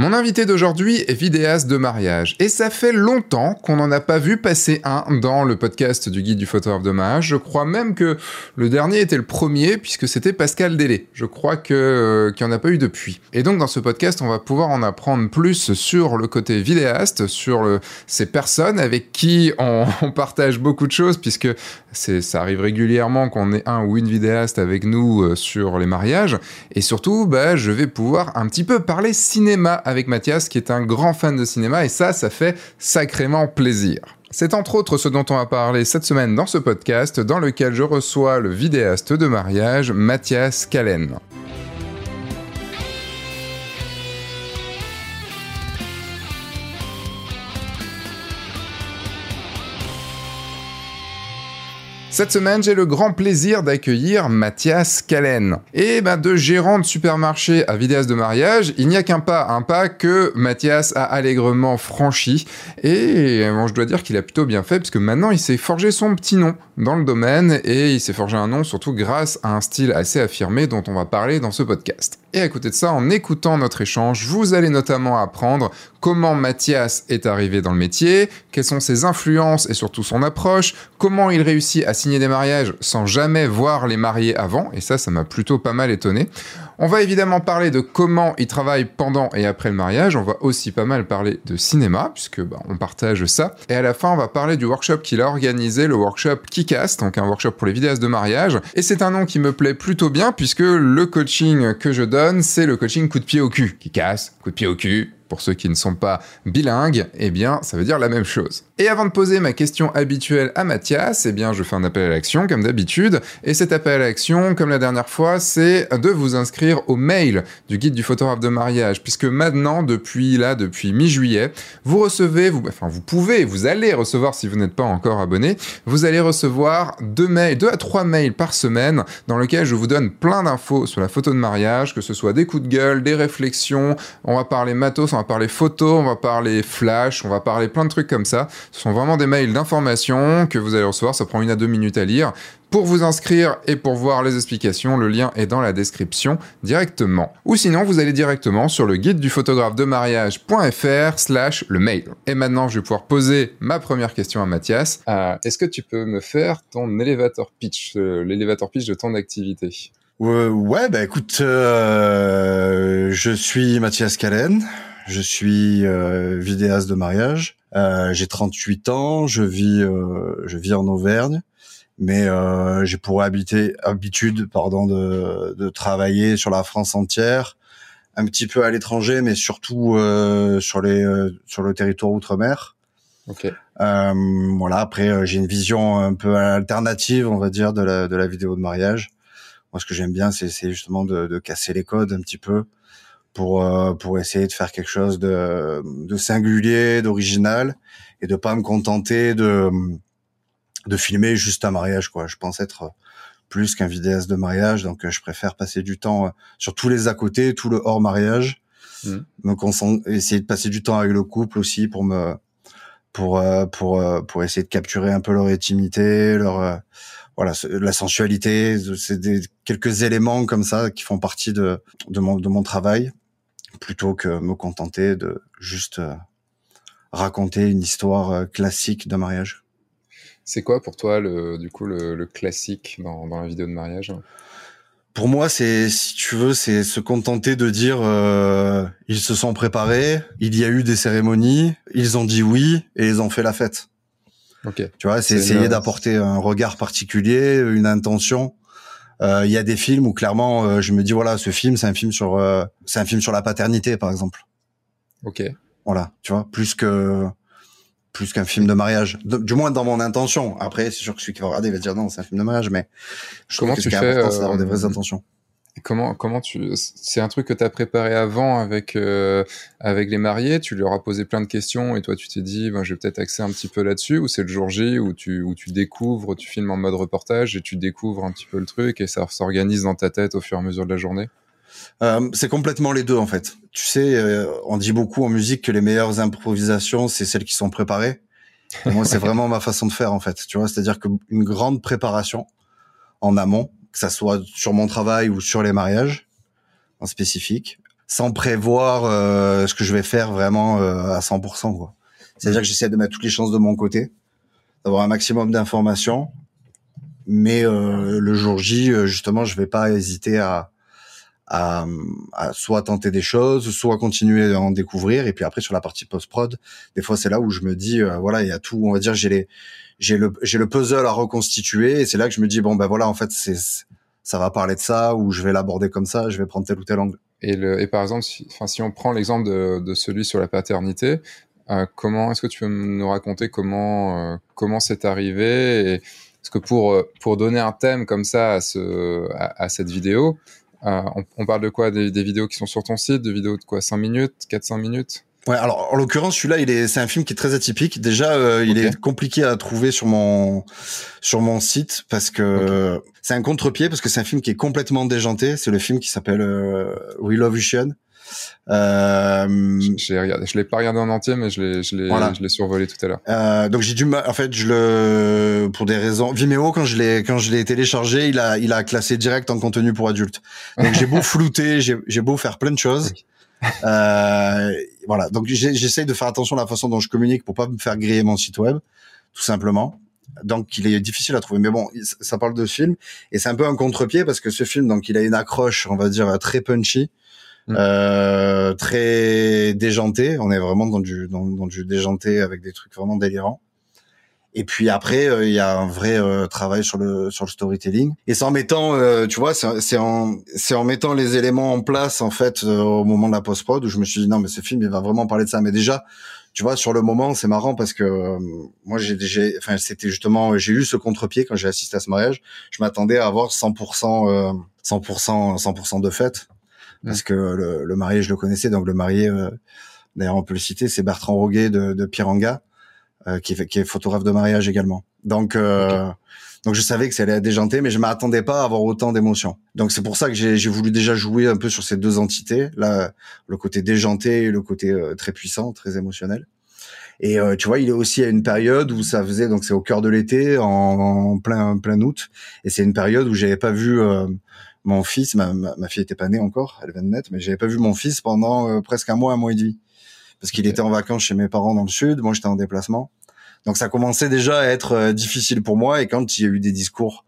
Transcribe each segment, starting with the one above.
Mon invité d'aujourd'hui est vidéaste de mariage et ça fait longtemps qu'on n'en a pas vu passer un dans le podcast du guide du photographe de mariage. Je crois même que le dernier était le premier puisque c'était Pascal Délé. Je crois que euh, qu'il n'y en a pas eu depuis. Et donc dans ce podcast, on va pouvoir en apprendre plus sur le côté vidéaste, sur ces personnes avec qui on, partage beaucoup de choses puisque ça arrive régulièrement qu'on ait un ou une vidéaste avec nous euh, sur les mariages et surtout bah, je vais pouvoir un petit peu parler cinéma avec Mathias, qui est un grand fan de cinéma, et ça, ça fait sacrément plaisir. C'est entre autres ce dont on va parler cette semaine dans ce podcast, dans lequel je reçois le vidéaste de mariage, Mathias Kallen. Cette semaine, j'ai le grand plaisir d'accueillir Mathias Kallen. Et ben, de gérant de supermarché à vidéaste de mariage, il n'y a qu'un pas, un pas que Mathias a allègrement franchi. Et bon, je dois dire qu'il a plutôt bien fait, puisque maintenant il s'est forgé son petit nom dans le domaine, et il s'est forgé un nom surtout grâce à un style assez affirmé dont on va parler dans ce podcast. Et à côté de ça, en écoutant notre échange, vous allez notamment apprendre comment Mathias est arrivé dans le métier, quelles sont ses influences et surtout son approche, comment il réussit à signer des mariages sans jamais voir les mariés avant, et ça, ça m'a plutôt pas mal étonné. On va évidemment parler de comment il travaille pendant et après le mariage. On va aussi pas mal parler de cinéma, puisque bah, on partage ça. Et à la fin, on va parler du workshop qu'il a organisé, le workshop Kicast, donc un workshop pour les vidéastes de mariage. Et c'est un nom qui me plaît plutôt bien, puisque le coaching que je donne, c'est le coaching coup de pied au cul. Qui casse, coup de pied au cul, pour ceux qui ne sont pas bilingues, eh bien, ça veut dire la même chose. Et avant de poser ma question habituelle à Mathias, eh bien, je fais un appel à l'action, comme d'habitude. Et cet appel à l'action, comme la dernière fois, c'est de vous inscrire au mail du guide du photographe de mariage, puisque maintenant, depuis là, depuis mi-juillet, vous recevez, vous, enfin, vous pouvez, vous allez recevoir, si vous n'êtes pas encore abonné, vous allez recevoir deux mails, deux à trois mails par semaine, dans lesquels je vous donne plein d'infos sur la photo de mariage, que ce soit des coups de gueule, des réflexions, on va parler matos, on va parler photos, on va parler flash, on va parler plein de trucs comme ça. Ce sont vraiment des mails d'information que vous allez recevoir, ça prend une à deux minutes à lire. Pour vous inscrire et pour voir les explications, le lien est dans la description directement. Ou sinon, vous allez directement sur le guide du photographe de mariage.fr slash le mail. Et maintenant, je vais pouvoir poser ma première question à Mathias. Euh, Est-ce que tu peux me faire ton elevator pitch, euh, l'elevator pitch de ton activité? Euh, Ouais, bah écoute, euh, je suis Mathias Callen, je suis euh, vidéaste de mariage. Euh, j'ai 38 ans, je vis, euh, je vis en Auvergne, mais euh, j'ai pour habiter, habitude, pardon, de, de travailler sur la France entière, un petit peu à l'étranger, mais surtout euh, sur les, euh, sur le territoire outre-mer. Ok. Euh, voilà. Après, j'ai une vision un peu alternative, on va dire, de la, de la vidéo de mariage. Moi, ce que j'aime bien, c'est c'est justement de, de casser les codes un petit peu pour euh, pour essayer de faire quelque chose de, de singulier, d'original, et de pas me contenter de de filmer juste un mariage. Quoi. Je pense être plus qu'un vidéaste de mariage, donc euh, je préfère passer du temps euh, sur tous les à côté, tout le hors mariage. Mhm. Donc on essayer de passer du temps avec le couple aussi pour me pour euh, pour pour essayer de capturer un peu leur intimité, leur euh, voilà la sensualité. C'est des quelques éléments comme ça qui font partie de de mon de mon travail, plutôt que me contenter de juste euh, raconter une histoire euh, classique d'un mariage. C'est quoi pour toi, le, du coup, le, le classique dans, dans la vidéo de mariage? Pour moi, c'est si tu veux, c'est se contenter de dire euh, ils se sont préparés, il y a eu des cérémonies, ils ont dit oui et ils ont fait la fête. Ok. Tu vois, c'est essayer une- d'apporter un regard particulier, une intention. Euh, Il y a des films où clairement, euh, je me dis voilà, ce film, c'est un film sur, euh, c'est un film sur la paternité, par exemple. Ok. Voilà, tu vois, plus que plus qu'un film de mariage. De- du moins dans mon intention. Après, c'est sûr que celui qui va regarder va dire non, c'est un film de mariage, mais je Comment tu fais, c'est d'avoir euh, des vraies intentions. Comment, comment tu, c'est un truc que tu as préparé avant avec, euh, avec les mariés, tu leur as posé plein de questions et toi tu t'es dit, ben, je vais peut-être axer un petit peu là-dessus, ou c'est le jour J où tu, où tu découvres, tu filmes en mode reportage et tu découvres un petit peu le truc et ça s'organise dans ta tête au fur et à mesure de la journée? Euh, c'est complètement les deux en fait. Tu sais, euh, on dit beaucoup en musique que les meilleures improvisations, c'est celles qui sont préparées. Et moi, c'est vraiment ma façon de faire en fait. Tu vois, c'est-à-dire qu'une grande préparation en amont, que ça soit sur mon travail ou sur les mariages en spécifique, sans prévoir ce que je vais faire vraiment à 100%. Quoi. C'est-à-dire que j'essaie de mettre toutes les chances de mon côté, d'avoir un maximum d'informations, mais le jour J, justement, je vais pas hésiter à à, à, soit tenter des choses, soit continuer à en découvrir. Et puis après sur la partie post prod, des fois c'est là où je me dis euh, voilà il y a tout, on va dire j'ai les j'ai le j'ai le puzzle à reconstituer et c'est là que je me dis bon ben voilà en fait c'est ça va parler de ça ou je vais l'aborder comme ça, je vais prendre tel ou tel angle. Et, le, et par exemple, si, si on prend l'exemple de, de celui sur la paternité, euh, comment est-ce que tu peux nous raconter comment euh, comment c'est arrivé et parce que pour pour donner un thème comme ça à ce à, cette vidéo, euh, on, parle de quoi? Des, vidéos qui sont sur ton site, de vidéos de quoi? 5 minutes, 4-5 minutes? Ouais, alors en l'occurrence celui-là, il est, c'est un film qui est très atypique. Déjà, euh, il est compliqué à trouver sur mon sur mon site parce que c'est un contre-pied parce que c'est un film qui est complètement déjanté. C'est le film qui s'appelle euh, We Love Ocean. Euh, je l'ai pas regardé en entier, mais je l'ai, je l'ai, je l'ai survolé tout à l'heure. Euh, donc j'ai dû, en fait, je le, pour des raisons, Vimeo quand je l'ai, quand je l'ai téléchargé, il a, il a classé direct en contenu pour adultes. Donc j'ai beau flouter, j'ai, j'ai beau faire plein de choses. Euh, voilà. Donc j'essaye de faire attention à la façon dont je communique pour pas me faire griller mon site web, tout simplement. Donc il est difficile à trouver. Mais bon, ça parle de ce film et c'est un peu un contre-pied parce que ce film, donc il a une accroche, on va dire très punchy. Mm. Euh, très déjanté. On est vraiment dans du dans, dans, du déjanté avec des trucs vraiment délirants. Et puis après, euh, il y a un vrai euh, travail sur le sur le storytelling. Et c'est en mettant, euh, tu vois, c'est en c'est en mettant les éléments en place en fait au moment de la post prod où je me suis dit non mais ce film il va vraiment parler de ça. Mais déjà, tu vois, sur le moment c'est marrant parce que moi j'ai déjà, enfin c'était justement j'ai eu ce contre-pied quand j'ai assisté à ce mariage. Je m'attendais à avoir 100% 100% 100% de fête parce que le, le, marié je le connaissais donc le marié euh, d'ailleurs on peut le citer c'est Bertrand Roguet de, de Piranga euh, qui, est, qui est photographe de mariage également. Donc euh, donc je savais que ça allait déjanté mais je m'attendais pas à avoir autant d'émotions. Donc c'est pour ça que j'ai voulu déjà jouer un peu sur ces deux entités là le côté déjanté et le côté très puissant très émotionnel. Et tu vois, il est aussi à une période où ça faisait donc c'est au cœur de l'été, en, en, plein plein août, et c'est une période où j'avais pas vu euh, mon fils, ma, ma, fille était pas née encore, elle vient de naître, mais j'avais pas vu mon fils pendant euh, presque un mois, un mois et demi, parce qu'il était en vacances chez mes parents dans le sud, moi j'étais en déplacement. Donc ça commençait déjà à être euh, difficile pour moi, et quand il y a eu des discours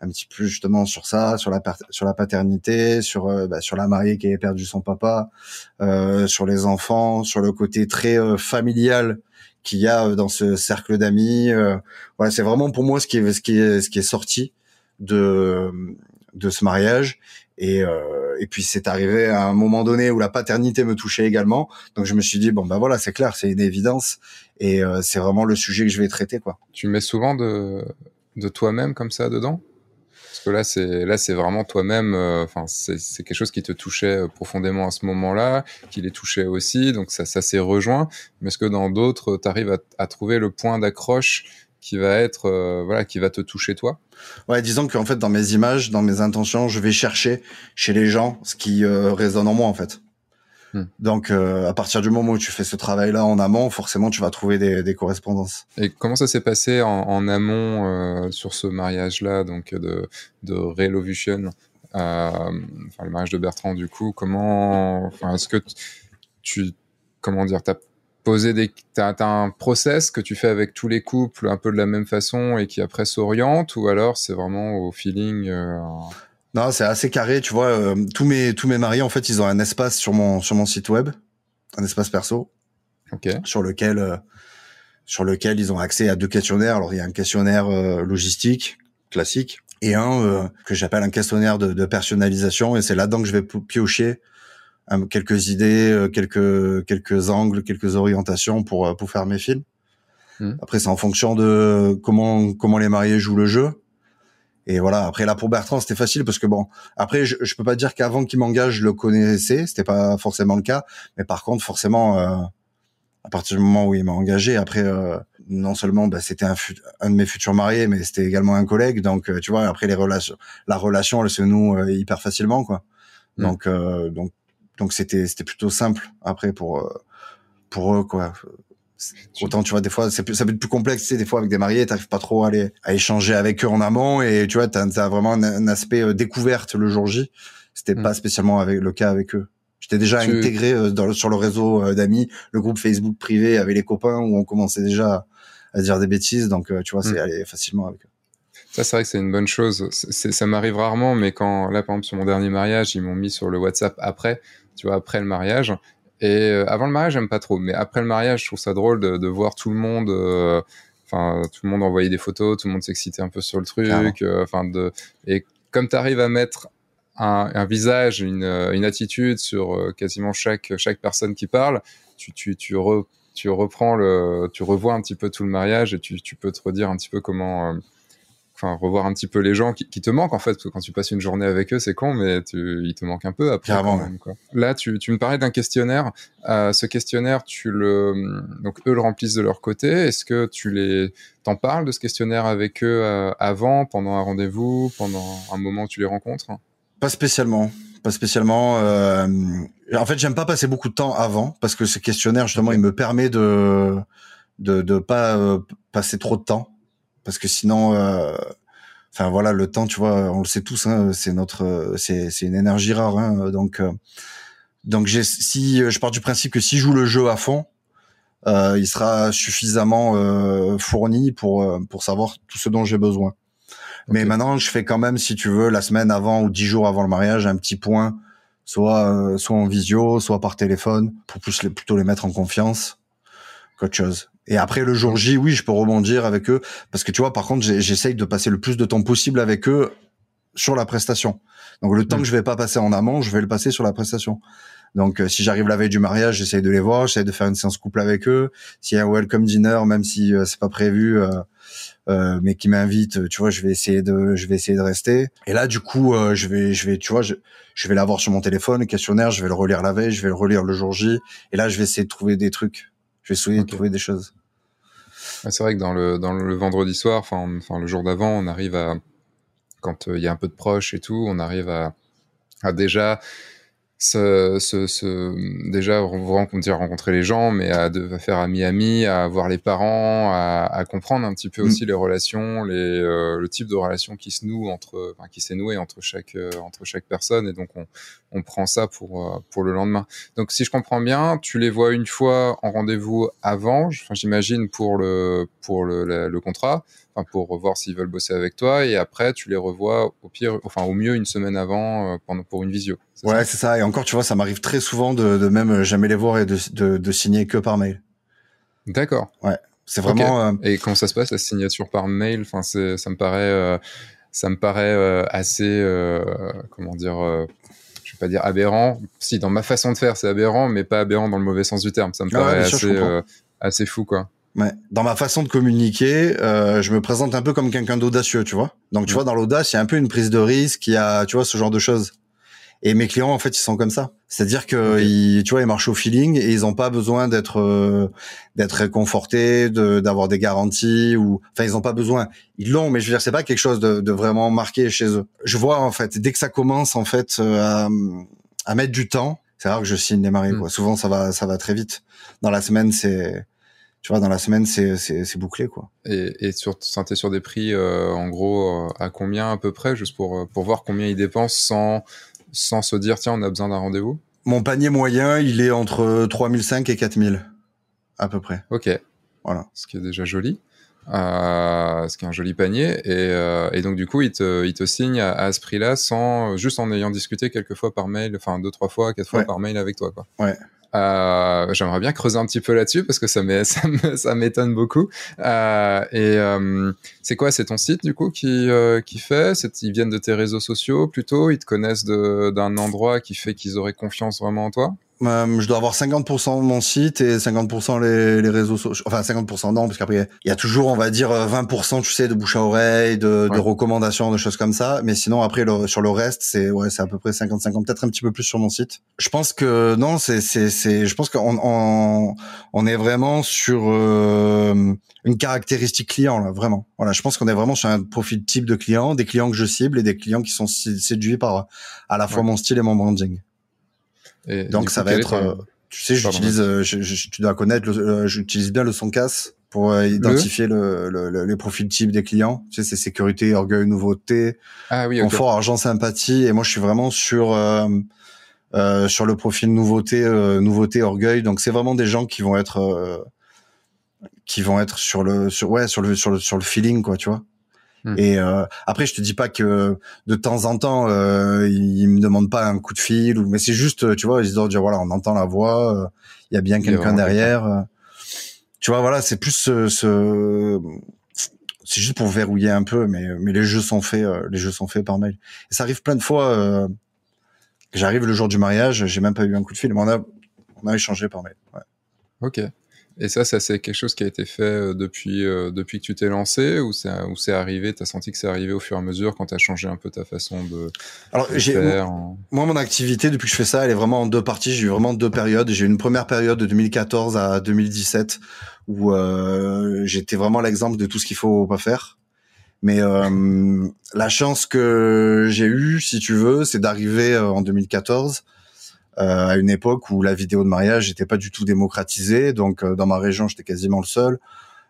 un petit peu justement sur ça, sur la sur la paternité, sur euh, bah, sur la mariée qui avait perdu son papa, sur les enfants, sur le côté très familial qu'il y a dans ce cercle d'amis. voilà, c'est vraiment pour moi ce qui est ce qui est ce qui est sorti de de ce mariage. Et, euh, et puis c'est arrivé à un moment donné où la paternité me touchait également. Donc je me suis dit bon ben voilà c'est clair c'est une évidence et euh, c'est vraiment le sujet que je vais traiter quoi. Tu mets souvent de de toi-même comme ça dedans? Parce que là c'est là c'est vraiment toi-même. Euh, enfin c'est quelque chose qui te touchait profondément à ce moment-là, qui les touchait aussi. Donc ça ça s'est rejoint. Mais est-ce que dans d'autres tu arrives à, à trouver le point d'accroche qui va être euh, voilà qui va te toucher toi. Ouais disons qu'en fait dans mes images dans mes intentions je vais chercher chez les gens ce qui euh, résonne en moi en fait. Hmm. donc euh, à partir du moment où tu fais ce travail là en amont forcément tu vas trouver des, des correspondances. Et comment ça s'est passé en, en amont sur ce mariage là donc de de Relovution enfin le mariage de Bertrand du coup? Comment enfin est-ce que tu comment dire t'as poser des t'as as un process que tu fais avec tous les couples un peu de la même façon et qui après s'oriente ou alors c'est vraiment au feeling euh, non c'est assez carré tu vois euh, tous mes tous mes mariés en fait ils ont un espace sur mon sur mon site web un espace perso okay. sur lequel euh, sur lequel ils ont accès à deux questionnaires alors il y a un questionnaire logistique classique et un que j'appelle un questionnaire de, de personnalisation et c'est là-dedans que je vais piocher quelques idées, euh, quelques quelques angles, quelques orientations pour euh, pour faire mes films. Hmm. Après, c'est en fonction de comment comment les mariés jouent le jeu. Et voilà. Après, là pour Bertrand, c'était facile parce que bon. Après, je, je peux pas dire qu'avant qu'il m'engage, je le connaissais. C'était pas forcément le cas. Mais par contre, forcément, euh, à partir du moment où il m'a engagé, après, euh, non seulement bah, c'était un, un de mes futurs mariés, mais c'était également un collègue. Donc, tu vois, après les relations, la relation, elle se noue hyper facilement, quoi. Hmm. Donc, donc donc c'était c'était plutôt simple après pour euh, pour eux quoi. Autant tu vois des fois c'est ça peut être plus complexe tu sais, des fois avec des mariés t'arrives pas trop à aller à échanger avec eux en amont et tu vois t'as as vraiment un, aspect euh, découverte le jour J c'était mm. pas spécialement avec le cas avec eux J'étais déjà intégré dans, sur le réseau d'amis, le groupe Facebook privé avec les copains où on commençait déjà à dire des bêtises. Donc, tu vois, c'est hmm. aller facilement avec eux. Ça, c'est vrai que c'est une bonne chose. ça m'arrive rarement, mais quand, là, par exemple, sur mon dernier mariage, ils m'ont mis sur le WhatsApp après, tu vois, après le mariage. Et euh, avant le mariage, j'aime pas trop, mais après le mariage, je trouve ça drôle de, de voir tout le monde, euh, enfin, tout le monde envoyer des photos, tout le monde s'exciter un peu sur le truc, euh, enfin, de, et comme tu arrives à mettre un, un visage, une, une, attitude sur quasiment chaque, chaque personne qui parle, tu, tu, tu, re, tu reprends le, tu revois un petit peu tout le mariage et tu, tu peux te redire un petit peu comment, enfin revoir un petit peu les gens qui, qui, te manquent en fait parce que quand tu passes une journée avec eux c'est con mais tu, ils te manquent un peu après quand même, quoi. là tu, tu me parlais d'un questionnaire. Euh, ce questionnaire tu le donc eux le remplissent de leur côté. Est-ce que tu les t'en parles de ce questionnaire avec eux euh, avant pendant un rendez-vous pendant un moment où tu les rencontres? Pas spécialement. Pas spécialement euh, en fait j'aime pas passer beaucoup de temps avant parce que ce questionnaire justement il me permet de de de pas euh, passer trop de temps parce que sinon euh, enfin voilà le temps tu vois on le sait tous hein, c'est notre c'est c'est une énergie rare hein, donc euh, donc j'ai si je pars du principe que si je joue le jeu à fond euh, il sera suffisamment euh, fourni pour pour savoir tout ce dont j'ai besoin. Mais maintenant je fais quand même si tu veux la semaine avant ou dix jours avant le mariage un petit point soit soit en visio soit par téléphone pour plus les, plutôt les mettre en confiance qu'autre chose et après le jour J, oui, je peux rebondir avec eux parce que tu vois, par contre, j'essaye de passer le plus de temps possible avec eux sur la prestation. Donc le temps que je vais pas passer en amont, je vais le passer sur la prestation. Donc euh, si j'arrive la veille du mariage, j'essaye de les voir, j'essaye de faire une séance couple avec eux. S'il y a un welcome dinner, même si euh, c'est pas prévu, euh, euh mais qui m'invite, tu vois, je vais essayer de, je vais essayer de rester. Et là, du coup, je vais, je vais, tu vois, je, je vais l'avoir sur mon téléphone, le questionnaire, je vais le relire la veille, je vais le relire le jour J. Et là, je vais essayer de trouver des trucs. Je vais essayer de trouver des choses c'est vrai que dans le, dans le vendredi soir, enfin, le jour d'avant, on arrive à, quand euh, il y a un peu de proches et tout, on arrive à, à déjà ce, ce, ce, déjà rencontrer, rencontrer les gens, mais à, de, faire ami-ami, à voir les parents, à, à, comprendre un petit peu mm. aussi les relations, les, euh, le type de relation qui se noue entre, enfin, qui s'est noué entre chaque, euh, entre chaque personne, et donc on, on prend ça pour, euh, pour le lendemain. Donc si je comprends bien, tu les vois une fois en rendez-vous avant, j'imagine pour le, pour le, le contrat, enfin, pour voir s'ils veulent bosser avec toi, et après tu les revois au pire, enfin au mieux une semaine avant pendant pour une visio. Ouais, c'est ça. Et encore, tu vois, ça m'arrive très souvent de, de, même euh, jamais les voir et de, de, de signer que par mail. D'accord. Ouais. C'est vraiment. Euh, et comment ça se passe la signature par mail? Enfin, c'est, ça me paraît, euh, ça me paraît assez, comment dire, je vais pas dire aberrant. Si dans ma façon de faire, c'est aberrant, mais pas aberrant dans le mauvais sens du terme. Ça me paraît assez, assez fou, quoi. Ouais. Dans ma façon de communiquer, euh, je me présente un peu comme quelqu'un d'audacieux, tu vois. Donc, tu vois, dans l'audace, il y a un peu une prise de risque, il y a, tu vois, ce genre de choses. Et mes clients, en fait, ils sont comme ça. C'est-à-dire que ils, tu vois, ils marchent au feeling et ils n'ont pas besoin d'être euh, d'être réconfortés, d'avoir des garanties ou, enfin, ils n'ont pas besoin. Ils l'ont, mais je veux dire, c'est pas quelque chose de, de, vraiment marqué chez eux. Je vois en fait, dès que ça commence en fait euh, à, à mettre du temps, c'est rare que je signe les maris. Mm. Quoi. Souvent, ça va ça va très vite. Dans la semaine, c'est tu vois, dans la semaine, c'est bouclé quoi. Et, et sur t'es sur des prix euh, en gros à combien à peu près, juste pour pour voir combien ils dépensent sans sans se dire tiens on a besoin d'un rendez-vous? Mon panier moyen il est entre 3005 et 4000 à peu près. Ok. Voilà. Ce qui est déjà joli. Euh, ce qui est un joli panier et, euh, et donc du coup il te, il te signe à, à ce prix-là sans juste en ayant discuté quelques fois par mail, enfin deux trois fois, quatre fois par mail avec toi quoi. Ouais. Euh, J'aimerais bien creuser un petit peu là-dessus parce que ça m'étonne beaucoup. Euh, et euh, c'est quoi C'est ton site du coup qui, euh, qui fait? Ils viennent de tes réseaux sociaux plutôt? Ils te connaissent d'un endroit qui fait qu'ils auraient confiance vraiment en toi? Euh, je dois avoir 50% mon site et 50% les, les réseaux sociaux. Enfin, 50% non, parce qu'après, il y a toujours, on va dire, 20%, tu sais, de bouche à oreille, de, de recommandations, de choses comme ça. Mais sinon, après, le, sur le reste, c'est ouais, c'est à peu près 50-50, peut-être un petit peu plus sur mon site. Je pense que non, c'est c'est c'est. Je pense qu'on on, on est vraiment sur euh, une caractéristique client là, vraiment. Voilà, je pense qu'on est vraiment sur un profil type de client, des clients que je cible et des clients qui sont séduits par à la fois mon style et mon branding. Donc ça va être, euh, tu sais, j'utilise, euh, tu dois connaître, euh, j'utilise bien le son casse pour identifier le, le, les profils types des clients. Tu sais, c'est sécurité, orgueil, nouveauté, ah, oui, confort, argent, sympathie. Et moi, je suis vraiment sur Euh, sur le profil nouveauté, euh, nouveauté, orgueil. Donc c'est vraiment des gens qui vont être, euh, qui vont être sur le, sur ouais, sur le, sur le, sur le feeling, quoi, tu vois. Hmm. Et après, je te dis pas que de temps en temps, ils me demandent pas un coup de fil, ou mais c'est juste, tu vois, ils se dire voilà, on entend la voix, il y a bien quelqu'un derrière. tu vois, voilà, c'est plus ce, ce c'est juste pour verrouiller un peu, mais mais les jeux sont faits, les jeux sont faits par mail. Et ça arrive plein de fois. J'arrive le jour du mariage, j'ai même pas eu un coup de fil, mais on a, on a échangé par mail. Ouais. Ok. Et ça, ça c'est quelque chose qui a été fait euh, depuis, euh, depuis que tu t'es lancé ou c'est, ou c'est arrivé, tu as senti que c'est arrivé au fur et à mesure quand tu as changé un peu ta façon de, Alors, j'ai, faire Moi, mon activité, depuis que je fais ça, elle est vraiment en deux parties. J'ai eu vraiment deux périodes. J'ai eu une première période de 2014 à 2017 où euh, j'étais vraiment l'exemple de tout ce qu'il faut pas faire. Mais euh, la chance que j'ai eue, si tu veux, c'est d'arriver euh, en 2014 euh, à une époque où la vidéo de mariage n'était pas du tout démocratisée. Donc dans ma région, j'étais quasiment le seul.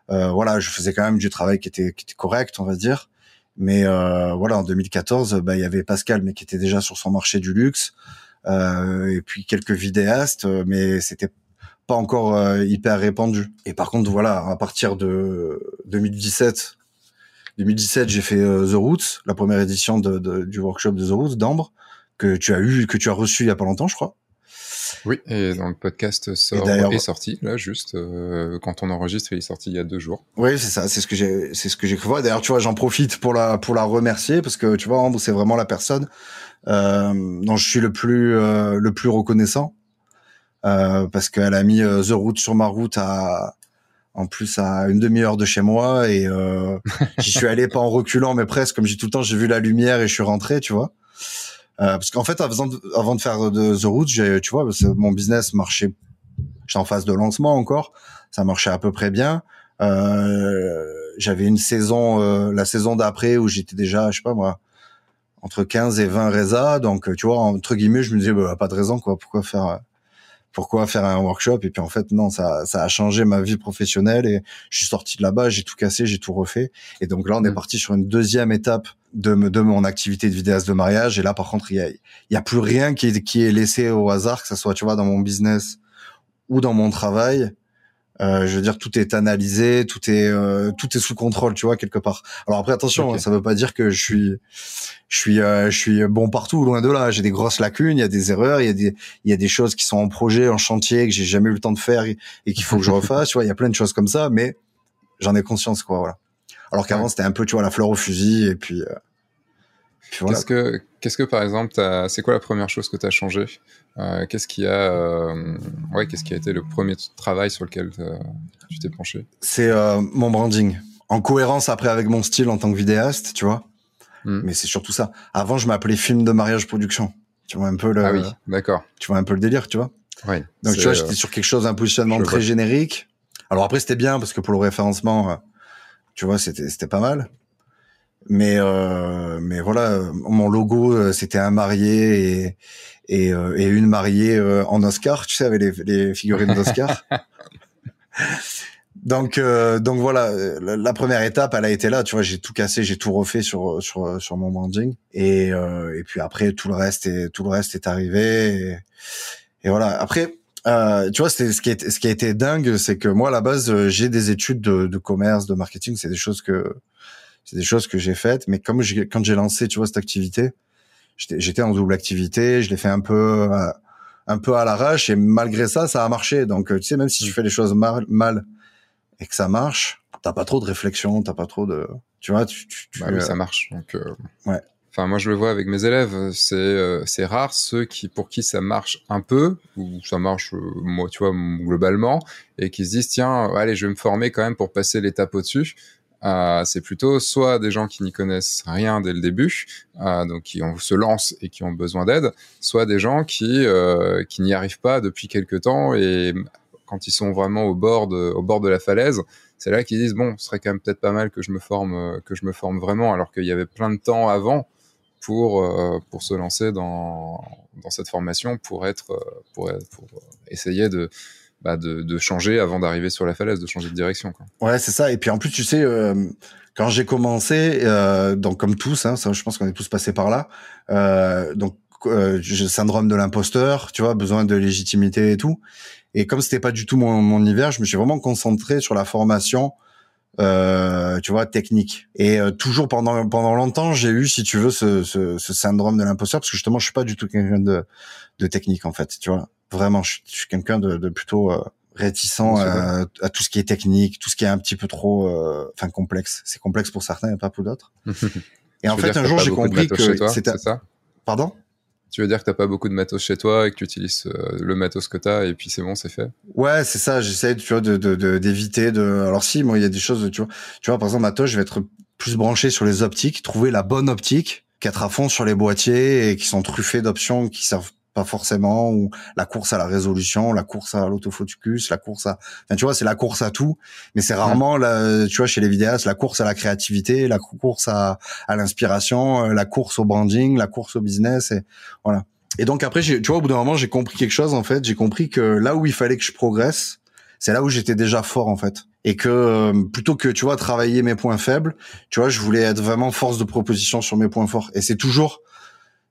voilà, je faisais quand même du travail qui était, qui était correct, on va dire. Mais voilà, en 2014, bah, il y avait Pascal, mais qui était déjà sur son marché du luxe, et puis quelques vidéastes, mais c'était pas encore hyper répandu. Et par contre, voilà, à partir de 2017, 2017, j'ai fait euh, The Roots, la première édition de, du workshop de The Roots d'Ambre que tu as eu, que tu as reçu il y a pas longtemps, je crois. Oui, et dans le podcast sort, est sorti là juste euh, quand on enregistre, il est sorti il y a deux jours. Oui, c'est ça, c'est ce que j'ai, c'est ce que j'ai cru voir. D'ailleurs, tu vois, j'en profite pour la pour la remercier parce que tu vois, Ambre, c'est vraiment la personne euh, dont je suis le plus euh, le plus reconnaissant euh, parce qu'elle a mis The Route sur ma route à en plus à une demi-heure de chez moi et euh, j'y suis allé pas en reculant mais presque comme j'ai tout le temps j'ai vu la lumière et je suis rentré tu vois euh, parce qu'en fait avant de, avant de faire de The Route j'ai tu vois mon business marchait. J'étais en phase de lancement encore. Ça marchait à peu près bien. Euh, j'avais une saison euh, la saison d'après où j'étais déjà je sais pas moi entre 15 et 20 résas. Donc tu vois entre guillemets je me disais bah, pas de raison quoi. Pourquoi faire pourquoi faire un workshop? Et puis en fait non ça ça a changé ma vie professionnelle. Et je suis sorti de là-bas j'ai tout cassé j'ai tout refait. Et donc là on est mm. parti sur une deuxième étape de de mon activité de vidéaste de mariage et là par contre il y a y a plus rien qui est qui est laissé au hasard que ça soit tu vois dans mon business ou dans mon travail euh, je veux dire, tout est analysé, tout est euh, tout est sous contrôle, tu vois, quelque part. Alors après, attention, hein, ça veut pas dire que je suis je suis euh, je suis bon partout, loin de là. J'ai des grosses lacunes, il y a des erreurs, il y a des il y a des choses qui sont en projet, en chantier que j'ai jamais eu le temps de faire et, qu'il faut que je refasse. tu vois, il y a plein de choses comme ça, mais j'en ai conscience, quoi. Voilà. Alors qu'avant, c'était un peu, tu vois, la fleur au fusil et puis. Qu'est-ce que, qu'est-ce que par exemple, c'est quoi la première chose que tu as changé? Euh, Qu'est-ce qui a, euh, ouais, qu'est-ce qui a été le premier travail sur lequel tu t'es penché? C'est euh, mon branding, en cohérence après avec mon style en tant que vidéaste, tu vois. Hmm. Mais c'est surtout ça. Avant, je m'appelais film de mariage production. Tu vois un peu le. Ah oui, d'accord. Tu vois un peu le délire, tu vois. Oui. Donc tu vois, j'étais sur quelque chose, un positionnement très générique. Alors après, c'était bien parce que pour le référencement, tu vois, c'était c'était pas mal. Mais euh, mais voilà, mon logo euh, c'était un marié et et, euh, et une mariée euh, en Oscar, tu sais, avec les, les figurines d'Oscar? donc donc voilà, la, première étape, elle a été là. Tu vois, j'ai tout cassé, j'ai tout refait sur sur sur mon branding et et puis après tout le reste est tout le reste est arrivé et, et voilà. Après. Euh, tu vois, c'est ce qui est ce qui a été dingue, c'est que moi à la base j'ai des études de, de commerce, de marketing, c'est des choses que c'est des choses que j'ai faites, mais comme quand j'ai lancé, tu vois, cette activité, j'étais en double activité, je l'ai fait un peu, euh, un peu à l'arrache, et malgré ça, ça a marché. Donc, euh, tu sais, même si tu fais les choses mal, mal et que ça marche, t'as pas trop de réflexion, t'as pas trop de, tu vois, tu, tu, bah oui, ça marche. Donc, euh... ouais. Enfin, moi, je le vois avec mes élèves. C'est euh, c'est rare ceux qui pour qui ça marche un peu ou ça marche, moi, tu vois, globalement, et qui se disent tiens, allez, je vais me former quand même pour passer l'étape au-dessus. Euh, c'est plutôt soit des gens qui n'y connaissent rien dès le début, euh, donc qui se lancent et qui ont besoin d'aide, soit des gens qui, euh, qui n'y arrivent pas depuis quelque temps et quand ils sont vraiment au bord de, au bord de la falaise, c'est là qu'ils disent bon, ce serait quand même peut-être pas mal que je me forme, que je me forme vraiment, alors qu'il y avait plein de temps avant pour pour se lancer dans dans cette formation, pour être pour, pour essayer de bah, de, de, changer avant d'arriver sur la falaise, de changer de direction. Quoi. Ouais, c'est ça. Et puis en plus, tu sais, euh, quand j'ai commencé, euh, donc comme tous, hein, ça, je pense qu'on est tous passés par là. Euh, donc euh, syndrome de l'imposteur, tu vois, besoin de légitimité et tout. Et comme c'était pas du tout mon, mon univers, je me suis vraiment concentré sur la formation, euh, tu vois, technique. Et euh, toujours pendant pendant longtemps, j'ai eu, si tu veux, ce, ce, ce syndrome de l'imposteur parce que justement, je suis pas du tout quelqu'un de, de technique en fait, tu vois. Vraiment, je, suis quelqu'un de, de plutôt euh, réticent à, à, tout ce qui est technique, tout ce qui est un petit peu trop, euh, enfin complexe. C'est complexe pour certains et pas pour d'autres. et en fait, un jour, j'ai compris que c'était ça? Pardon? Tu veux dire que t'as pas beaucoup de matos chez toi et que tu utilises euh, le matos que t'as et puis c'est bon, c'est fait? Ouais, c'est ça. J'essaie, tu vois, de d'éviter de, de, Alors si, moi, il y a des choses, tu vois, tu vois, par exemple, matos, je vais être plus branché sur les optiques, trouver la bonne optique, qu'être à fond sur les boîtiers et qui sont truffés d'options qui servent pas forcément ou la course à la résolution, la course à l'autofocus, la course à enfin tu vois, c'est la course à tout, mais c'est rarement la tu vois chez les vidéastes la course à la créativité, la course à à l'inspiration, euh, la course au branding, la course au business et voilà. Et donc après tu vois au bout d'un moment, j'ai compris quelque chose en fait, j'ai compris que là où il fallait que je progresse, c'est là où j'étais déjà fort en fait. Et que euh, plutôt que tu vois travailler mes points faibles, tu vois, je voulais être vraiment force de proposition sur mes points forts. Et c'est toujours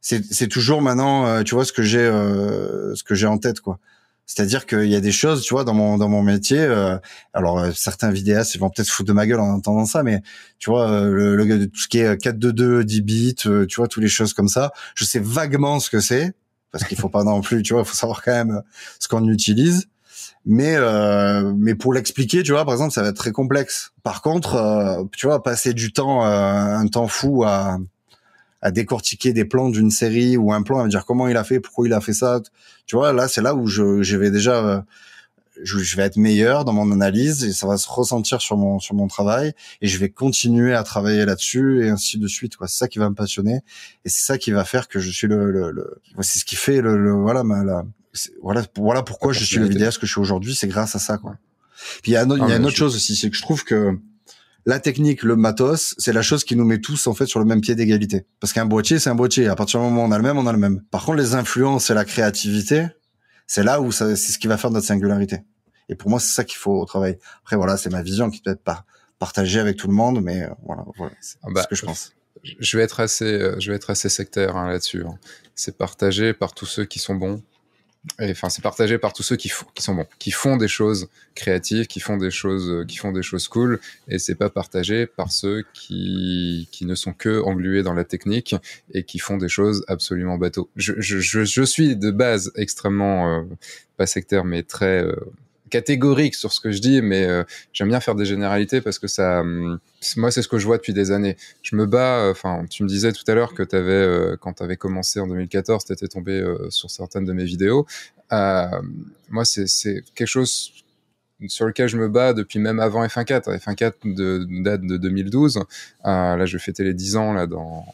c'est toujours maintenant, euh, tu vois, ce que j'ai, euh, ce que j'ai en tête, quoi. C'est-à-dire qu'il y a des choses, tu vois, dans mon dans mon métier. Euh, alors certains vidéastes ils vont peut-être foutre de ma gueule en entendant ça, mais tu vois, le, le tout ce qui est 422, 10 bits, tu vois, toutes les choses comme ça. Je sais vaguement ce que c'est parce qu'il faut pas non plus, tu vois, il faut savoir quand même ce qu'on utilise. Mais mais pour l'expliquer, tu vois, par exemple, ça va être très complexe. Par contre, tu vois, passer du temps, un temps fou à à décortiquer des plans d'une série ou un plan à me dire comment il a fait, pourquoi il a fait ça. Tu vois, là, c'est là où je, je vais déjà, euh, je, je, vais être meilleur dans mon analyse et ça va se ressentir sur mon sur mon travail et je vais continuer à travailler là-dessus et ainsi de suite. Quoi, c'est ça qui va me passionner et c'est ça qui va faire que je suis le, le, le c'est ce qui fait le, le voilà ma la, voilà voilà pourquoi je suis le vidéaste que je suis aujourd'hui, c'est grâce à ça quoi. Puis il y a, il y a ah, une autre chose aussi, c'est que je trouve que la technique, le matos, c'est la chose qui nous met tous en fait sur le même pied d'égalité. Parce qu'un boîtier, c'est un boîtier. À partir du moment où on a le même, on a le même. Par contre, les influences et la créativité, c'est là où c'est ce qui va faire notre singularité. Et pour moi, c'est ça qu'il faut travailler. Après, voilà, c'est ma vision qui peut être pas partagée avec tout le monde, mais euh, voilà, voilà c'est ah bah, ce que je pense. Je vais être assez, euh, je vais être assez sectaire hein, là-dessus. Hein. C'est partagé par tous ceux qui sont bons enfin c'est partagé par tous ceux qui, font, qui sont bons, qui font des choses créatives, qui font des choses, qui font des choses cool, et c'est pas partagé par ceux qui, qui ne sont que englués dans la technique et qui font des choses absolument bateau. Je, je, je, je suis de base extrêmement euh, pas sectaire, mais très euh, catégorique sur ce que je dis, mais euh, j'aime bien faire des généralités parce que ça, hum, moi, c'est ce que je vois depuis des années. Je me bats. Euh, enfin, tu me disais tout à l'heure que t'avais, euh, quand tu avais commencé en 2014, tu étais tombé sur certaines de mes vidéos. moi, c'est quelque chose sur lequel je me bats depuis même avant F1.4. F1.4 de, date de 2012. là, je vais fêter les 10 ans là dans,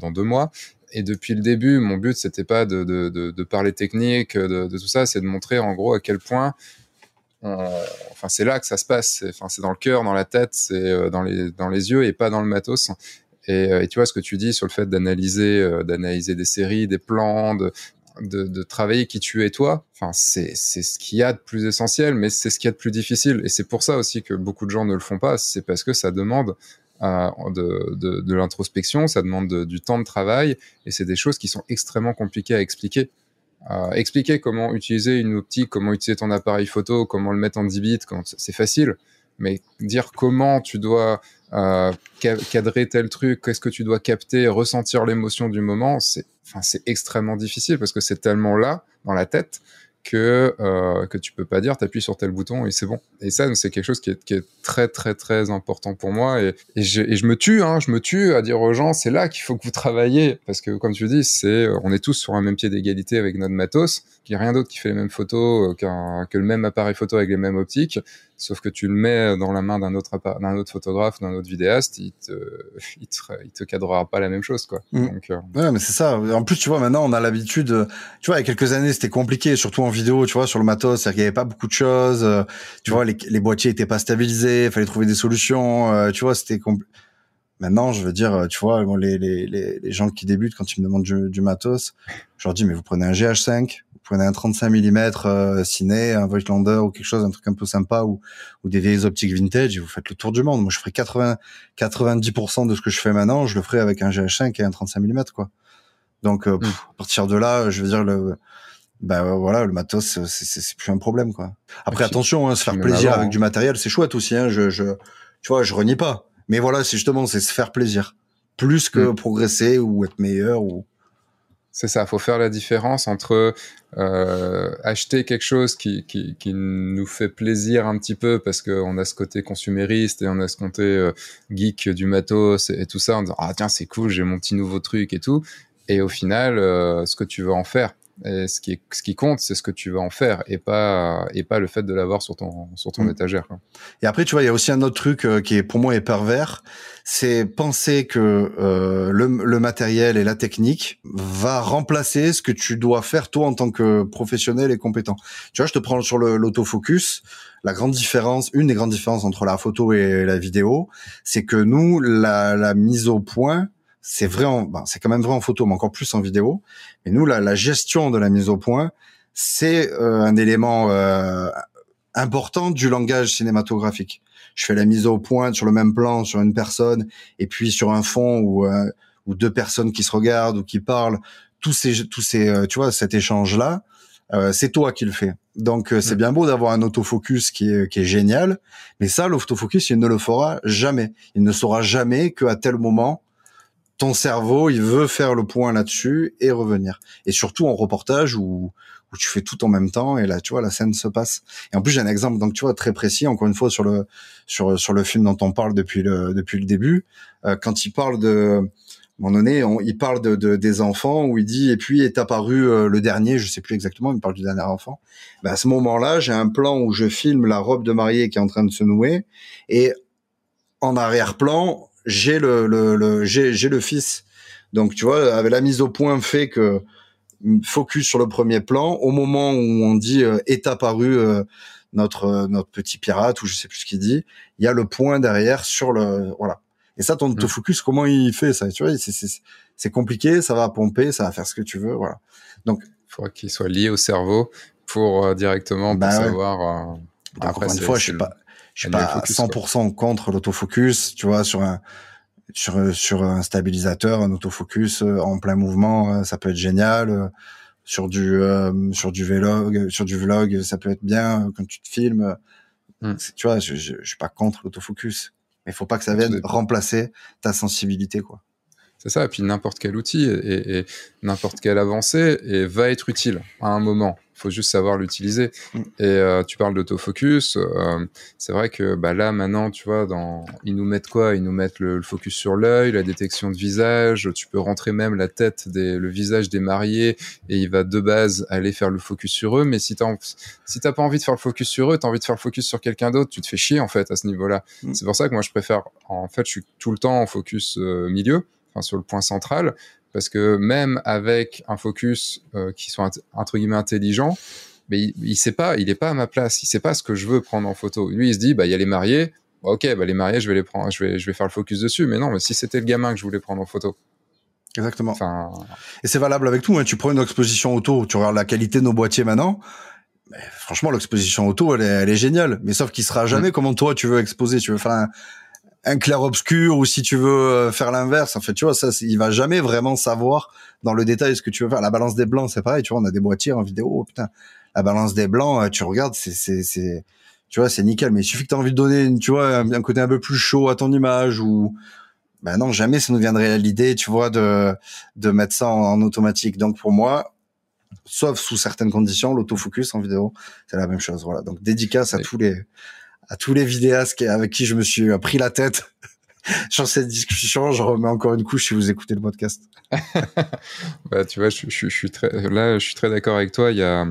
dans, deux mois et depuis le début, mon but c'était pas de, parler technique, de tout ça, c'est de montrer en gros à quel point enfin, c'est là que ça se passe. Enfin, c'est dans le cœur, dans la tête, c'est euh, dans les dans les yeux et pas dans le matos. Et, euh, et, tu vois ce que tu dis sur le fait d'analyser, euh, d'analyser des séries, des plans, de, de, travailler qui tu es toi. Enfin, c'est c'est ce qu'il y a de plus essentiel, mais c'est ce qu'il y a de plus difficile. Et c'est pour ça aussi que beaucoup de gens ne le font pas. C'est parce que ça demande de, de, de l'introspection, ça demande du temps de travail, et c'est des choses qui sont extrêmement compliquées à expliquer expliquer comment utiliser une optique, comment utiliser ton appareil photo, comment le mettre en 10 bits, c'est facile. Mais dire comment tu dois euh, cadrer tel truc, qu'est-ce que tu dois capter, ressentir l'émotion du moment, c'est extrêmement difficile parce que c'est tellement là dans la tête que euh, que tu peux pas dire t'appuies sur tel bouton et c'est bon. Et ça c'est quelque chose qui est, qui est, très très très important pour moi. Et, et, je, et je me tue hein, je me tue à dire aux gens c'est là qu'il faut que vous travaillez. Parce que comme tu dis c'est on est tous sur un même pied d'égalité avec notre matos. Qu'il n'y a rien d'autre qui fait les mêmes photos euh, que le même appareil photo avec les mêmes optiques sauf que tu le mets dans la main d'un autre d'un autre photographe d'un autre vidéaste il te, il te il te cadrera pas la même chose quoi mmh. Donc, euh... ouais mais c'est ça en plus tu vois maintenant on a l'habitude tu vois il y a quelques années c'était compliqué surtout en vidéo tu vois sur le matos c'est qu'il y avait pas beaucoup de choses euh, tu vois les, les boîtiers étaient pas stabilisés il fallait trouver des solutions euh, tu vois c'était Maintenant, je veux dire, euh, tu vois, les, les, les, les gens qui débutent, quand ils me demandent du, du matos, je leur dis, mais vous prenez un GH5, prenez un 35 mm euh, ciné, un Voigtlander ou quelque chose, un truc un peu sympa ou, ou des vieilles optiques vintage et vous faites le tour du monde. Moi, je ferai 80, 90% de ce que je fais maintenant, je le ferai avec un GH5 et un 35 mm, quoi. Donc, euh, mm. à partir de là, je veux dire, le, bah voilà, le matos, c'est plus un problème, quoi. Après, attention, hein, se faire plaisir avec du matériel, c'est chouette aussi. Hein, je, je, tu vois, je renie pas. Mais voilà, c'est justement, c'est se faire plaisir, plus que mm. progresser ou être meilleur ou. C'est ça, faut faire la différence entre euh, acheter quelque chose qui, qui, nous fait plaisir un petit peu parce qu'on a ce côté consumériste et on a ce côté euh, geek du matos et, tout ça, en disant ah tiens c'est cool, j'ai mon petit nouveau truc et tout, et au final euh, ce que tu veux en faire. Et ce qui, est, ce qui compte, c'est ce que tu vas en faire et pas, et pas le fait de l'avoir sur ton, sur ton mm. étagère. Quoi. Et après, tu vois, il y a aussi un autre truc euh, qui est pour moi est pervers, c'est penser que euh, le, le, matériel et la technique va remplacer ce que tu dois faire toi en tant que professionnel et compétent. Tu vois, je te prends sur l'autofocus. La grande différence, une des grandes différences entre la photo et la vidéo, c'est que nous, la, la mise au point, c'est vrai, en, ben, c'est quand même vrai en photo, mais encore plus en vidéo. Et nous, la, la gestion de la mise au point, c'est euh, un élément euh, important du langage cinématographique. Je fais la mise au point sur le même plan sur une personne et puis sur un fond ou euh, ou deux personnes qui se regardent ou qui parlent. Tous ces, tous ces, tu vois, cet échange là, c'est toi qui le fais. Donc c'est mm. bien beau d'avoir un autofocus qui est, qui est génial, mais ça, l'autofocus, il ne le fera jamais. Il ne saura jamais qu'à tel moment ton cerveau, il veut faire le point là-dessus et revenir. Et surtout en reportage où, où tu fais tout en même temps et là, tu vois, la scène se passe. Et en plus, j'ai un exemple, donc tu vois, très précis, encore une fois, sur le, sur, sur le film dont on parle depuis le, depuis le début. Euh, quand il parle de, à un moment donné, il parle de, de, des enfants où il dit et puis est apparu euh, le dernier, je sais plus exactement, il parle du dernier enfant. Ben, à ce moment-là, j'ai un plan où je filme la robe de mariée qui est en train de se nouer et en arrière-plan, j'ai le, le, le j'ai, j'ai le fils. Donc tu vois, avec la mise au point fait que focus sur le premier plan, au moment où on dit euh, est apparu euh, notre euh, notre petit pirate ou je sais plus ce qu'il dit, il y a le point derrière sur le voilà. Et ça, ton mmh. focus, comment il fait ça Tu vois, c'est, c'est, c'est compliqué, ça va pomper, ça va faire ce que tu veux, voilà. Donc, il faudra qu'il soit lié au cerveau pour directement pour bah savoir. après, une fois, je sais pas je suis pas 100% contre l'autofocus, tu vois, sur un sur sur un stabilisateur, un autofocus euh, en plein mouvement, euh, ça peut être génial. Euh, sur du sur du vlog, sur du vlog, ça peut être bien quand tu te filmes. Hmm. Tu vois, je, je, je, suis pas contre l'autofocus, mais il faut pas que ça vienne remplacer ta sensibilité, quoi. C'est ça. Et puis n'importe quel outil et, et n'importe quelle avancée et va être utile à un moment. Il faut juste savoir l'utiliser. Mm. Et euh, tu parles d'autofocus. Euh, c'est vrai que bah, là, maintenant, tu vois, dans... ils nous mettent quoi? Ils nous mettent le, focus sur l'œil, la détection de visage. Tu peux rentrer même la tête, des, le visage des mariés et il va de base aller faire le focus sur eux. Mais si tu si t'as pas envie de faire le focus sur eux, tu as envie de faire le focus sur quelqu'un d'autre, tu te fais chier en fait à ce niveau-là. Mm. C'est pour ça que moi, je préfère. En fait, je suis tout le temps en focus euh, milieu sur le point central, parce que même avec un focus euh, qui soit entre guillemets intelligent, mais il, il sait pas, il est pas à ma place, il sait pas ce que je veux prendre en photo. Lui, il se dit, bah il y a les mariés, bah, ok, bah les mariés, je vais les prendre, je vais, je vais faire le focus dessus. Mais non, mais si c'était le gamin que je voulais prendre en photo. Exactement. Enfin... Et c'est valable avec tout. Hein. Tu prends une exposition auto, tu regardes la qualité de nos boîtiers maintenant. Mais franchement, l'exposition auto, elle est, elle est géniale. Mais sauf qu'il sera jamais mm. comment toi tu veux exposer. Tu veux faire un, un clair obscur ou si tu veux euh, faire l'inverse. En fait, tu vois, ça, il va jamais vraiment savoir dans le détail ce que tu veux faire. La balance des blancs, c'est pareil. Tu vois, on a des boîtiers en vidéo. Oh, putain, la balance des blancs, euh, tu regardes, c'est, c'est, c'est, tu vois, c'est nickel. Mais il suffit que tu as envie de donner, tu vois, un, côté un peu plus chaud à ton image ou, ben non, jamais ça nous viendrait à l'idée, tu vois, de, de mettre ça en, automatique. Donc pour moi, sauf sous certaines conditions, l'autofocus en vidéo, c'est la même chose. Voilà. Donc dédicace à tous les à tous les vidéastes avec qui je me suis euh, pris la tête sur cette discussion. Je remets encore une couche si vous écoutez le podcast. bah, tu vois, là, je suis très d'accord avec toi. Il y a,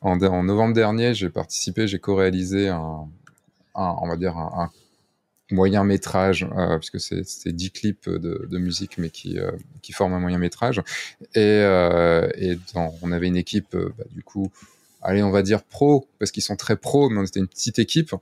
en, novembre dernier, j'ai participé, j'ai co-réalisé un, on va dire un, moyen métrage, euh, puisque c'est 10 clips de, musique, mais qui, euh, qui forment un moyen métrage. Et, on avait une équipe, bah, du coup, allez, on va dire pro, parce qu'ils sont très pro, mais on était une petite équipe.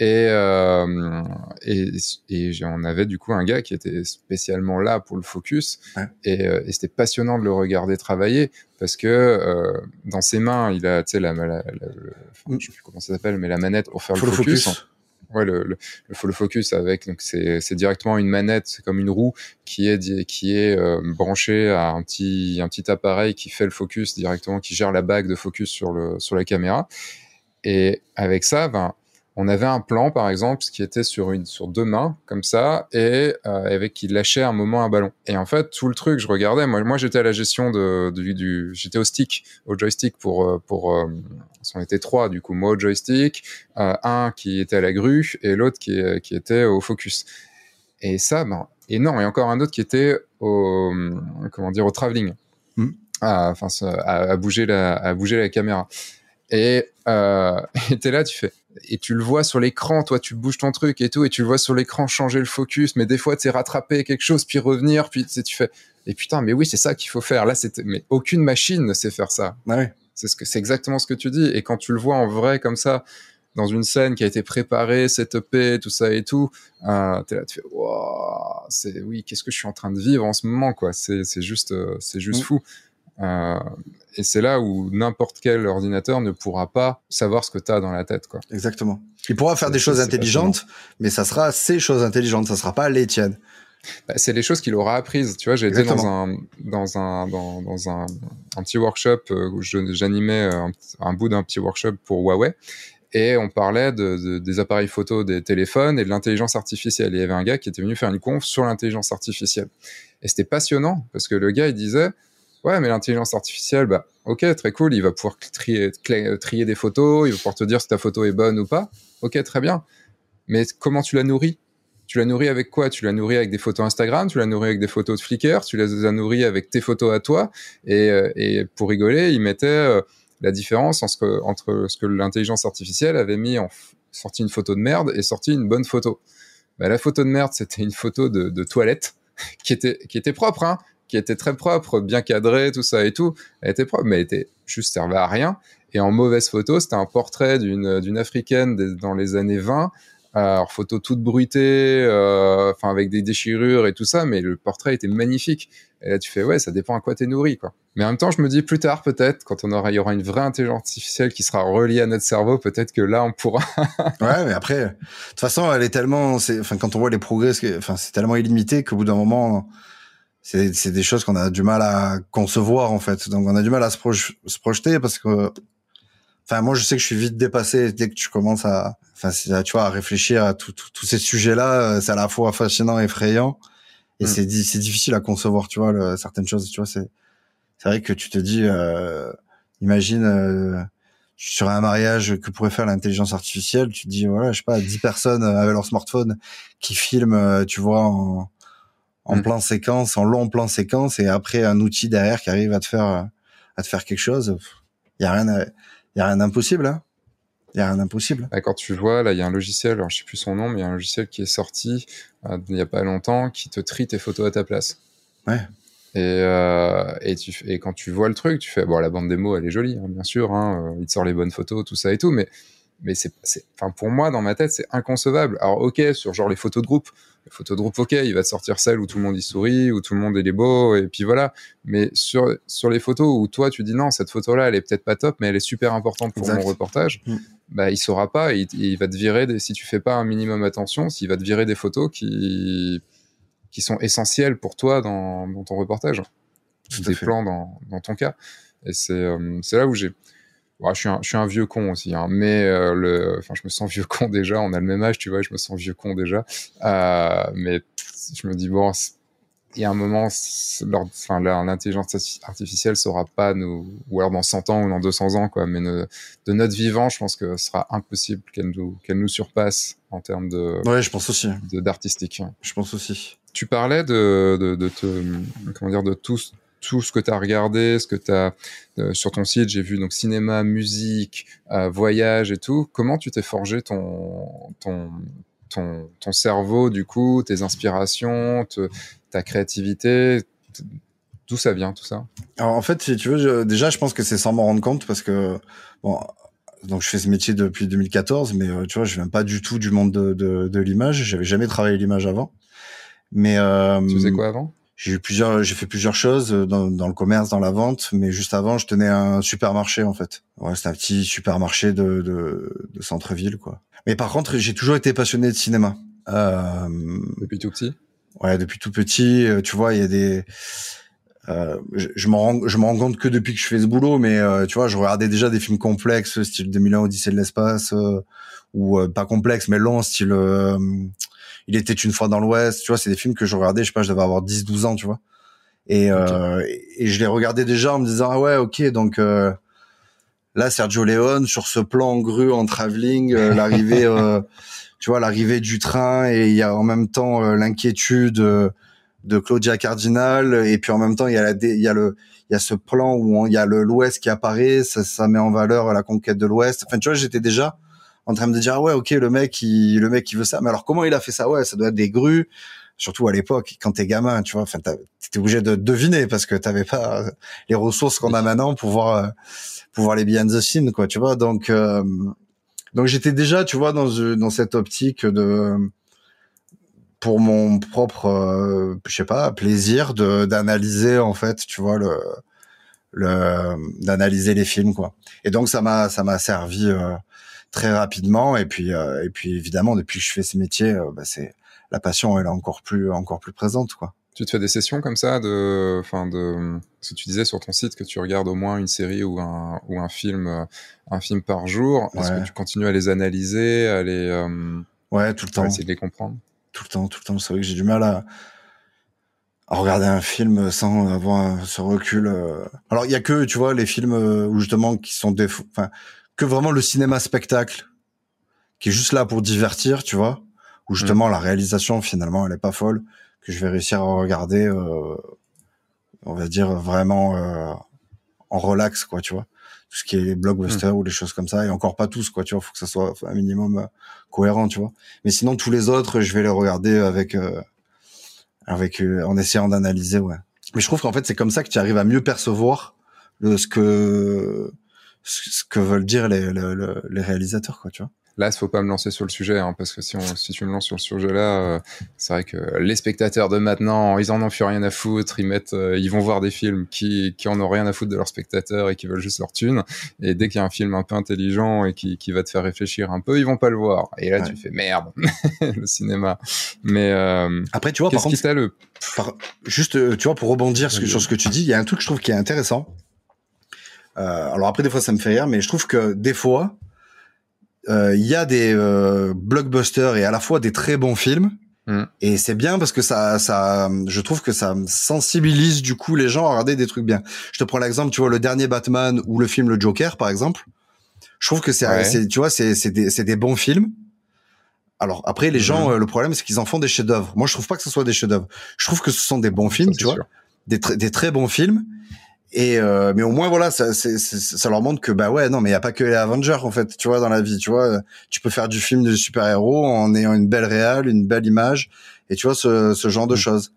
Et, euh, et, et on avait du coup un gars qui était spécialement là pour le focus. Et, euh, et c'était passionnant de le regarder travailler, parce que euh, dans ses mains, il a, tu sais, la, la, la, je sais plus comment ça s'appelle, mais la manette pour faire le focus. Ouais, le, le, le focus avec donc c'est directement une manette, c'est comme une roue qui est qui est euh, branchée à un petit un petit appareil qui fait le focus directement, qui gère la bague de focus sur le sur la caméra. Et avec ça, ben on avait un plan, par exemple, qui était sur une, sur deux mains, comme ça, et euh, avec qui lâchait un moment un ballon. Et en fait, tout le truc, je regardais. Moi, moi, j'étais à la gestion de, du, du j'étais au stick, au joystick pour, euh, pour, euh, on était trois, du coup, moi au joystick, euh, un qui était à la grue et l'autre qui, qui était au focus. Et ça, ben, et non, et encore un autre qui était au, comment dire, au travelling. Mm. enfin, à, à, bouger la, à bouger la caméra. Et euh, t'es là, tu fais, et tu le vois sur l'écran, toi tu bouges ton truc et tout, et tu le vois sur l'écran changer le focus, mais des fois tu sais rattraper quelque chose, puis revenir, puis tu fais, et putain, mais oui, c'est ça qu'il faut faire. Là, c'était, mais aucune machine ne sait faire ça. Ouais. C'est ce que, c'est exactement ce que tu dis. Et quand tu le vois en vrai comme ça, dans une scène qui a été préparée, setupée, tout ça et tout, euh, t'es là, tu fais, wow, c'est, oui, qu'est-ce que je suis en train de vivre en ce moment, quoi. C'est, c'est juste, euh, c'est juste mm. fou. Euh, et c'est là où n'importe quel ordinateur ne pourra pas savoir ce que tu as dans la tête. Quoi. Exactement. Il pourra faire des choses intelligentes, mais ça sera ces choses intelligentes, ça sera pas les tiennes. Bah, c'est les choses qu'il aura apprises. Tu vois, j'ai été dans un dans un dans, dans un, un, petit workshop euh, où j'animais un, un, bout d'un petit workshop pour Huawei et on parlait de, de, des appareils photo des téléphones et de l'intelligence artificielle. Et il y avait un gars qui était venu faire une conf sur l'intelligence artificielle. Et c'était passionnant parce que le gars il disait Ouais, mais l'intelligence artificielle, bah, ok, très cool, il va pouvoir trier, trier des photos, il va pouvoir te dire si ta photo est bonne ou pas. Ok, très bien. Mais comment tu la nourris? Tu la nourris avec quoi? Tu la nourris avec des photos Instagram, tu la nourris avec des photos de Flickr, tu les as nourris avec tes photos à toi? Et, euh, et pour rigoler, il mettait euh, la différence entre ce que, l'intelligence artificielle avait mis en sorti une photo de merde et sorti une bonne photo. Bah, la photo de merde, c'était une photo de, de toilette qui était, qui était propre, hein, qui était très propre, bien cadré, tout ça et tout. Elle était propre, mais elle était juste servait à rien. Et en mauvaise photo, c'était un portrait d'une africaine dans les années 20. Alors photo toute bruitée, euh, enfin avec des déchirures et tout ça, mais le portrait était magnifique. Et là tu fais ouais, ça dépend à quoi t'es nourri quoi. Mais en même temps, je me dis plus tard peut-être, quand on aura, il y aura une vraie intelligence artificielle qui sera reliée à notre cerveau, peut-être que là on pourra. ouais, mais après, de toute façon, elle est tellement, enfin quand on voit les progrès, enfin c'est tellement illimité qu'au bout d'un moment c'est des choses qu'on a du mal à concevoir en fait. Donc on a du mal à se, se projeter parce que, enfin moi je sais que je suis vite dépassé dès que tu commences à, enfin tu vois, à réfléchir à tous ces sujets-là, euh, c'est à la fois fascinant et effrayant et mm. c'est c'est difficile à concevoir, tu vois, le, certaines choses, tu vois, c'est c'est vrai que tu te dis, euh, imagine. Euh, sur un mariage que pourrait faire l'intelligence artificielle, tu te dis voilà, je sais pas, 10 personnes avec leur smartphone qui filment, euh, tu vois, en, en mm. plan séquence, en long plan séquence, et après un outil derrière qui arrive à te faire à te faire quelque chose. Il y a rien, il y a rien d'impossible. Hein il y a rien d'impossible. Bah, quand tu vois, là, il y a un logiciel, alors je sais plus son nom, mais il y a un logiciel qui est sorti euh, il y a pas longtemps qui te trie tes photos à ta place. Ouais. Et, euh, et, tu, et quand tu vois le truc, tu fais bon, la bande démo, elle est jolie, hein, bien sûr, hein, il te sort les bonnes photos, tout ça et tout, mais mais c'est, enfin pour moi dans ma tête c'est inconcevable. Alors ok sur genre les photos de groupe, les photos de groupe ok, il va te sortir celle où tout le monde y sourit, où tout le monde est beau et puis voilà. Mais sur sur les photos où toi tu dis non cette photo là elle est peut-être pas top mais elle est super importante pour mon reportage, mm. bah il saura pas, il, il va te virer des, si tu fais pas un minimum attention, s'il va te virer des photos qui qui sont essentielles pour toi dans, dans ton reportage, des plans dans, dans ton cas. Et c'est euh, c'est là où j'ai je, suis un, je suis un vieux con aussi, hein, mais euh, le, enfin, je me sens vieux con déjà. On a le même âge, tu vois, je me sens vieux con déjà. Euh, mais je me dis bon, il y a un moment, enfin, l'intelligence artificielle saura pas nous, ou alors dans 100 ans ou dans 200 ans, quoi. Mais de notre vivant, je pense que ce sera impossible qu'elle nous, qu'elle nous surpasse en termes de. Ouais, je pense aussi. D'artistique. Je pense aussi. Tu parlais de, de, de te, comment dire, de tous tout ce que tu as regardé, ce que tu as euh, sur ton site, j'ai vu donc cinéma, musique, euh, voyage et tout. Comment tu t'es forgé ton, ton, ton, ton, cerveau, du coup, tes inspirations, ta créativité? D'où ça vient tout ça? Alors en fait, si tu veux, déjà, je pense que c'est sans m'en rendre compte parce que bon, donc je fais ce métier depuis 2014, mais euh, tu vois, je viens pas du tout du monde de, de, de l'image. J'avais jamais travaillé l'image avant. Mais euh, tu faisais quoi avant? J'ai eu plusieurs, j'ai fait plusieurs choses euh, dans, dans, le commerce, dans la vente, mais juste avant, je tenais un supermarché en fait. Ouais, c'était un petit supermarché de, de, de centre-ville quoi. Mais par contre, j'ai toujours été passionné de cinéma. Euh, depuis tout petit? Ouais, depuis tout petit. Euh, tu vois, il y a des. Euh, je, je m'en rends, je me rends compte que depuis que je fais ce boulot, mais euh, tu vois, je regardais déjà des films complexes, style 2001 Odyssée de l'espace, euh, ou pas complexes, mais longs, style Il était une fois dans l'Ouest. Tu vois, c'est des films que je regardais, je sais pas, je devais avoir 10-12 ans, tu vois. Et, et je les regardais déjà en me disant ah ouais, ok, donc là Sergio Leone sur ce plan grue en travelling, l'arrivée, tu vois, l'arrivée du train et il y a en même temps l'inquiétude de Claudia Cardinal et puis en même temps il y a la il y a le il y a ce plan où il y a le l'Ouest qui apparaît ça, ça met en valeur la conquête de l'Ouest enfin tu vois j'étais déjà en train de dire ah ouais ok le mec il le mec il veut ça. Mais alors comment il a fait ça? Ouais ça doit être des grues. Surtout à l'époque quand t'es gamin tu vois enfin t'étais obligé de deviner parce que t'avais pas les ressources qu'on a maintenant pour voir pour voir les behind the scenes quoi tu vois. Donc euh, donc j'étais déjà tu vois dans dans cette optique de pour mon propre, euh, je sais pas, plaisir de d'analyser en fait, tu vois le le d'analyser les films quoi. Et donc ça m'a ça m'a servi euh, très rapidement et puis euh, et puis évidemment depuis que je fais ce métier, bah, c'est la passion elle est encore plus encore plus présente quoi. Tu te fais des sessions comme ça de, enfin de, ce que tu disais sur ton site que tu regardes au moins une série ou un ou un film, un film par jour. Est-ce que tu continues à les analyser, à les, ouais, tout le temps, essayer de les comprendre? Tout le temps, tout le temps. C'est vrai que j'ai du mal à, regarder un film sans avoir ce recul. Euh. Alors il y a que, tu vois, les films euh, où justement qui sont des, enfin, que vraiment le cinéma spectacle, qui est juste là pour divertir, tu vois, où justement mm. la réalisation finalement elle est pas folle, que je vais réussir à regarder, euh, on va dire vraiment en relax, quoi, tu vois tout ce qui est les blockbusters mmh. ou les choses comme ça et encore pas tous quoi tu vois faut que ça soit un minimum euh, cohérent tu vois mais sinon tous les autres je vais les regarder avec euh, avec euh, en essayant d'analyser ouais mais je trouve qu'en fait c'est comme ça que tu arrives à mieux percevoir le, ce que ce que veulent dire les, les, les réalisateurs quoi tu vois Là, il faut pas me lancer sur le sujet, hein, parce que si, on, si tu me lances sur le sujet-là, euh, c'est vrai que les spectateurs de maintenant, ils en ont plus rien à foutre. Ils mettent, euh, ils vont voir des films qui, qui en ont rien à foutre de leurs spectateurs et qui veulent juste leur thune. Et dès qu'il y a un film un peu intelligent et qui, qui va te faire réfléchir un peu, ils vont pas le voir. Et là, tu fais merde, le cinéma. Mais euh, après, tu vois, par contre, le... juste, tu vois, pour rebondir sur ce que tu dis, il y a un truc que je trouve qui est intéressant. Alors après, des fois, ça me fait rire, mais je trouve que des fois, euh, il y a des euh, blockbusters et à la fois des très bons films. Mm. Et c'est bien parce que ça, ça, je trouve que ça sensibilise du coup les gens à regarder des trucs bien. Je te prends l'exemple, tu vois, le dernier Batman ou le film Le Joker, par exemple. Je trouve que c'est, tu vois, c'est, c'est des, c'est des bons films. Alors après, les gens, mm. euh, le problème, c'est qu'ils en font des chefs-d'œuvre. Moi, je trouve pas que ce soit des chefs-d'œuvre. Je trouve que ce sont des bons films, tu vois, des, des très bons films. Et euh, mais au moins voilà, ça, ça leur montre que bah ouais non mais il y a pas que les Avengers en fait, tu vois dans la vie, tu vois, tu peux faire du film de super-héros en ayant une belle réale, une belle image et tu vois ce, ce genre de mm. choses.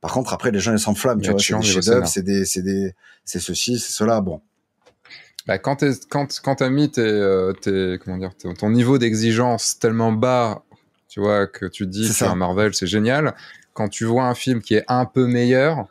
Par contre après les gens ils s'enflamment, tu vois, c'est des c'est des c'est des c'est ceci, c'est cela, bon. Bah, quand t'es quand quand t'as mis tes, euh, tes comment dire ton niveau d'exigence tellement bas, tu vois que tu te dis que un Marvel c'est génial. Quand tu vois un film qui est un peu meilleur,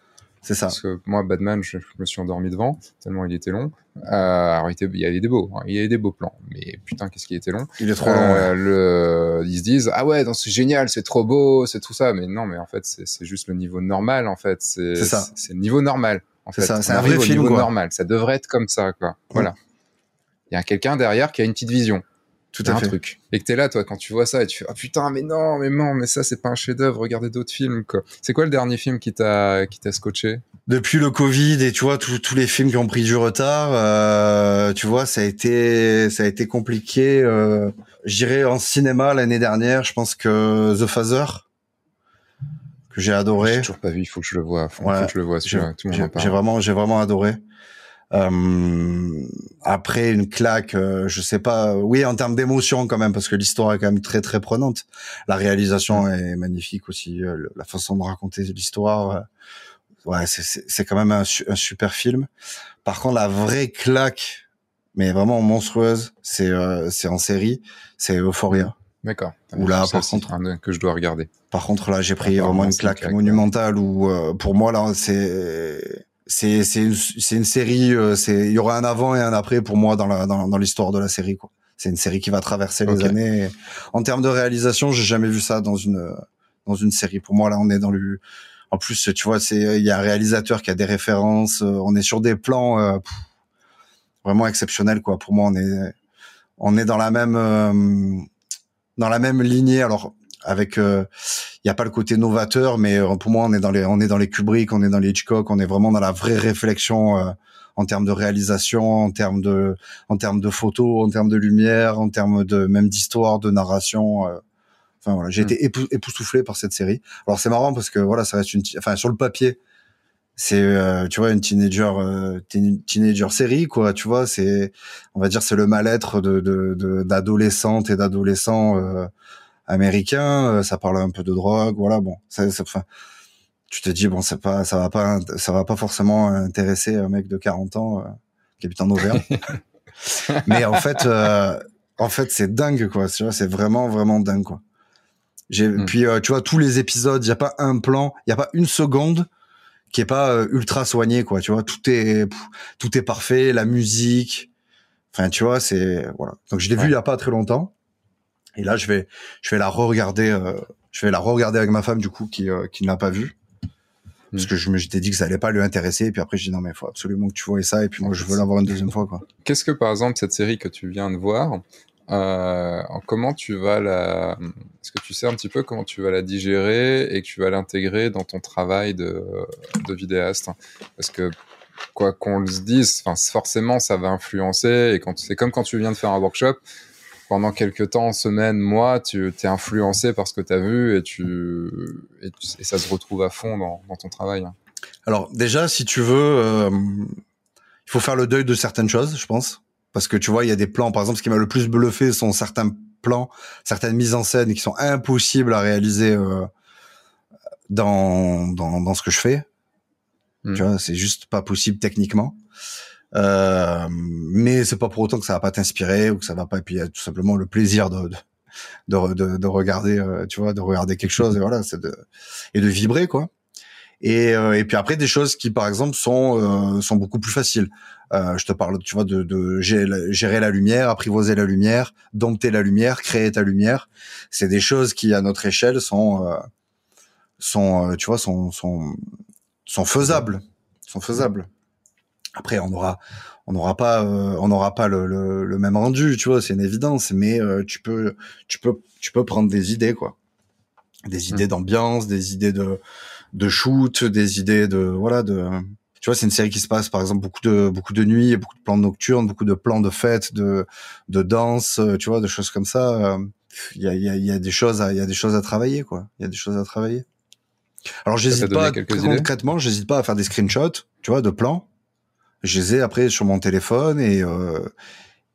c'est ça. Parce que moi, Batman, je, me suis endormi devant, tellement il était long. Euh, alors, il, était, il y avait des beaux, hein, il y avait des beaux plans. Mais putain, qu'est-ce qui était long. Il est trop long. Euh, le, ils se disent, ah ouais, c'est génial, c'est trop beau, c'est tout ça. Mais non, mais en fait, c'est juste le niveau normal, en fait. C'est ça. C'est le niveau normal. En fait, c'est un vrai film, quoi. normal. Ça devrait être comme ça, quoi. Voilà. Il y a quelqu'un derrière qui a une petite vision. Tout à un fait. truc. Et que t'es là, toi, quand tu vois ça, et tu fais, ah putain, mais non, mais non, mais ça, c'est pas un chef-d'œuvre, regardez d'autres films, quoi. C'est quoi le dernier film qui t'a, qui t'a scotché? Depuis le Covid et tu vois, tous les films qui ont pris du retard, euh, tu vois, ça a été, ça a été compliqué, euh, je dirais en cinéma l'année dernière, je pense que The Father, que j'ai adoré. J'ai toujours pas vu, il faut que je le vois, faut, faut que je le vois, J'ai vraiment, j'ai vraiment adoré. Euh, après une claque, euh, je sais pas. Oui, en termes d'émotion quand même, parce que l'histoire est quand même très très prenante. La réalisation mm. est magnifique aussi, euh, la façon de raconter l'histoire. ouais, c'est quand même un, super film. Par contre, la vraie claque, mais vraiment monstrueuse, c'est c'est en série, c'est Euphoria. D'accord. Ou là, par contre, que je dois regarder. Par contre, là, j'ai pris vraiment une claque, monumentale. Où pour moi, là, c'est c'est c'est une, c'est une série euh, c'est il y aura un avant et un après pour moi dans la dans, dans l'histoire de la série quoi C'est une série qui va traverser les années. En termes de réalisation, j'ai jamais vu ça dans une dans une série. Pour moi, là, on est dans le. En plus, tu vois, c'est il y a un réalisateur qui a des références. Euh, on est sur des plans euh, vraiment exceptionnels, quoi. Pour moi, on est on est dans la même euh, dans la même lignée. Alors avec il y a pas le côté novateur mais pour moi on est dans les on est dans les Kubrick on est dans les Hitchcock on est vraiment dans la vraie réflexion en termes de réalisation, en termes de, en termes de photos, en termes de lumière, en termes de même d'histoire, de narration. Euh. Enfin voilà, j'ai hmm. été époustouflé par cette série. Alors c'est marrant parce que voilà, ça reste une, enfin sur le papier, c'est euh, tu vois une teenager, euh, teenager série quoi. Tu vois, c'est, on va dire c'est le mal-être de d'adolescentes et d'adolescents euh, américains. Ça parle un peu de drogue, voilà. Bon, ça, ça, enfin, tu te dis bon c'est pas ça va pas ça va pas forcément intéresser un mec de 40 ans euh, qui habite en Auvergne mais en fait euh, en fait c'est dingue quoi tu vois c'est vraiment vraiment dingue quoi j'ai hmm. puis euh, tu vois tous les épisodes il y a pas un plan il y a pas une seconde qui est pas ultra soigné quoi tu vois tout est tout est parfait la musique enfin tu vois c'est voilà donc je l'ai vu il y a pas très longtemps et là je vais je vais la re-regarder je vais la re-regarder avec ma femme du coup qui qui ne l'a pas vue. Parce mm. que je me j'étais dit que ça allait pas lui intéresser. Et puis après j'ai dit non mais il faut absolument que tu vois ça. Et puis moi je veux l'avoir une deuxième fois quoi. Qu'est-ce que par exemple cette série que tu viens de voir euh, comment tu vas la est-ce que tu sais un petit peu comment tu vas la digérer et que tu vas l'intégrer dans ton travail de, de vidéaste? Parce que quoi qu'on le dise enfin forcément ça va influencer. Et quand c'est comme quand tu viens de faire un workshop pendant quelques temps, semaines, mois, tu es influencé par ce que tu as vu et, tu, et, ça se retrouve à fond dans, dans ton travail. Alors déjà, si tu veux, euh, il faut faire le deuil de certaines choses, je pense. Parce que tu vois, il y a des plans, par exemple, ce qui m'a le plus bluffé sont certains plans, certaines mises en scène qui sont impossibles à réaliser euh, dans, dans, dans, ce que je fais. Hmm. Tu vois, c'est juste pas possible techniquement. Euh, mais c'est pas pour autant que ça va pas t'inspirer ou que ça va pas. Et puis il y a tout simplement le plaisir de, de, de, de regarder, euh, tu vois, de regarder quelque chose et voilà, c'est de et de vibrer quoi. Et, euh, et puis après des choses qui par exemple sont sont beaucoup plus faciles. je te parle, tu vois, de, de gérer la lumière, apprivoiser la lumière, dompter la lumière, créer ta lumière. C'est des choses qui à notre échelle sont sont tu vois sont sont sont faisables, sont faisables. Après, on aura, on n'aura pas, euh, on n'aura pas le, le, le, même rendu, tu vois, c'est une évidence. Mais euh, tu peux, tu peux, tu peux prendre des idées, quoi, des mmh. idées d'ambiance, des idées de, de shoot, des idées de, voilà, de. Tu vois, c'est une série qui se passe, par exemple, beaucoup de, beaucoup de nuits, beaucoup de plans nocturnes, beaucoup de plans de fêtes, de, de danse, euh, tu vois, de choses comme ça. Il y a, y, a, y a des choses, il y a des choses à travailler, quoi. Il y a des choses à travailler. Alors, j'hésite pas, concrètement, j'hésite pas à faire des screenshots, tu vois, de plans je les ai après sur mon téléphone et euh,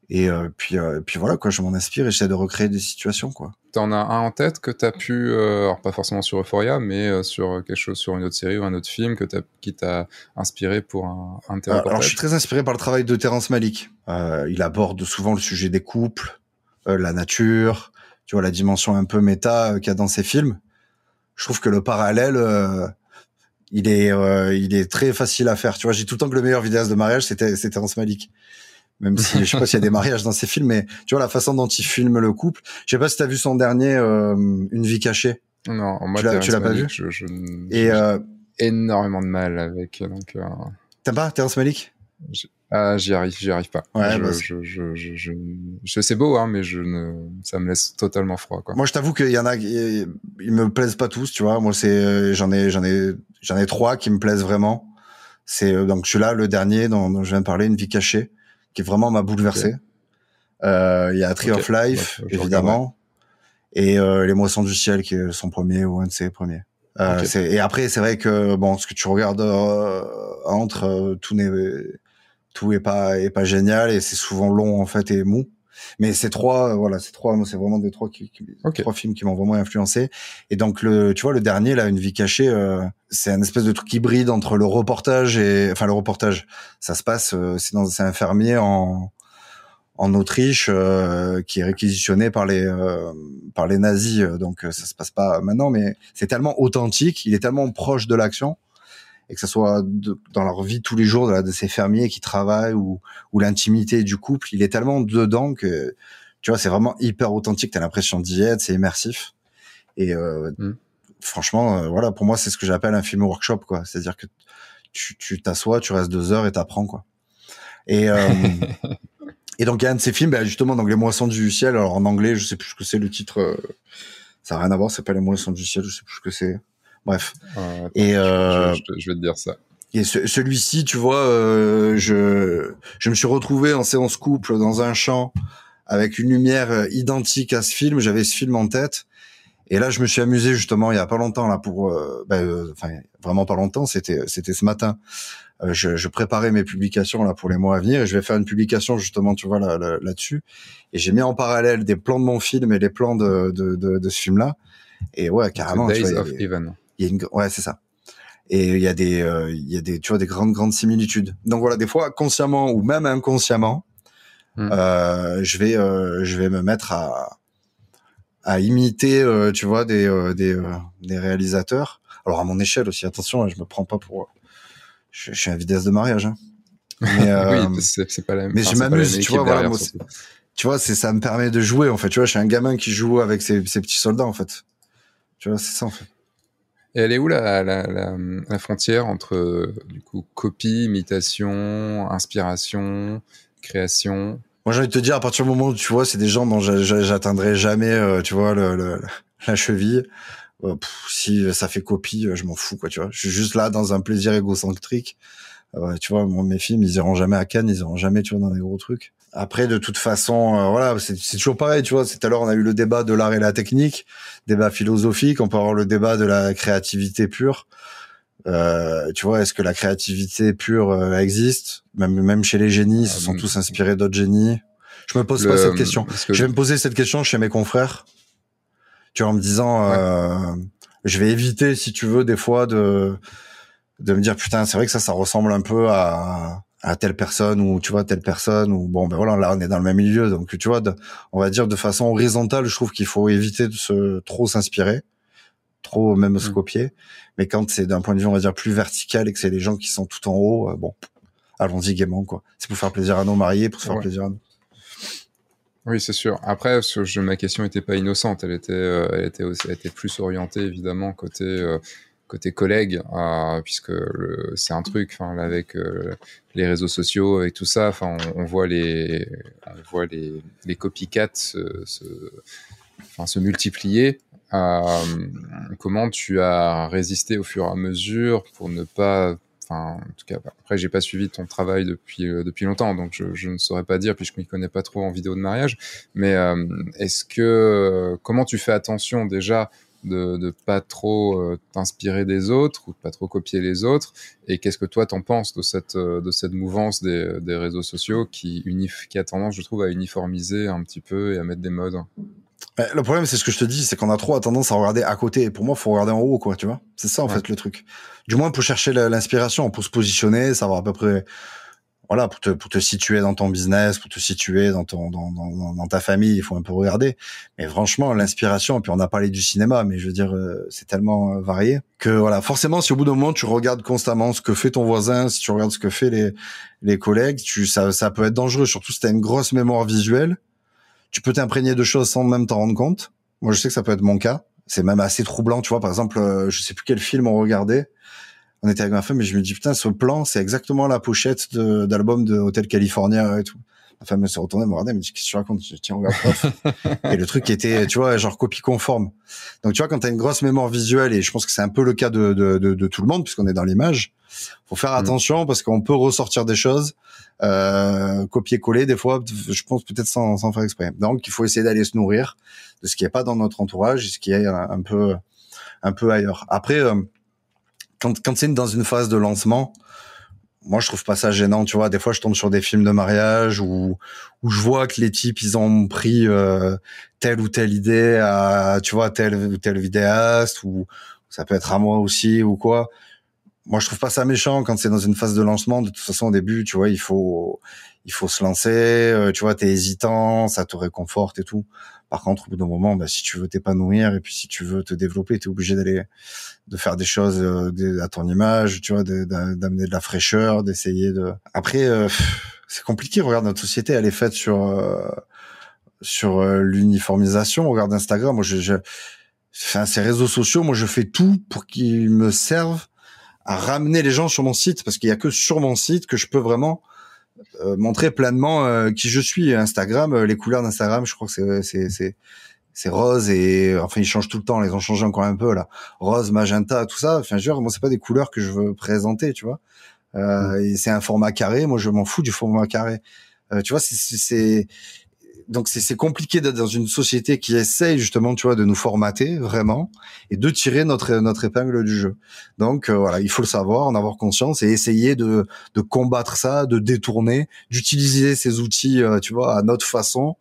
et euh, puis euh, puis voilà quoi je m'en inspire et j'essaie de recréer des situations quoi. T'en as un en tête que t'as pu alors pas forcément sur Euphoria mais sur quelque chose sur une autre série ou un autre film que t'as qui t'a inspiré pour un, un alors je suis très inspiré par le travail de Terrence Malick. Il aborde souvent le sujet des couples la nature tu vois la dimension un peu méta qu'il y a dans ses films. Je trouve que le parallèle il est euh, il est très facile à faire. Tu vois, j'ai tout le temps que le meilleur vidéaste de mariage c'était c'était Terrence Malick. Même si je sais pas s'il y a des mariages dans ses films, mais tu vois la façon dont il filme le couple. Je sais pas si t'as vu son dernier euh, Une vie cachée. Non, moi tu l'as pas vu. Je, je, Et euh, énormément de mal avec donc. Euh... T'aimes pas? Terrence Malick ah, j'y arrive, j'y arrive pas. Ouais, je, bah, je, je, je, je, je, c'est beau, hein, mais je ne, ça me laisse totalement froid, quoi. Moi, je t'avoue qu'il y en a, ils me plaisent pas tous, tu vois. Moi, c'est, j'en ai, j'en ai, j'en ai trois qui me plaisent vraiment. C'est euh, donc celui-là, le dernier dont, dont, je viens de parler, une vie cachée, qui vraiment m'a bouleversé. Euh, il y a Tree of Life, évidemment, et euh, Les Moissons du ciel, qui est son premier ou un de ses premiers. Euh, et après, c'est vrai que bon, ce que tu regardes euh, entre euh, tout n'est tout est pas est pas génial et c'est souvent long en fait et mou. Mais ces trois, voilà, ces trois, c'est vraiment des trois qui, trois films qui m'ont vraiment influencé. Et donc le, tu vois, le dernier là, une vie cachée, euh, c'est un espèce de truc hybride entre le reportage et, enfin le reportage, ça se passe, euh, c'est dans, c'est un fermier en en Autriche euh, qui est réquisitionné par les par les nazis. Donc ça se passe pas maintenant, mais c'est tellement authentique, il est tellement proche de l'action et que ce soit dans leur vie tous les jours de, de ces fermiers qui travaillent ou, ou l'intimité du couple, il est tellement dedans que Tu vois, c'est vraiment hyper authentique. T'as l'impression d'y être, c'est immersif. Et euh, mm. franchement, euh, voilà, pour moi, c'est ce que j'appelle un film workshop, quoi. C'est-à-dire que tu t'assois, tu, restes deux heures et t'apprends, quoi. Et euh, et donc il y a un de ces films, bah, justement, donc Les Moissons du ciel. Alors en anglais, je sais plus ce que c'est le titre. ça n'a rien à voir. C'est pas Les Moissons du ciel. Je sais plus ce que c'est. Bref. et je, vais te dire ça. Et celui-ci, tu vois, je je me suis retrouvé en séance couple dans un champ avec une lumière identique à ce film. J'avais ce film en tête et là, je me suis amusé justement il y a pas longtemps là pour, euh, ben, euh, enfin vraiment pas longtemps, c'était c'était ce matin. Euh, je, je, préparais mes publications là pour les mois à venir et je vais faire une publication justement, tu vois là, là-dessus. et j'ai mis en parallèle des plans de mon film et les plans de de, de, de ce film-là. Et ouais, carrément. tu vois, il y a une, ouais, c'est ça. Et il y a des, il y a des, tu vois, des grandes grandes similitudes. Donc voilà, des fois consciemment ou même inconsciemment, hmm. euh, je vais, je vais me mettre à à imiter, euh, tu vois, des euh, des, euh, des réalisateurs. Alors à mon échelle aussi, attention, hein, je me prends pas pour, je, suis un vitesse de mariage. Hein. Mais, oui, c'est pas la même. Mais je m'amuse, tu vois, voilà, tu vois, c'est ça me permet de jouer en fait. Tu vois, je suis un gamin qui joue avec ses, ses petits soldats en fait. Tu vois, c'est ça en fait. Et elle est où la, la, la, la frontière entre du coup copie, imitation, inspiration, création? Moi, j'ai envie de te dire, à partir du moment où tu vois, c'est des gens dont j'atteindrai jamais, euh, tu vois, la cheville. Euh, si ça fait copie, euh, je m'en fous, quoi, tu vois. Je suis juste là dans un plaisir égocentrique. Tu vois, mes films, ils iront jamais à Cannes, ils iront jamais, tu vois, dans des gros trucs. Après, de toute façon, voilà, c'est toujours pareil, tu vois. C'est à l'heure, on a eu le débat de l'art et la technique, débat philosophique. On peut avoir le débat de la créativité pure. Euh, tu vois, est-ce que la créativité pure euh, existe? Même, même chez les génies, ils se sont ah, tous inspirés d'autres génies. Je me pose pas cette question. Je vais me poser cette question chez mes confrères. Tu vois, en me disant, euh, je vais éviter, si tu veux, des fois de de me dire putain, c'est vrai que ça, ça ressemble un peu à à telle personne ou tu vois telle personne ou bon ben voilà là on est dans le même milieu donc tu vois on va dire de façon horizontale je trouve qu'il faut éviter de se trop s'inspirer trop même se mm. copier. Mais quand c'est d'un point de vue, on va dire, plus vertical et que c'est les gens qui sont tout en haut, euh, bon, allons-y gaiement, quoi. C'est pour faire plaisir à nos mariés, pour se faire plaisir à nous. Oui, c'est sûr. Après, je, ma question n'était pas innocente. Elle était, euh, elle était aussi, elle était plus orientée évidemment côté euh, côté collègue, puisque c'est un truc. Avec les réseaux sociaux, et tout ça, enfin, on, voit les, on voit les, les copycats se, se, multiplier. Euh, comment tu as résisté au fur et à mesure pour ne pas Enfin, en tout cas, après, j'ai pas suivi ton travail depuis euh, depuis longtemps, donc je, ne saurais pas dire, puisque je m'y connais pas trop en vidéo de mariage. Mais euh, est-ce que comment tu fais attention déjà de de pas trop t'inspirer des autres ou de pas trop copier les autres? Et qu'est-ce que toi t'en penses de cette de cette mouvance des, des réseaux sociaux qui unif qui a tendance, je trouve, à uniformiser un petit peu et à mettre des modes? Le problème, c'est ce que je te dis, c'est qu'on a trop tendance à regarder à côté. pour moi, faut regarder en haut, quoi, tu vois. C'est ça, en fait, le truc. Du moins, pour chercher l'inspiration, pour se positionner, savoir à peu près, voilà, pour te, pour te situer dans ton business, pour te situer dans ton, dans, dans, ta famille, il faut un peu regarder. Mais franchement, l'inspiration, puis on a parlé du cinéma, mais je veux dire, euh, c'est tellement euh, varié que, voilà, forcément, si au bout d'un moment, tu regardes constamment ce que fait ton voisin, si tu regardes ce que fait les, les collègues, tu, ça, ça peut être dangereux, surtout si t'as une grosse mémoire visuelle tu peux t'imprégner de choses sans même t'en rendre compte. Moi, je sais que ça peut être mon cas. C'est même assez troublant, tu vois. Par exemple, euh, je sais plus quel film on regardait. On était avec ma femme et je me dis putain, ce plan, c'est exactement la pochette d'album de, Hotel California et tout. Ma femme s'est retournée, me regardait, me dit qu'est-ce que tu racontes? Tiens, regarde. et le truc était, tu vois, genre copie conforme. Donc tu vois, quand t'as une grosse mémoire visuelle et je pense que c'est un peu le cas de, de, de, de tout le monde puisqu'on est dans l'image, faut faire mm. attention parce qu'on peut ressortir des choses, euh, copier-coller des fois, je pense peut-être sans, sans faire exprès. Donc il faut essayer d'aller se nourrir de ce qui est pas dans notre entourage et ce qui est un peu un peu ailleurs. Après, euh, quand quand c'est dans une phase de lancement, moi je trouve pas ça gênant tu vois. Des fois je tombe sur des films de mariage où où je vois que les types ils ont pris euh, telle ou telle idée à tu vois tel ou tel vidéaste ou ça peut être à moi aussi ou quoi. Moi je trouve pas ça méchant quand c'est dans une phase de lancement. De toute façon au début tu vois il faut il faut se lancer euh, tu vois t'es hésitant ça te réconforte et tout par contre au bout d'un moment bah, si tu veux t'épanouir et puis si tu veux te développer t'es obligé d'aller de faire des choses euh, à ton image tu vois d'amener de, la fraîcheur d'essayer de après euh, c'est compliqué regarde notre société elle est faite sur sur l'uniformisation. Regarde Instagram, moi, je, je, enfin, ces réseaux sociaux, moi, je fais tout pour qu'ils me servent à ramener les gens sur mon site, parce qu'il y a que sur mon site que je peux vraiment montrer pleinement qui je suis. Instagram, les couleurs d'Instagram, je crois que c'est c'est c'est rose et enfin ils changent tout le temps, ils ont changé encore un peu là. Rose, magenta, tout ça. Enfin, je veux moi c'est pas des couleurs que je veux présenter, tu vois. Euh, mm. et c'est un format carré. Moi, je m'en fous du format carré. Euh, tu vois, c'est donc c'est compliqué d'être dans une société qui essaye justement, tu vois, de nous formater vraiment et de tirer notre notre épingle du jeu. Donc euh, voilà, il faut le savoir, en avoir conscience et essayer de de combattre ça, de détourner, d'utiliser ces outils, euh, tu vois, à notre façon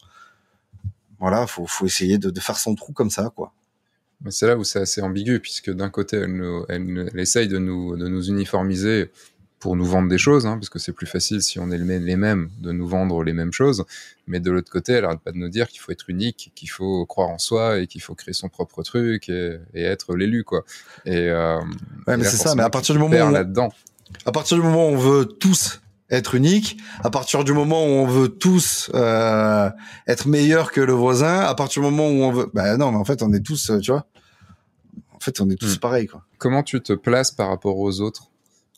voilà, faut, faut essayer de, de faire son trou comme ça, quoi. C'est là où c'est assez ambigu, puisque d'un côté, elle, elle, essaye de nous, de nous uniformiser pour nous vendre des choses, hein, parce que c'est plus facile si on est les mêmes de nous vendre les mêmes choses. Mais de l'autre côté, elle arrête pas de nous dire qu'il faut être unique, qu'il faut croire en soi et qu'il faut créer son propre truc et, et être l'élu, quoi. Et, euh, ouais, mais c'est ça. Mais à partir du moment où là-dedans, à partir du moment où on veut tous être unique. À partir du moment où on veut tous euh, être meilleurs que le voisin, à partir du moment où on veut, bah non, mais en fait, on est tous, euh, tu vois, en fait, on est tous hmm. pareils, quoi. Comment tu te places par rapport aux autres?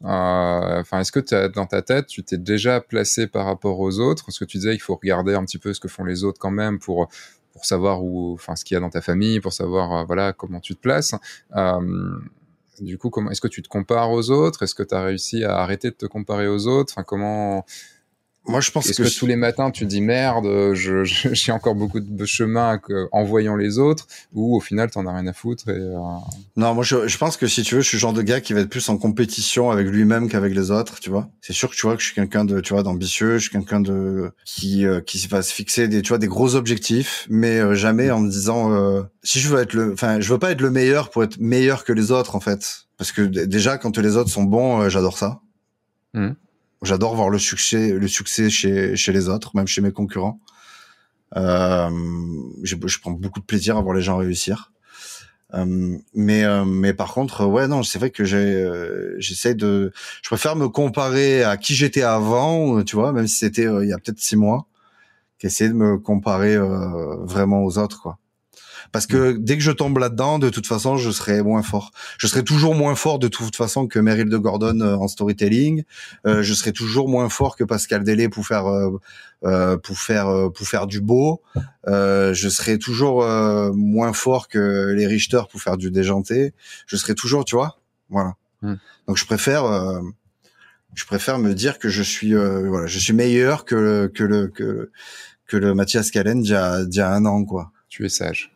Enfin, est-ce que as, dans ta tête, tu t'es déjà placé par rapport aux autres? Parce que tu disais, il faut regarder un petit peu ce que font les autres quand même pour pour savoir où, enfin, ce qu'il y a dans ta famille, pour savoir, euh, voilà, comment tu te places. Euh, du coup, est-ce que tu te compares aux autres? Est-ce que tu as réussi à arrêter de te comparer aux autres? Enfin, comment moi, je pense que, tous les matins, tu dis merde, je, j'ai encore beaucoup de chemin en voyant les autres, ou au final, t'en as rien à foutre. Et, euh, Non, moi, je, je, pense que si tu veux, je suis le genre de gars qui va être plus en compétition avec lui-même qu'avec les autres, tu vois. C'est sûr que tu vois que je suis quelqu'un de, tu vois, d'ambitieux, je suis quelqu'un de qui euh, qui va se fixer des, tu vois, des gros objectifs, mais euh, jamais en me disant si je veux être le, enfin, je veux pas être le meilleur pour être meilleur que les autres, en fait, parce que déjà quand les autres sont bons, j'adore ça. Mmh. J'adore voir le succès, le succès chez, chez les autres, même chez mes concurrents. Euh, je prends beaucoup de plaisir à voir les gens réussir. Euh, mais euh, mais par contre, ouais, non, c'est vrai que j'ai euh, j'essaie de, je préfère me comparer à qui j'étais avant, tu vois, même si c'était il y a peut-être six mois, qu'essayer de me comparer vraiment aux autres, quoi parce que dès que je tombe là-dedans, de toute façon, je serai moins fort. Je serai toujours moins fort de toute façon que Meryl de Gordon euh, en storytelling. Euh, je serai toujours moins fort que Pascal Delay pour faire euh, euh pour faire pour faire du beau. je serai toujours moins fort que les Richter pour faire du déjanté. Je serai toujours, tu vois, voilà. Hmm. Donc je préfère je préfère me dire que je suis voilà, je suis meilleur que que le que que le Mathias Callen d'il y a, y a un an quoi. Tu es sage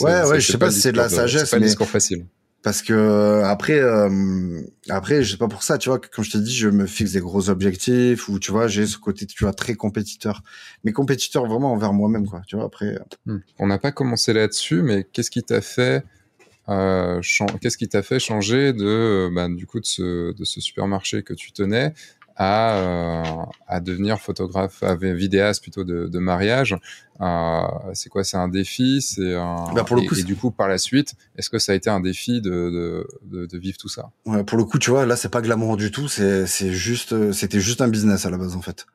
ouais, ouais, je sais pas si c'est de la sagesse, mais discours facile. Parce que euh, après, euh, après, je sais pas pour ça, tu vois, comme je te dis, je me fixe des gros objectifs ou tu vois, j'ai ce côté, tu vois, très compétiteur. Mais compétiteur vraiment envers moi-même, quoi. Tu vois, après. Euh. Hmm. On n'a pas commencé là-dessus, mais qu'est-ce qui t'a fait, euh, qu'est-ce qui t'a fait changer de, bah, du coup, de ce, de ce supermarché que tu tenais à, euh, à devenir photographe, à vidéaste plutôt de, de mariage. Euh, c'est quoi C'est un défi C'est un... Bah pour le coup, et, du coup, par la suite, est-ce que ça a été un défi de, de, de, vivre tout ça? Ouais, Pour le coup, tu vois, là, c'est pas glamour du tout. C'est juste, c'était juste un business à la base en fait.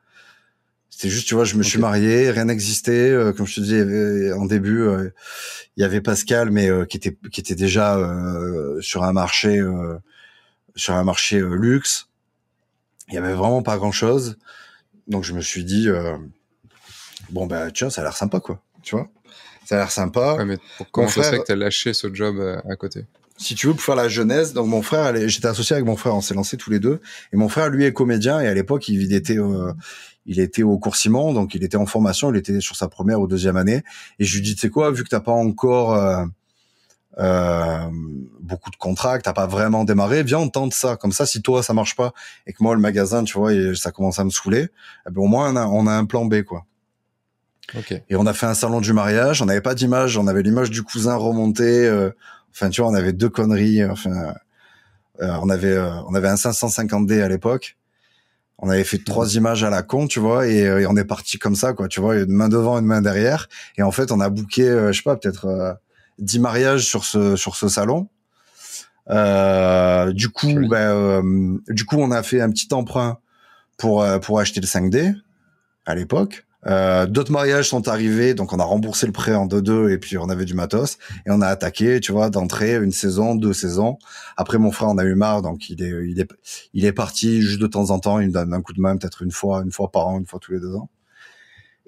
C'était juste, tu vois, je me suis marié, rien n'existait. Euh, comme je te dis, en début, euh, il y avait Pascal, mais euh, qui était qui était déjà sur un marché sur un marché luxe il y avait vraiment pas grand chose. Donc je me suis dit euh, bon bah tiens ça a l'air sympa quoi, tu vois. Ça a l'air sympa. Ouais, mais comment ça que t'as lâché ce job euh, à, côté? Si tu veux pour faire la jeunesse, donc mon frère, j'étais associé avec mon frère, on s'est lancé tous les deux. Et mon frère lui est comédien et à l'époque il était euh, il était au cours Simon, donc il était en formation, il était sur sa première ou deuxième année. Et je lui dis tu sais quoi, vu que t'as pas encore euh, euh, beaucoup de contrats, que t'as pas vraiment démarré, viens on tente ça. Comme ça, si toi ça marche pas et que moi le magasin, tu vois, et ça commence à me saouler, eh ben, au moins on a, on a un plan B quoi. Okay. Et on a fait un salon du mariage. On n'avait pas d'image, on avait l'image du cousin remonté. Euh, enfin, tu vois, on avait deux conneries. Enfin, euh, on avait euh, on avait un 550D à l'époque. On avait fait trois images à la con, tu vois, et, et, on est parti comme ça, quoi. Tu vois, une main devant, une main derrière. Et en fait, on a booké, je sais pas, peut-être 10 mariages sur ce sur ce salon. Euh, du coup, ben, euh, du coup, on a fait un petit emprunt pour euh, pour acheter le 5D à l'époque. Euh, d'autres mariages sont arrivés, donc on a remboursé le prêt en 2-2 et puis on avait du matos et on a attaqué, tu vois, d'entrée une saison, deux saisons. Après mon frère en a eu marre, donc il est, il est, il est parti juste de temps en temps. Il me donne un coup de main, peut-être une fois, une fois par an, une fois tous les deux ans.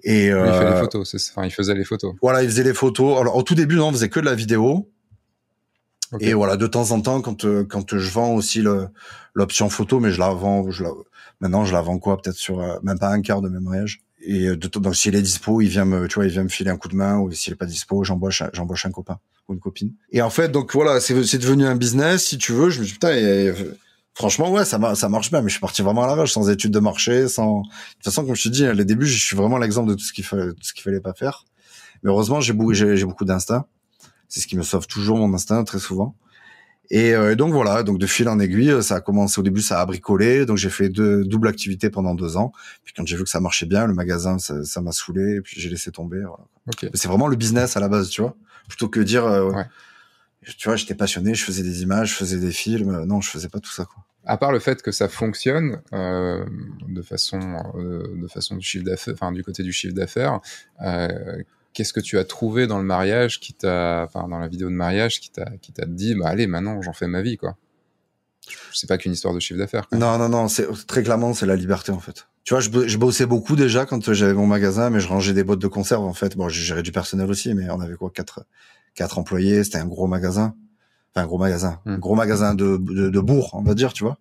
Et il fait les euh, photos, enfin il faisait les photos. Voilà, il faisait les photos. Alors au tout début, non, on faisait que de la vidéo. Et voilà, de temps en temps, quand euh, quand je vends aussi l'option photo, mais je la vends, je la, maintenant je la vends quoi, peut-être sur même pas un quart de mes mariages. Et euh, de, donc s'il est dispo, il vient me, tu vois, il vient me filer un coup de main. Ou s'il est pas dispo, j'embauche, j'embauche un copain ou une copine. Et en fait, donc voilà, c'est, devenu un business. Si tu veux, je me dis putain, franchement ouais, ça, ça marche bien. Mais je suis parti vraiment à l'arrache, sans études de marché, sans. De toute façon, comme je te dis, les débuts, je suis vraiment l'exemple de tout ce qu'il fallait, tout ce qu'il fallait pas faire. Mais heureusement, j'ai beaucoup, j'ai, beaucoup d'instinct. C'est ce qui me sauve toujours mon instinct très souvent. Et euh, donc voilà, donc de fil en aiguille, ça a commencé au début, ça a bricolé. Donc j'ai fait deux doubles activités pendant deux ans. Puis quand j'ai vu que ça marchait bien, le magasin, ça m'a saoulé. Et puis j'ai laissé tomber. Voilà. C'est vraiment le business à la base, tu vois. Plutôt que dire, euh, ouais. tu vois, j'étais passionné, je faisais des images, je faisais des films. Non, je faisais pas tout ça, quoi. À part le fait que ça fonctionne euh, de façon, euh, de façon du chiffre d'affaires, enfin du côté du chiffre d'affaires, euh, qu'est-ce que tu as trouvé dans le mariage qui t'a, enfin dans la vidéo de mariage qui t'a, qui t'a dit, bah allez, maintenant j'en fais ma vie, quoi? C'est pas qu'une histoire de chiffre d'affaires. Non, non, non, c'est très clairement c'est la liberté en fait. Tu vois, je, je bossais beaucoup déjà quand j'avais mon magasin, mais je rangeais des boîtes de conserve en fait. Bon, j'ai géré du personnel aussi, mais on avait quoi quatre, quatre employés. C'était un gros magasin, un gros magasin, un hmm. gros magasin de, de, de bourg, on va dire, tu vois.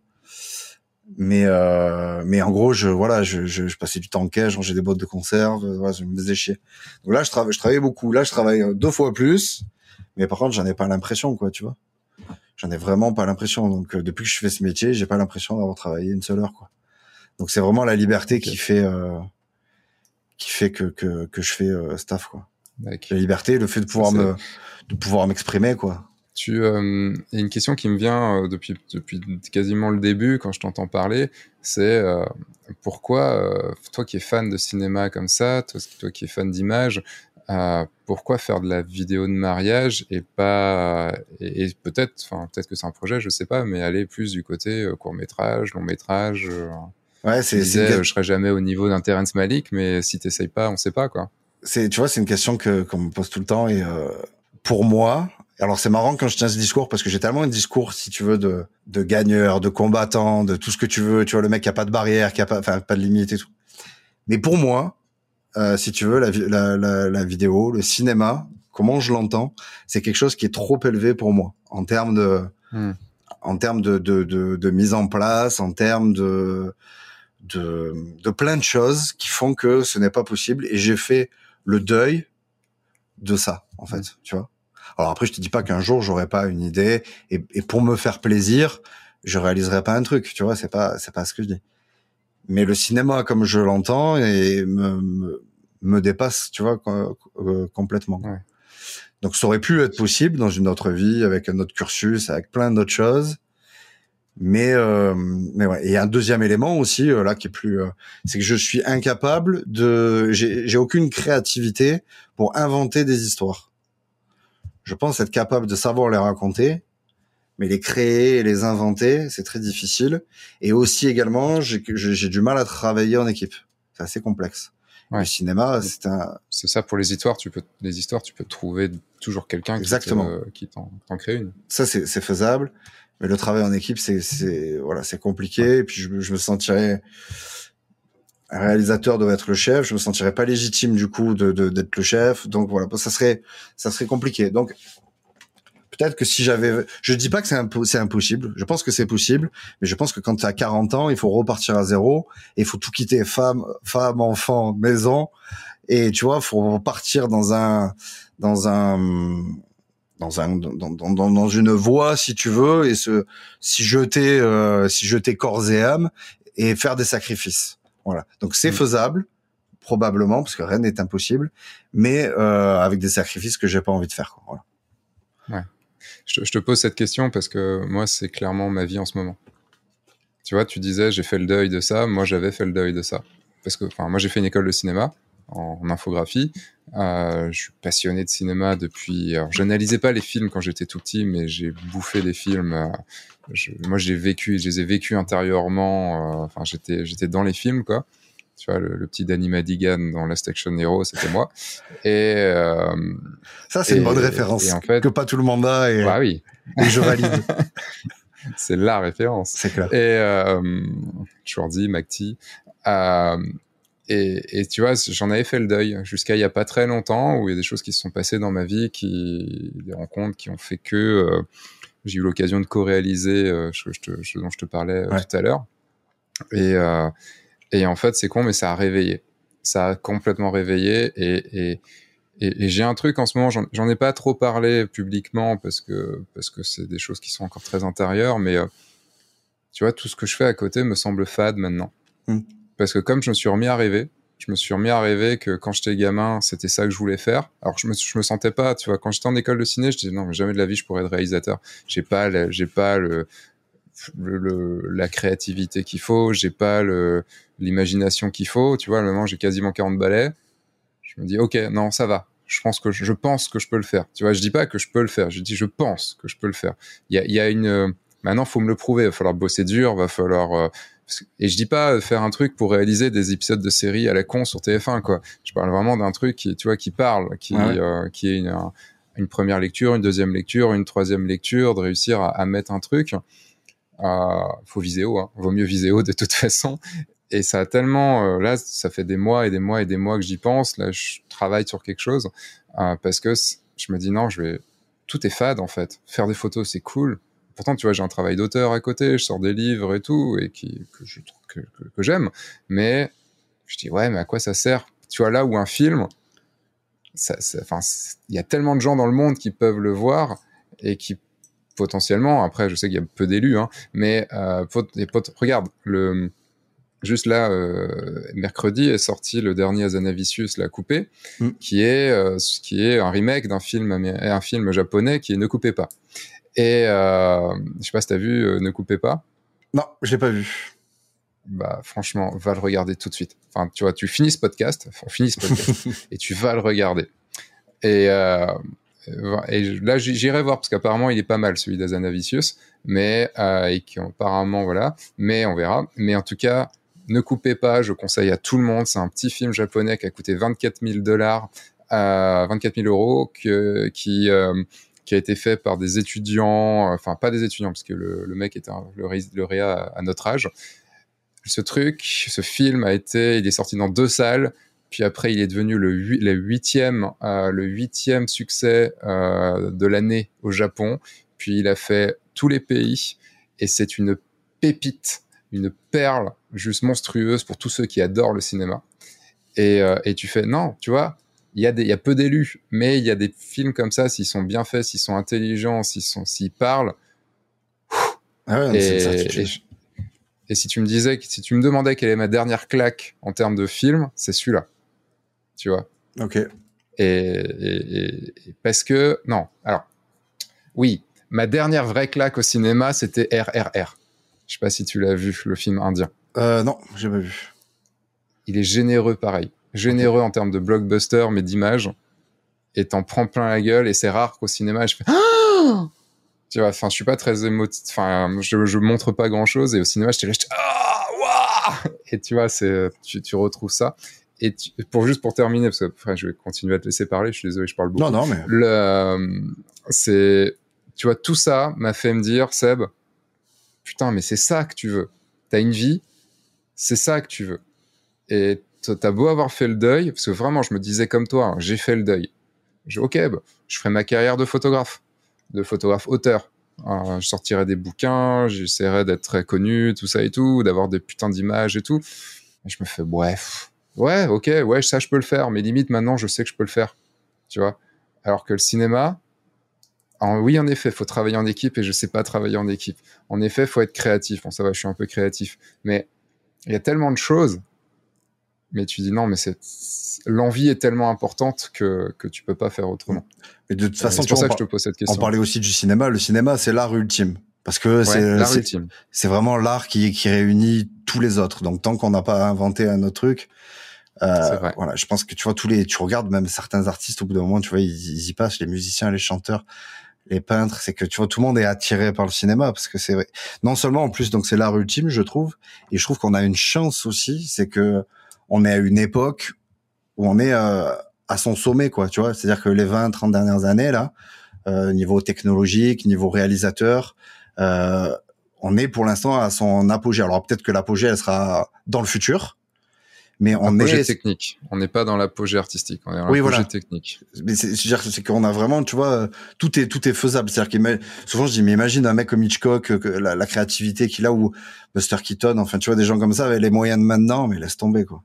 Mais euh, mais en gros je voilà je, je, je passais du temps en caisse j'ai des boîtes de conserve voilà, je me faisais chier. Donc là je travaille je travaillais beaucoup. Là je travaille deux fois plus. Mais par contre j'en ai pas l'impression quoi tu vois. J'en ai vraiment pas l'impression. Donc euh, depuis que je fais ce métier j'ai pas l'impression d'avoir travaillé une seule heure quoi. Donc c'est vraiment la liberté qui fait euh, qui fait que que que je fais euh, staff quoi. La liberté le fait de pouvoir me de pouvoir m'exprimer quoi tu, euh, une question qui me vient euh, depuis, depuis quasiment le début quand je t'entends parler, c'est euh, pourquoi, euh, toi qui es fan de cinéma comme ça, toi, toi qui es fan d'image, pourquoi faire de la vidéo de mariage et pas et, peut-être, enfin peut-être que c'est un projet, je sais pas, mais aller plus du côté court métrage, long métrage. ouais, c'est. Je serai jamais au niveau d'un Terrence Malick, mais si t'essayes pas, on sait pas quoi. C'est, tu vois, c'est une question que qu'on me pose tout le temps et pour moi, alors c'est marrant quand je tiens ce discours parce que j'ai tellement un discours, si tu veux, de, de gagneur, de combattant, de tout ce que tu veux. Tu vois, le mec qui a pas de barrière, qui a pas, enfin, pas de limite et tout. Mais pour moi, euh, si tu veux, la, la, la, la, vidéo, le cinéma, comment je l'entends, c'est quelque chose qui est trop élevé pour moi en termes de, hmm. en termes de, de, de, de, mise en place, en termes de, de, de plein de choses qui font que ce n'est pas possible. Et j'ai fait le deuil de ça, en fait, tu vois. Alors après, je te dis pas qu'un jour j'aurai pas une idée et, et, pour me faire plaisir, je réaliserai pas un truc. Tu vois, c'est pas c'est pas ce que je dis. Mais le cinéma, comme je l'entends, et me, me, me, dépasse, tu vois, euh, complètement. Ouais. Donc ça aurait pu être possible dans une autre vie, avec un autre cursus, avec plein d'autres choses. Mais euh, mais ouais. Et un deuxième élément aussi euh, là qui est plus, euh, c'est que je suis incapable de, j'ai aucune créativité pour inventer des histoires je pense être capable de savoir les raconter, mais les créer et les inventer, c'est très difficile. Et aussi également, j'ai du mal à travailler en équipe. C'est assez complexe. Ouais. Le cinéma, c'est un. C'est ça pour les histoires. Tu peux les histoires, tu peux trouver toujours quelqu'un qui t'en crée une. Ça, c'est faisable. Mais le travail en équipe, c'est voilà, c'est compliqué. Et puis je, je me sentirais un réalisateur doit être le chef, je me sentirais pas légitime du coup de d'être le chef. Donc voilà, ça serait ça serait compliqué. Donc peut-être que si j'avais je dis pas que c'est impossible, je pense que c'est possible, mais je pense que quand tu as 40 ans, il faut repartir à zéro. Et il faut tout quitter. Femme femme enfant, maison. Et tu vois, faut repartir dans un dans un dans un dans, dans, dans une voie si tu veux. Et se si jeter euh, si jeter corps et âme et faire des sacrifices voilà. Donc c'est mm. faisable, probablement, parce que rien n'est impossible, mais euh, avec des sacrifices que j'ai pas envie de faire. Quoi. Voilà. Ouais. Je, je, te pose cette question parce que moi, c'est clairement ma vie en ce moment. Tu vois, tu disais, j'ai fait le deuil de ça. Moi, j'avais fait le deuil de ça. Parce que, enfin, moi, j'ai fait une école de cinéma en, en infographie. Euh, je suis passionné de cinéma depuis. Alors, j'analysais pas les films quand j'étais tout petit, mais j'ai bouffé les films. Euh, je, moi, j'ai vécu, je les ai vécus intérieurement. Euh, enfin, j'étais, j'étais dans les films, quoi. Tu vois, le, petit Danny Madigan dans Last Action Hero, c'était moi. Et euh, ça, c'est une bonne référence en fait, que pas tout le monde a. Et, bah oui. et je valide. c'est la référence. C'est clair. Et euh, Jordi, McTee. Euh, et, et, tu vois, j'en avais fait le deuil jusqu'à il y a pas très longtemps, où il y a des choses qui se sont passées dans ma vie, qui des rencontres qui ont fait que euh, j'ai eu l'occasion de co-réaliser euh, ce, ce, dont je te parlais euh, tout à l'heure. Et, euh, et en fait, c'est con, mais ça a réveillé. Ça a complètement réveillé. Et, et, et j'ai un truc en ce moment, j'en ai pas trop parlé publiquement parce que parce que c'est des choses qui sont encore très intérieures, mais tu vois, tout ce que je fais à côté me semble fade maintenant. Mmh parce que comme je me suis remis à rêver, je me suis remis à rêver que quand j'étais gamin, c'était ça que je voulais faire. Alors je me, je me sentais pas, tu vois, quand j'étais en école de ciné, je disais non, mais jamais de la vie je pourrais être réalisateur. J'ai pas, j'ai pas le, le, la créativité qu'il faut, j'ai pas le l'imagination qu'il faut. Tu vois, le moment j'ai quasiment 40 balais. Je me dis ok, non, ça va. Je pense que je, je, pense que je peux le faire. Tu vois, je dis pas que je peux le faire. Je dis je pense que je peux le faire. Il y a, y a une maintenant faut me le prouver. Il va falloir bosser dur, va falloir euh, et je dis pas faire un truc pour réaliser des épisodes de série à la con sur TF1 quoi. Je parle vraiment d'un truc qui tu vois qui parle, qui euh, qui est une, une, première lecture, une deuxième lecture, une troisième lecture, de réussir à, à mettre un truc. Euh, faut viséo, hein. vaut mieux viséo de toute façon. Et ça a tellement euh, là, ça fait des mois et des mois et des mois que j'y pense. Là, je travaille sur quelque chose euh, parce que je me dis non, je vais tout est fade en fait. Faire des photos c'est cool, pourtant, tu vois, j'ai un travail d'auteur à côté, je sors des livres et tout, et qui, que je que, que, j'aime. Mais je dis, ouais, mais à quoi ça sert? Tu vois, là où un film, il y a tellement de gens dans le monde qui peuvent le voir et qui potentiellement, après, je sais qu'il y a peu d'élus, hein, mais euh, regarde, le, juste là, euh, mercredi est sorti le dernier Azanavicius, La Coupée, mm. qui est euh, qui est un remake d'un film un film japonais qui est Ne coupez pas. Et euh, je sais pas si t'as vu euh, Ne coupez pas. Non, j'ai pas vu. Bah franchement, va le regarder tout de suite. Enfin, tu vois, tu finis ce podcast, on finit ce podcast, et tu vas le regarder. Et, euh, et là, j'irai voir parce qu'apparemment, il est pas mal celui d'Azanavicius, mais euh, et qui apparemment voilà. Mais on verra. Mais en tout cas, ne coupez pas. Je conseille à tout le monde. C'est un petit film japonais qui a coûté 24 000 dollars, euh, 24 000 euros, que, qui euh, qui a été fait par des étudiants, enfin pas des étudiants, parce que le, mec était un, le, le réa à, notre âge. Ce truc, ce film a été, il est sorti dans deux salles, puis après il est devenu le, huitième, euh, le huitième succès euh, de l'année au Japon. Puis il a fait tous les pays, et c'est une pépite, une perle juste monstrueuse pour tous ceux qui adorent le cinéma. Et, euh, et tu fais non, tu vois, il y a des, il y a peu d'élus, mais il y a des films comme ça, s'ils sont bien faits, s'ils sont intelligents, s'ils sont, s'ils parlent. Ah ouais, et, et, et, si tu me disais, si tu me demandais quelle est ma dernière claque en termes de film, c'est celui-là. Tu vois? Ok. Et, parce que non, alors oui, ma dernière vraie claque au cinéma, c'était RRR. Je sais pas si tu l'as vu, le film indien. Euh, non, j'ai pas vu. Il est généreux pareil généreux en termes de blockbuster, mais d'image. Et t'en prends plein la gueule. Et c'est rare qu'au cinéma, je fais. tu vois, enfin, je suis pas très émotif. Enfin, je, je montre pas grand chose. Et au cinéma, j'étais là, ah, Et tu vois, c'est, tu, tu retrouves ça. Et pour juste pour terminer, parce que après, je vais continuer à te laisser parler. Je suis désolé, je parle beaucoup. Non, non, mais. Le, c'est, tu vois, tout ça m'a fait me dire, Seb, putain, mais c'est ça que tu veux. T'as une vie, c'est ça que tu veux. Et t'as beau avoir fait le deuil, parce que vraiment, je me disais comme toi, hein, j'ai fait le deuil. J'ai ok, bah, je ferai ma carrière de photographe, de photographe auteur. je sortirai des bouquins, j'essaierai d'être très connu, tout ça et tout, d'avoir des putains d'images et tout. Je me fais, bref, ouais, ok, ouais, ça je peux le faire, mais limite maintenant, je sais que je peux le faire, tu vois. Alors que le cinéma, oui, en effet, faut travailler en équipe et je sais pas travailler en équipe. En effet, faut être créatif. Bon, ça va, je suis un peu créatif, mais il y a tellement de choses mais tu dis non, mais c'est l'envie est tellement importante que que tu peux pas faire autrement. Mais de toute façon, c'est pour ça que je te pose cette question. On parlait aussi du cinéma. Le cinéma, c'est l'art ultime parce que c'est c'est vraiment l'art qui qui réunit tous les autres. Donc tant qu'on n'a pas inventé un autre truc, euh, voilà, je pense que tu vois tous les, tu regardes même certains artistes au bout d'un moment, tu vois, ils, y passent, les musiciens, les chanteurs, les peintres, c'est que tu vois tout le monde est attiré par le cinéma parce que c'est vrai. Non seulement en plus donc c'est l'art ultime, je trouve, et je trouve qu'on a une chance aussi, c'est que on est à une époque où on est euh, à son sommet, quoi. Tu vois, c'est-à-dire que les 20, 30 dernières années là, euh, niveau technologique, niveau réalisateur, euh, on est pour l'instant à son apogée. Alors peut-être que l'apogée elle sera dans le futur, mais on est technique. On n'est pas dans l'apogée artistique, on est dans oui, l'apogée technique. Mais c'est c'est qu'on a vraiment, tu vois, tout est tout est faisable. C'est-à-dire que souvent je dis, mais imagine un mec comme Hitchcock, que la, créativité qu'il a ou Buster Keaton, enfin tu vois des gens comme ça avec les moyens de maintenant, mais laisse tomber quoi.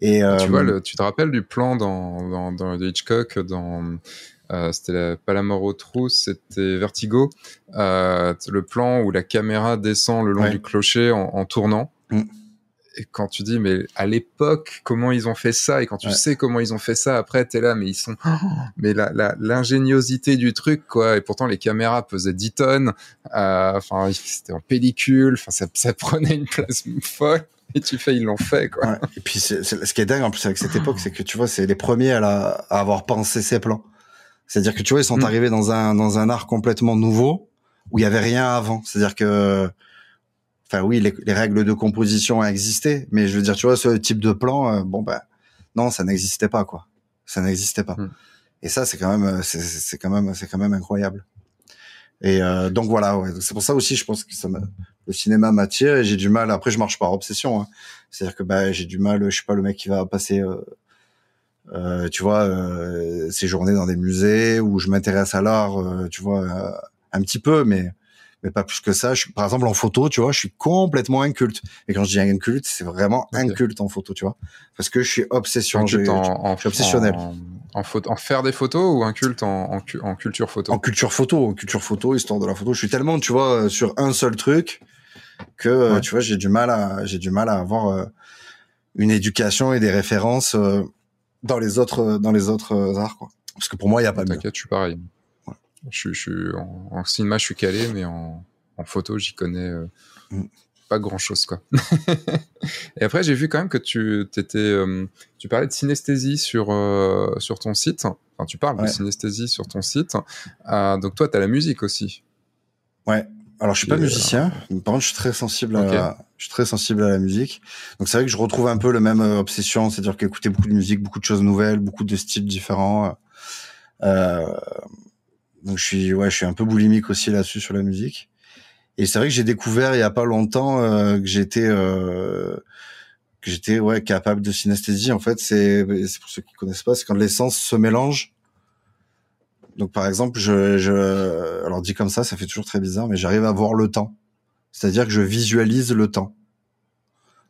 Et tu vois, euh, tu te rappelles du plan dans dans, dans de Hitchcock dans euh, c'était pas la mort aux trousses, c'était Vertigo, euh, le plan où la caméra descend le long du clocher en, en tournant. Mm et quand tu dis mais à l'époque comment ils ont fait ça et quand tu sais comment ils ont fait ça après t'es là mais ils sont mais la l'ingéniosité du truc quoi. Et pourtant les caméras pesaient 10 tonnes euh, enfin c'était en pellicule enfin ça, ça, prenait une place folle. Et tu fais ils l'ont fait quoi. Et puis ce qui est dingue en plus avec cette époque c'est que tu vois c'est les premiers à, la, à avoir pensé ces plans. C'est-à-dire que tu vois ils sont mm. arrivés dans un dans un art complètement nouveau où il y avait rien avant. C'est-à-dire que enfin oui, les, règles de composition existaient, mais je veux dire, tu vois, ce type de plan, euh, bon ben non, ça n'existait pas quoi, ça n'existait pas. Hmm. Et ça, c'est quand même, euh, c'est quand même, c'est quand même incroyable. Et euh, donc voilà, ouais. c'est pour ça aussi, je pense que ça le cinéma m'attire et j'ai du mal. Après, je marche par obsession. Hein. C'est-à-dire que bah, j'ai du mal. Je suis pas le mec qui va passer, euh, tu vois, euh, ses journées dans des musées où je m'intéresse à l'art, tu vois, un petit peu, mais mais pas plus que ça. Je, par exemple, en photo, tu vois, je suis complètement inculte. Et quand je dis inculte, c'est vraiment inculte en photo, tu vois, parce que je suis obsession, je, en, suis obsessionnel. En, en, faire des photos ou inculte en, en, en culture photo? En culture photo, en culture photo, histoire de la photo. Je suis tellement, tu vois, sur un seul truc que tu vois, j'ai du mal à, j'ai du mal à avoir euh, une éducation et des références euh, dans les autres, dans les autres arts, quoi. Parce que pour moi, il y a pas de. T'inquiète, je suis pareil. Je, je, en, cinéma, je suis calé, mais en, en photo, j'y connais euh, mm. pas grand chose, quoi. et après, j'ai vu quand même que tu t'étais, euh, tu parlais de synesthésie sur euh, sur ton site. Enfin, tu parles de synesthésie sur ton site. donc toi, tu as la musique aussi. Ouais. Alors, je suis pas musicien. Par contre, je suis très sensible à, je suis très sensible à la musique. Donc, c'est vrai que je retrouve un peu le même obsession, c'est-à-dire qu'écouter beaucoup de musique, beaucoup de choses nouvelles, beaucoup de styles différents. Euh, donc je suis ouais, je suis un peu boulimique aussi là-dessus sur la musique. Et c'est vrai que j'ai découvert il y a pas longtemps euh, que j'étais euh, que j'étais ouais capable de synesthésie. En fait, c'est c'est pour ceux qui connaissent pas, c'est quand les sens se mélangent. Donc par exemple, je, je alors dit comme ça, ça fait toujours très bizarre, mais j'arrive à voir le temps. C'est-à-dire que je visualise le temps.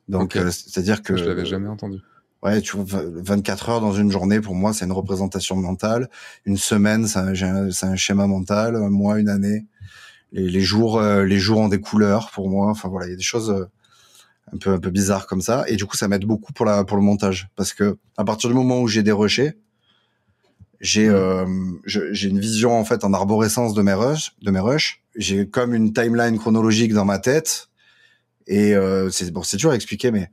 Donc euh, c'est-à-dire que je l'avais jamais entendu ouais, tu vois, 24 heures dans une journée, pour moi, c'est une représentation mentale. Une semaine, c'est un, un, schéma mental. Un mois, une année. Les, les jours, euh, les jours ont des couleurs pour moi. Enfin voilà, il y a des choses euh, un peu un peu bizarres comme ça. Et du coup, ça m'aide beaucoup pour la pour le montage parce que à partir du moment où j'ai des rushés, j'ai euh, j'ai une vision en fait en arborescence de mes rushs, de mes rushs. J'ai comme une timeline chronologique dans ma tête. Et euh, c'est bon, c'est dur à expliquer, mais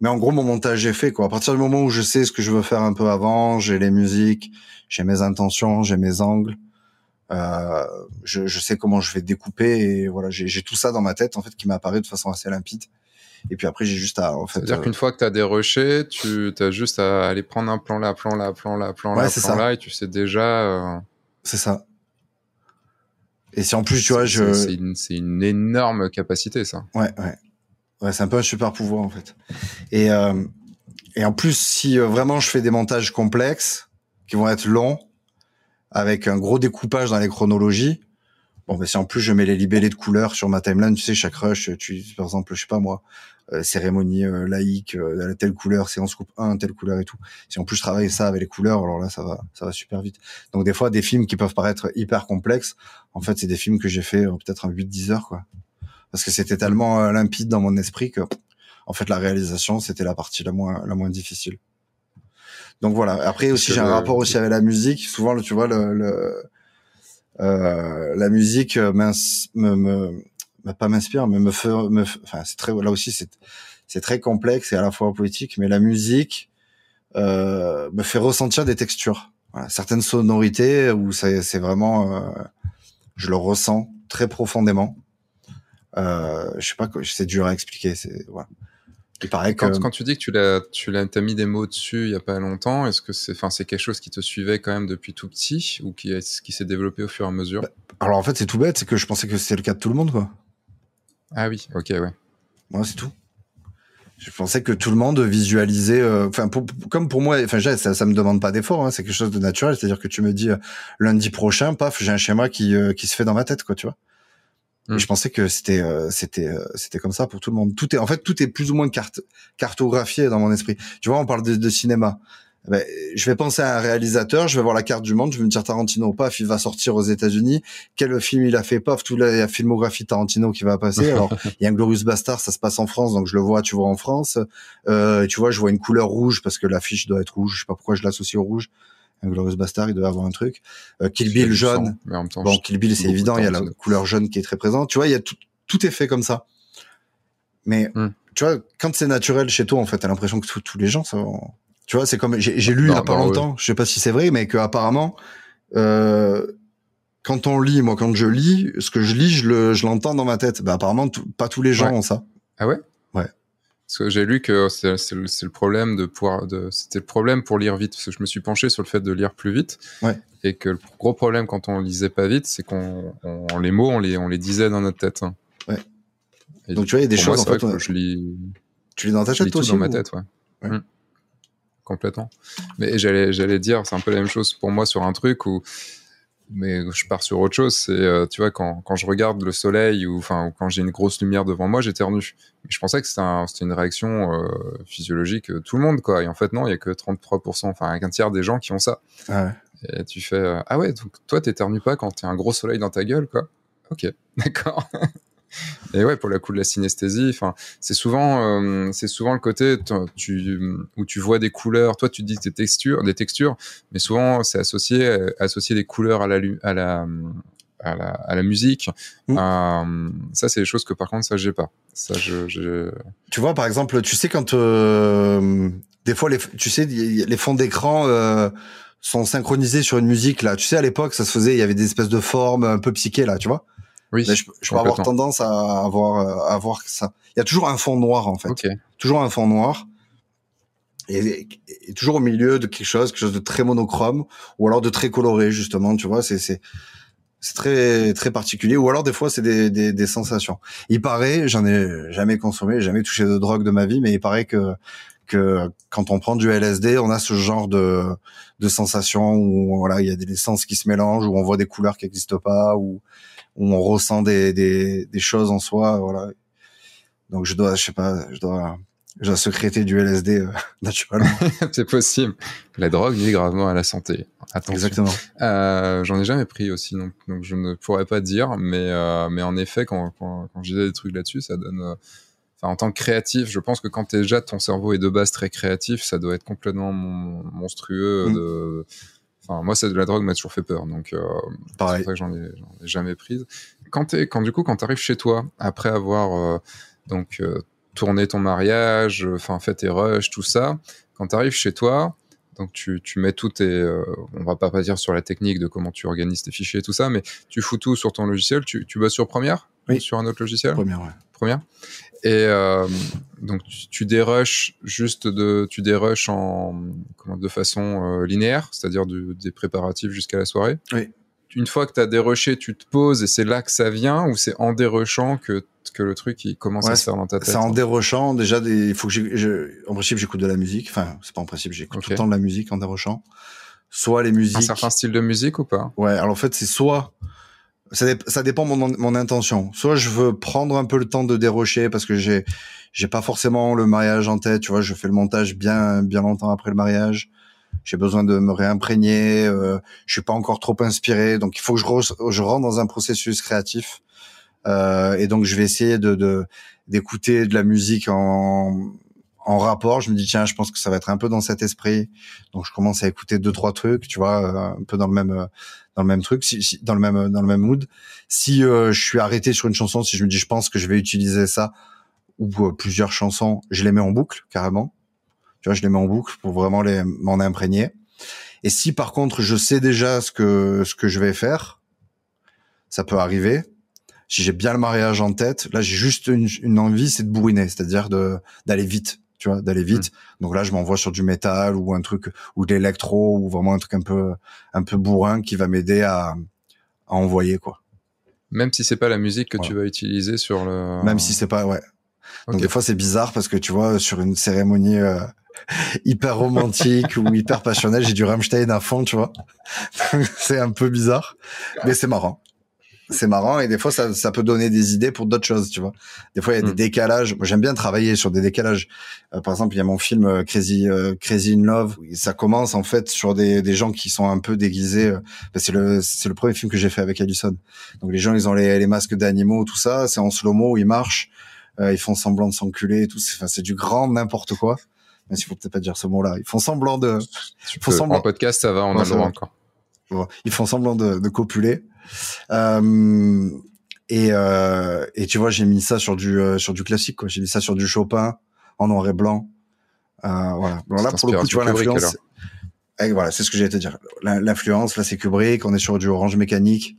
mais en gros, mon montage est fait, quoi. À partir du moment où je sais ce que je veux faire un peu avant, j'ai les musiques, j'ai mes intentions, j'ai mes angles, euh, je, je, sais comment je vais découper et voilà, j'ai tout ça dans ma tête, en fait, qui m'apparaît de façon assez limpide. Et puis après, j'ai juste à, en fait. C'est-à-dire euh, qu'une fois que tu as des rushés, tu as juste à aller prendre un plan là, plan là, plan là, plan là, plan là, et tu sais déjà. Euh... C'est ça. Et si en plus, tu vois, je. C'est une, une énorme capacité, ça. Ouais, ouais. Ouais, c'est un peu un super pouvoir en fait. Et euh, et en plus, si euh, vraiment je fais des montages complexes qui vont être longs, avec un gros découpage dans les chronologies, bon, ben si en plus je mets les libellés de couleurs sur ma timeline, tu sais, chaque rush, tu par exemple, je sais pas moi, euh, cérémonie euh, laïque, euh, telle couleur, séance coupe 1, telle couleur et tout. Si en plus je travaille ça avec les couleurs, alors là ça va, ça va super vite. Donc des fois, des films qui peuvent paraître hyper complexes, en fait, c'est des films que j'ai fait peut-être en 8-10 heures, quoi parce que c'était tellement euh, limpide dans mon esprit que en fait la réalisation c'était la partie la moins la moins difficile. Donc voilà. Après aussi j'ai un rapport aussi avec la musique. Souvent tu vois le, le euh, la musique me, me, me pas m'inspire mais me fait me, enfin c'est très là aussi c'est c'est très complexe et à la fois poétique mais la musique euh, me fait ressentir des textures. Voilà, certaines sonorités où c'est vraiment euh, je le ressens très profondément euh, je sais pas, c'est dur à expliquer. C'est voilà. Il paraît que quand tu dis que tu l'as, tu l'as, t'as mis des mots dessus il y a pas longtemps, est-ce que c'est, enfin, c'est quelque chose qui te suivait quand même depuis tout petit ou qui, est, qui s'est développé au fur et à mesure? Bah, alors en fait c'est tout bête, c'est que je pensais que c'était le cas de tout le monde quoi. Ah oui, ok, ouais. Moi c'est tout. Je pensais que tout le monde visualisait, euh, enfin comme pour moi, enfin ça, ça me demande pas d'effort, hein, c'est quelque chose de naturel, c'est-à-dire que tu me dis euh, lundi prochain, paf, j'ai un schéma qui euh, qui se fait dans ma tête quoi, tu vois. Mm. Et je pensais que c'était euh, c'était euh, c'était comme ça pour tout le monde. Tout est en fait tout est plus ou moins carte, cartographié dans mon esprit. Tu vois, on parle de, de cinéma. Ben, je vais penser à un réalisateur, je vais voir la carte du monde, je vais me dire Tarantino, paf, il va sortir aux États-Unis. Quel film il a fait, paf, toute la, la filmographie Tarantino qui va passer. Alors, il y a un Glorious Bastard, ça se passe en France, donc je le vois, tu vois en France. Euh, tu vois, je vois une couleur rouge parce que l'affiche doit être rouge. Je sais pas pourquoi je l'associe au rouge. Un Glorious Bastard, il doit avoir un truc. Euh, Kill Bill jaune. sang, mais en même temps, Bon, Kill Bill, c'est évident, de il y a la couleur jaune qui est très présente. Tu vois, il y a tout, tout est fait comme ça. Mais, Hmm. tu vois, quand c'est naturel chez toi, en fait, t'as l'impression que tous- les gens, ça, tu vois, c'est comme, j'ai j'ai lu il y a Non, pas non, longtemps, je sais pas si c'est vrai, mais que apparemment, euh, quand on lit, moi, quand je lis, ce que je lis, je le, je l'entends dans ma tête. Bah, apparemment, pas tous les gens Ouais. ont ça. Ah Ouais? Parce que j'ai lu que c'est le, problème de pouvoir, de, c'était le problème pour lire vite. Parce que je me suis penché sur le fait de lire plus vite. Ouais. Et que le gros problème quand on lisait pas vite, c'est qu'on, on- les mots, on les, on les disait dans notre tête. hein. Ouais. Et Donc, tu vois, il y a des choses, moi, en fait, que on- je lis, Tu lis dans ta tête, toi tout aussi? dans ma ou- tête, ouais. Ouais. Mm. Complètement. Mais j'allais, j'allais dire, c'est un peu la même chose pour moi sur un truc où, mais je pars sur autre chose. C'est, euh, tu vois, quand, quand je regarde le soleil ou, enfin, quand j'ai une grosse lumière devant moi, j'éternue. Mais je pensais que c'était, un- c'était une réaction euh, physiologique de tout le monde, quoi. Et en fait, non, il y a que 33%, enfin, un tiers des gens qui ont ça. Ah ouais. Et tu fais, euh, ah ouais, donc toi, t'éternues pas quand t'as un gros soleil dans ta gueule, quoi? Ok, d'accord. Et ouais, pour le coup de la synesthésie, enfin, c'est souvent, euh, c'est souvent le côté tu, où tu vois des couleurs. Toi, tu dis des textures, des textures, mais souvent c'est associé, euh, associer des couleurs à la, lu- à la, à la, à la musique. Euh, ça, c'est des choses que par contre, ça, j'ai pas. Ça, je, je... Tu vois, par exemple, tu sais quand euh, des fois, les, tu sais, les fonds d'écran sont synchronisés sur une musique là. Tu sais, à l'époque, ça se faisait, il y avait des espèces de formes un peu psychées là, tu vois? Oui. Là, je, je peux avoir tendance à avoir, à avoir ça. Il y a toujours un fond noir en fait, Ok. toujours un fond noir. Et, et toujours au milieu de quelque chose, quelque chose de très monochrome, ou alors de très coloré justement, tu vois. C'est c'est c'est très très particulier. Ou alors des fois c'est des, des des sensations. Il paraît, j'en ai jamais consommé, jamais touché de drogue de ma vie, mais il paraît que que quand on prend du LSD, on a ce genre de de sensation où voilà, il y a des sens qui se mélangent, où on voit des couleurs qui n'existent pas, où, où on ressent des, des des choses en soi, voilà. Donc je dois, je sais pas, je dois je dois sécréter du LSD euh, naturellement. c'est possible. La drogue nuit gravement à la santé. Attention. Exactement. Euh, J'en ai jamais pris aussi, donc, donc je ne pourrais pas dire, mais, euh, mais en effet, quand, quand, quand je disais des trucs là-dessus, ça donne. euh, Enfin, en tant que créatif, je pense que quand déjà ton cerveau est de base très créatif, ça doit être complètement mon- monstrueux. Mm. De... Enfin, moi, c'est de la drogue m'a toujours fait peur, donc euh, c'est Pareil. que j'en ai, jamais prise. Quand, t'es- quand du coup, quand tu arrives chez toi, après avoir euh, donc euh, tourné ton mariage, enfin fait tes rushs, tout ça, quand tu arrives chez toi, donc tu, tu mets tout tes, euh, on va pas dire sur la technique de comment tu organises tes fichiers et tout ça, mais tu fous tout sur ton logiciel. Tu, tu bosses sur Premiere? Oui. Ou sur un autre logiciel? Première, ouais. Première? Et euh, donc tu, tu dérushes juste de, tu dérushes en comment, de façon euh, linéaire, c'est-à-dire des préparatifs jusqu'à la soirée. Oui. Une fois que tu as dérushé, tu te poses et c'est là que ça vient ou c'est en dérushant que, que le truc il commence Ouais, à se faire dans ta tête. C'est en dérochant déjà des. Il faut que je... en principe j'écoute de la musique. Enfin, c'est pas en principe, j'écoute tout le temps de la musique en dérochant. Soit les Un musiques. certain style de musique ou pas? Ouais. Alors en fait, c'est soit ça, ça dépend mon mon intention. Soit je veux prendre un peu le temps de dérocher parce que j'ai j'ai pas forcément le mariage en tête. Tu vois, je fais le montage bien bien longtemps après le mariage. J'ai besoin de me réimprégner. Euh, je suis pas encore trop inspiré, donc il faut que je je rentre dans un processus créatif. Euh, et donc je vais essayer de d'écouter de la musique en en rapport. Je me dis tiens, je pense que ça va être un peu dans cet esprit. Donc je commence à écouter deux trois trucs, tu vois, euh, un peu dans le même dans le même truc, si, si- dans le même dans le même mood. Si euh, je suis arrêté sur une chanson, si je me dis je pense que je vais utiliser ça ou euh, plusieurs chansons, je les mets en boucle carrément. Tu vois, je les mets en boucle pour vraiment les m'en imprégner. Et si par contre je sais déjà ce que ce que je vais faire, ça peut arriver. si j'ai bien le mariage en tête, là j'ai juste une, envie, c'est de bourriner, c'est-à-dire de d'aller vite, tu vois, d'aller vite. Mm. Donc là je m'envoie sur du métal ou un truc ou de l'électro ou vraiment un truc un peu un peu bourrin qui va m'aider à, à envoyer quoi. Même si c'est pas la musique que tu vas utiliser sur le. Même si c'est pas ouais. Donc des fois c'est bizarre parce que tu vois sur une cérémonie euh, hyper romantique ou hyper passionnelle, j'ai du Rammstein à fond, tu vois. c'est un peu bizarre, mais c'est marrant c'est marrant et des fois ça, ça peut donner des idées pour d'autres choses, tu vois. Des fois il y a des mm. décalages. Moi j'aime bien travailler sur des décalages. Euh, par exemple, il y a mon film euh, Crazy euh, Crazy in Love. Ça commence en fait sur des, des gens qui sont un peu déguisés. c'est le c'est le premier film que j'ai fait avec Allison. Donc les gens ils ont les, les masques d'animaux, tout ça. C'est en slow mo, ils marchent, ils font semblant de s'enculer, tout. Enfin c'est du grand n'importe quoi. Mais il faut peut-être pas dire ce mot-là. Ils font semblant de. Ils font semblant. En podcast ça va, on a le droit encore. Ils font semblant de, de copuler. Euh, et, euh, et tu vois, j'ai mis ça sur du euh, sur du classique, quoi. J'ai mis ça sur du Chopin en noir et blanc. voilà. là, pour le coup, tu vois l'influence. Eh, voilà, c'est ce que j'allais te dire. L'influence, là, c'est Kubrick. On est sur du Orange Mécanique.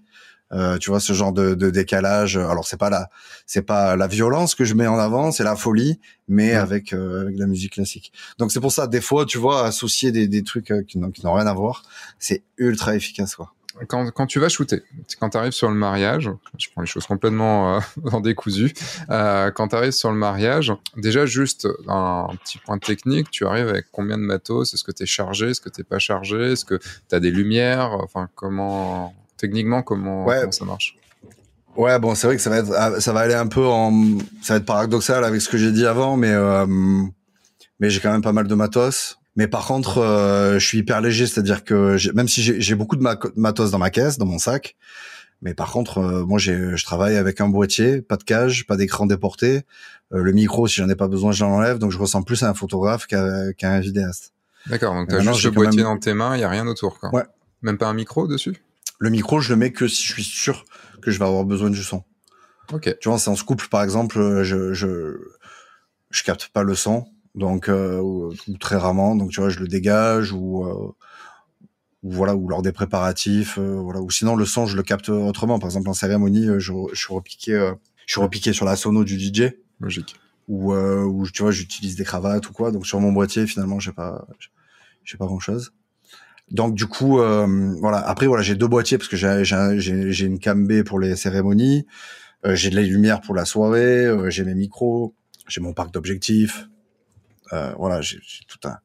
Euh, tu vois ce genre de, de décalage. Alors c'est pas la c'est pas la violence que je mets en avant, c'est la folie, mais avec euh, avec la musique classique. Donc c'est pour ça des fois tu vois associer des, des trucs qui n'ont rien à voir, c'est ultra efficace quoi quand, quand, tu vas shooter, quand tu arrives sur le mariage, je prends les choses complètement euh, en décousu, euh, quand tu arrives sur le mariage, déjà juste un, petit point technique, tu arrives avec combien de matos? Est-ce que tu es chargé? Est-ce que tu pas chargé? Est-ce que tu as des lumières? Enfin, comment, techniquement, comment, ça marche? Ouais, bon, c'est vrai que ça va être, ah, ça va aller un peu en, ça va être paradoxal avec ce que j'ai dit avant, mais, euh, mais j'ai quand même pas mal de matos. Mais par contre, euh, je suis hyper léger, c'est-à-dire que même si j'ai beaucoup de matos dans ma caisse, dans mon sac, mais par contre, euh, moi, je travaille avec un boîtier, pas de cage, pas d'écran déporté. Euh, le micro, si j'en ai pas besoin, je l'enlève. Donc, je ressemble plus à un photographe qu'à un vidéaste. D'accord. Donc, t'as juste le boîtier dans tes mains, il y a rien autour, quoi. Ouais. Même pas un micro dessus? Le micro, je le mets que si je suis sûr que je vais avoir besoin du son. Ok. Tu vois, c'est en couple, par exemple, je, je je capte pas le son donc euh, ou, très rarement. Donc tu vois, je le dégage ou euh, ou voilà ou lors des préparatifs, euh, voilà. Ou sinon le son, je le capte autrement. Par exemple en cérémonie, je, je suis repiqué, je suis repiqué sur la sono du DJ. Logique. Ou ou tu vois, j'utilise des cravates ou quoi. Donc sur mon boîtier, finalement, j'ai pas j'ai pas grand chose. Donc du coup, voilà. Après voilà, j'ai deux boîtiers parce que j'ai j'ai j'ai une cam B pour les cérémonies, j'ai de la lumière pour la soirée, j'ai mes micros, j'ai mon parc d'objectifs, euh, voilà, j'ai tout un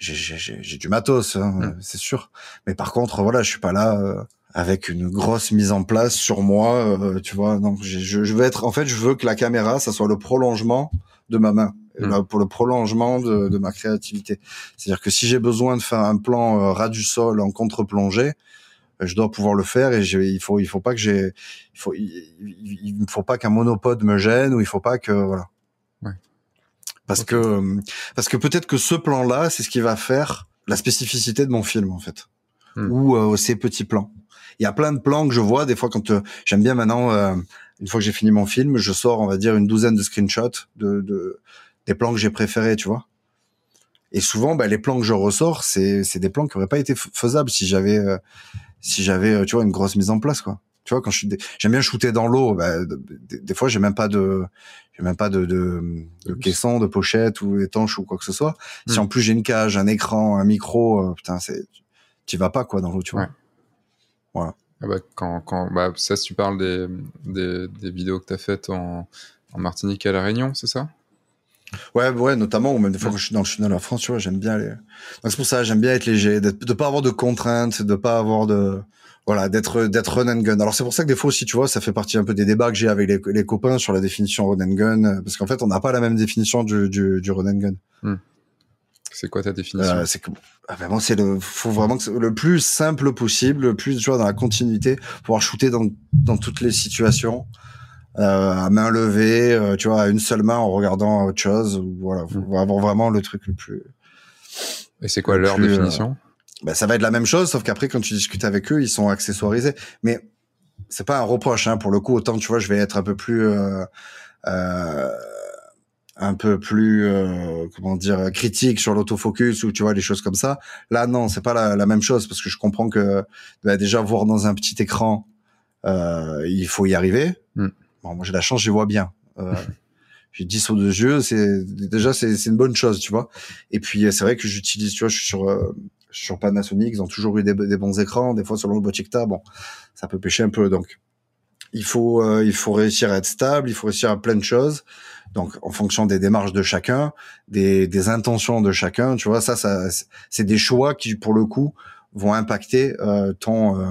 j'ai du matos, hein, mmh. c'est sûr. Mais par contre, voilà, je suis pas là euh, avec une grosse mise en place sur moi, euh, tu vois. Donc, je, je, veux être, en fait, je veux que la caméra, ça soit le prolongement de ma main, mmh. pour le prolongement de, de ma créativité. C'est-à-dire que si j'ai besoin de faire un plan ras du sol en contre-plongée, je dois pouvoir le faire et il faut, il faut pas que j'ai, il faut, il, il, faut pas qu'un monopode me gêne ou il faut pas que, voilà. Parce que parce que peut-être que ce plan-là, c'est ce qui va faire la spécificité de mon film en fait, hmm. ou euh, ces petits plans. Il y a plein de plans que je vois des fois quand euh, j'aime bien maintenant. Euh, une fois que j'ai fini mon film, je sors, on va dire, une douzaine de screenshots de, de des plans que j'ai préférés, tu vois. Et souvent, bah, les plans que je ressors, c'est c'est des plans qui auraient pas été faisables si j'avais si j'avais tu vois une grosse mise en place quoi. Tu vois, quand je j'aime bien shooter dans l'eau, bah, des, fois j'ai même pas de, j'ai même pas de, de, de caisson, de pochette ou étanche ou quoi que ce soit. Si hmm. en plus j'ai une cage, un écran, un micro, euh, putain, c'est, tu vas pas quoi dans l'eau, tu vois. Voilà. Ah bah, quand, quand, bah, ça, tu parles des, des, des vidéos que tu as faites en, en Martinique et à La Réunion, c'est ça? Ouais, ouais, notamment, ou même des fois quand je suis dans le sud de la France, tu vois, j'aime bien les. c'est pour ça, j'aime bien être léger, de, de pas avoir de contraintes, de pas avoir de, voilà, d'être d'être run and gun. Alors c'est pour ça que des fois aussi, tu vois, ça fait partie un peu des débats que j'ai avec les, les, copains sur la définition run and gun, parce qu'en fait, on n'a pas la même définition du, du, du run and gun. Hmm. C'est quoi ta définition? Euh, C'est que ah, vraiment, c'est le faut vraiment que le plus simple possible, le plus tu vois dans la continuité, pouvoir shooter dans dans toutes les situations. Euh, à main levée, euh, tu vois, à une seule main en regardant autre chose. Voilà, faut hmm. avoir vraiment le truc le plus. Et c'est quoi leur définition? Ben, ça va être la même chose, sauf qu'après, quand tu discutes avec eux, ils sont accessoirisés. Mais c'est pas un reproche, hein, pour le coup. Autant, tu vois, je vais être un peu plus, euh, euh, un peu plus, euh, comment dire, critique sur l'autofocus ou tu vois, les choses comme ça. Là, non, c'est pas la, la, même chose parce que je comprends que bah, déjà voir dans un petit écran Euh, il faut y arriver. Mm. Bon, moi j'ai la chance, je vois bien. Euh, j'ai 10 aux deux yeux, c'est déjà c'est c'est une bonne chose, tu vois. Et puis c'est vrai que j'utilise, tu vois, je suis sur euh, sur Panasonic, ils ont toujours eu des, des bons écrans. Des fois sur le Roboticta, bon, ça peut pêcher un peu. Donc il faut euh, il faut réussir à être stable, il faut réussir à plein de choses. Donc en fonction des démarches de chacun, des des intentions de chacun, tu vois, ça ça c'est des choix qui pour le coup vont impacter euh, ton euh,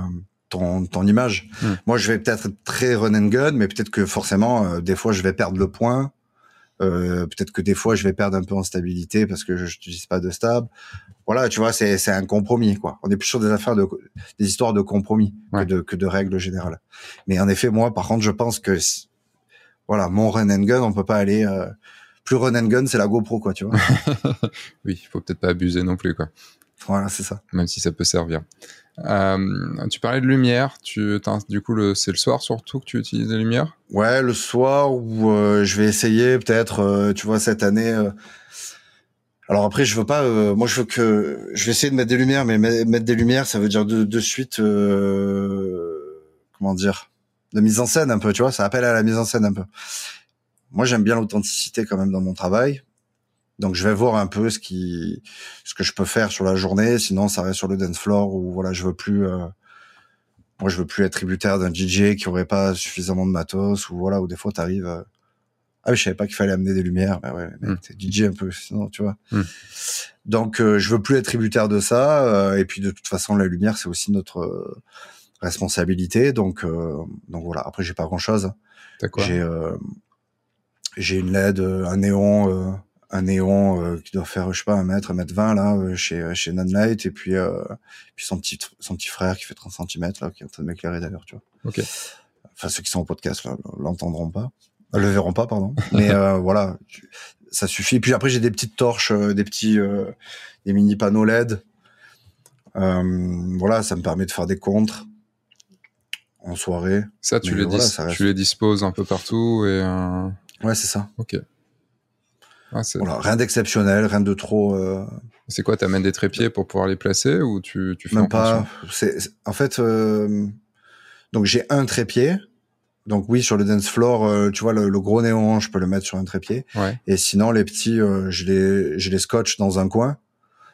ton, ton image. Mm. Moi, je vais peut-être être très run and gun, mais peut-être que forcément, euh, des fois, je vais perdre le point. Euh, peut-être que des fois, je vais perdre un peu en stabilité parce que je n'utilise pas de stable. Voilà, tu vois, c'est c'est un compromis, quoi. On est plus sur des affaires de des histoires de compromis Ouais. que de que de règles générales. Mais en effet, moi, par contre, je pense que voilà, mon run and gun, on peut pas aller euh, plus run and gun, c'est la GoPro, quoi, tu vois. Oui, il faut peut-être pas abuser non plus, quoi. voilà, c'est ça. Même si ça peut servir. Euh, tu parlais de lumière. Tu, du coup, c'est le soir surtout que tu utilises les lumières? Ouais, le soir où euh, je vais essayer peut-être, euh, tu vois, cette année. euh, Alors après, je veux pas. euh, moi, je veux que je vais essayer de mettre des lumières, mais me- mettre des lumières, ça veut dire de, de suite, euh, comment dire, de mise en scène un peu. Tu vois, ça appelle à la mise en scène un peu. Moi, j'aime bien l'authenticité quand même dans mon travail. Donc, je vais voir un peu ce qui, ce que je peux faire sur la journée. Sinon, ça reste sur le dance floor où voilà, je veux plus. euh, moi, je veux plus être tributaire d'un DJ qui aurait pas suffisamment de matos ou voilà, ou des fois t'arrives. euh, Ah, mais je savais pas qu'il fallait amener des lumières. Ben ouais, mec, Mm. t'es DJ un peu, sinon tu vois. Mm. Donc, euh, je veux plus être tributaire de ça. euh, et puis, de toute façon, la lumière, c'est aussi notre euh, responsabilité. Donc, euh, donc voilà. Après, j'ai pas grand chose. Quoi? J'ai euh, j'ai une LED, un néon, euh, un néon euh, qui doit faire, je sais pas, un mètre, un mètre vingt là, euh, chez chez Nanlite, et puis euh, puis son petit son petit frère qui fait 30 cm là, qui est en train de m'éclairer d'ailleurs, tu vois. Ok. Enfin ceux qui sont au podcast là l'entendront pas, le verront pas, pardon. Mais euh, voilà, tu- ça suffit. Et puis après j'ai des petites torches, euh, des petits, euh, des mini panneaux LED. Euh, voilà, ça me permet de faire des contres en soirée. Ça, tu mais les, voilà, dis- ça reste- tu les disposes un peu partout et. euh, Ouais, c'est ça. Ok. Ah, Voilà, rien d'exceptionnel, rien de trop. euh, c'est quoi T'amènes des trépieds pour pouvoir les placer ou tu, tu fais en même pas. C'est c'est- en fait. euh, donc j'ai un trépied. Donc oui, sur le dance floor, euh, tu vois le, le gros néon, je peux le mettre sur un trépied. Ouais. Et sinon les petits, je les je les scotch dans un coin.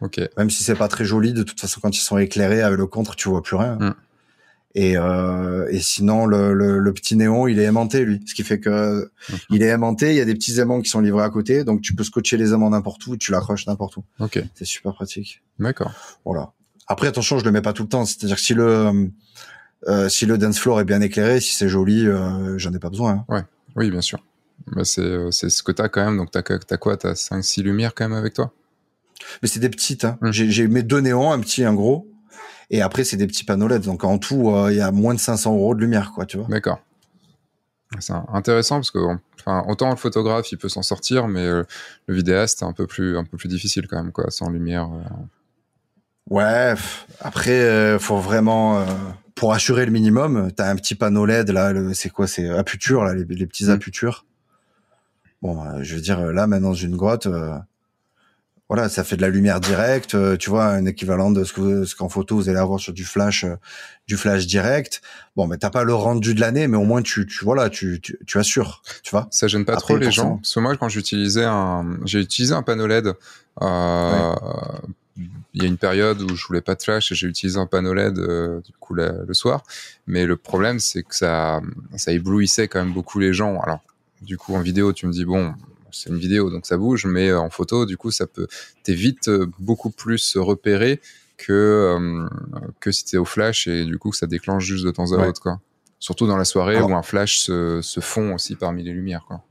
Ok. Même si c'est pas très joli, de toute façon quand ils sont éclairés avec le contre, tu vois plus rien. Mm. Et, euh, et sinon le, le, le petit néon, il est aimanté lui, ce qui fait que il est aimanté. Il y a des petits aimants qui sont livrés à côté, donc tu peux scotcher les aimants n'importe où, tu l'accroches n'importe où. Ok. C'est super pratique. D'accord. Voilà. Après, attention, je le mets pas tout le temps. C'est-à-dire que si le euh, si le dance floor est bien éclairé, si c'est joli, euh, j'en ai pas besoin. hein. Oui, bien sûr. Bah, c'est, euh, c'est ce que t'as quand même. Donc, t'as, t'as quoi? T'as 5-6 lumières quand même avec toi? Mais c'est des petites. Hein. Mm. J'ai, j'ai mes deux néons, un petit, et un gros. Et après, c'est des petits panneaux LED. Donc en tout, euh, il y a moins de 500 euros de lumière, quoi, tu vois. D'accord. C'est intéressant parce que, enfin, autant le photographe il peut s'en sortir, mais euh, le vidéaste c'est un peu plus, un peu plus difficile quand même, quoi, sans lumière. euh. Ouais. Après, faut vraiment pour assurer le minimum. T'as un petit panneau LED là. C'est quoi C'est aputure là, les, les petits Mm. aputures. Bon, je veux dire là, maintenant dans une grotte. Voilà, ça fait de la lumière directe, euh, tu vois, un équivalent de ce que vous- ce qu'en photo vous allez avoir sur du flash, euh, du flash direct. Bon, mais t'as pas le rendu de l'année, mais au moins tu, tu voilà, tu, tu, tu assures, tu vois. Ça gêne pas Après, trop les gens. Parce que moi, quand j'utilisais un, j'ai utilisé un panneau LED. Euh, Il y a une période où je voulais pas de flash et j'ai utilisé un panneau LED euh, du coup la- le soir. Mais le problème, c'est que ça, ça éblouissait quand même beaucoup les gens. Alors, du coup, en vidéo, tu me dis bon, c'est une vidéo donc ça bouge, mais euh, en photo, du coup, ça peut, t'es vite euh, beaucoup plus repéré que euh, que si t'es au flash et du coup que ça déclenche juste de temps à Ouais. autre quoi. Surtout dans la soirée Alors- où un flash se, se fond aussi parmi les lumières quoi.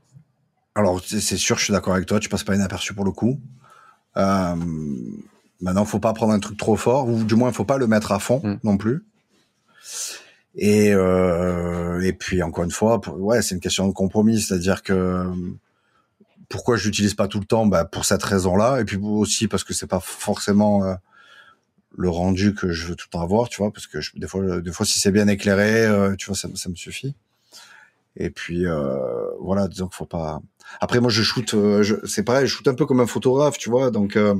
Alors c'est sûr, je suis d'accord avec toi, tu passes pas inaperçu pour le coup. Euh, maintenant, faut pas prendre un truc trop fort, ou du moins, faut pas le mettre à fond Mm. non plus. Et euh, et puis encore une fois, pour- ouais, c'est une question de compromis, c'est-à-dire que pourquoi je l'utilise pas tout le temps, bah pour cette raison-là, et puis aussi parce que c'est pas forcément euh, le rendu que je veux tout le temps avoir, tu vois, parce que je- des fois, des fois si c'est bien éclairé, euh, tu vois, ça, ça me suffit. Et puis euh, voilà, disons qu'il faut pas. Après, moi, je shoot, euh, c'est pareil, je shoot un peu comme un photographe, tu vois, donc euh,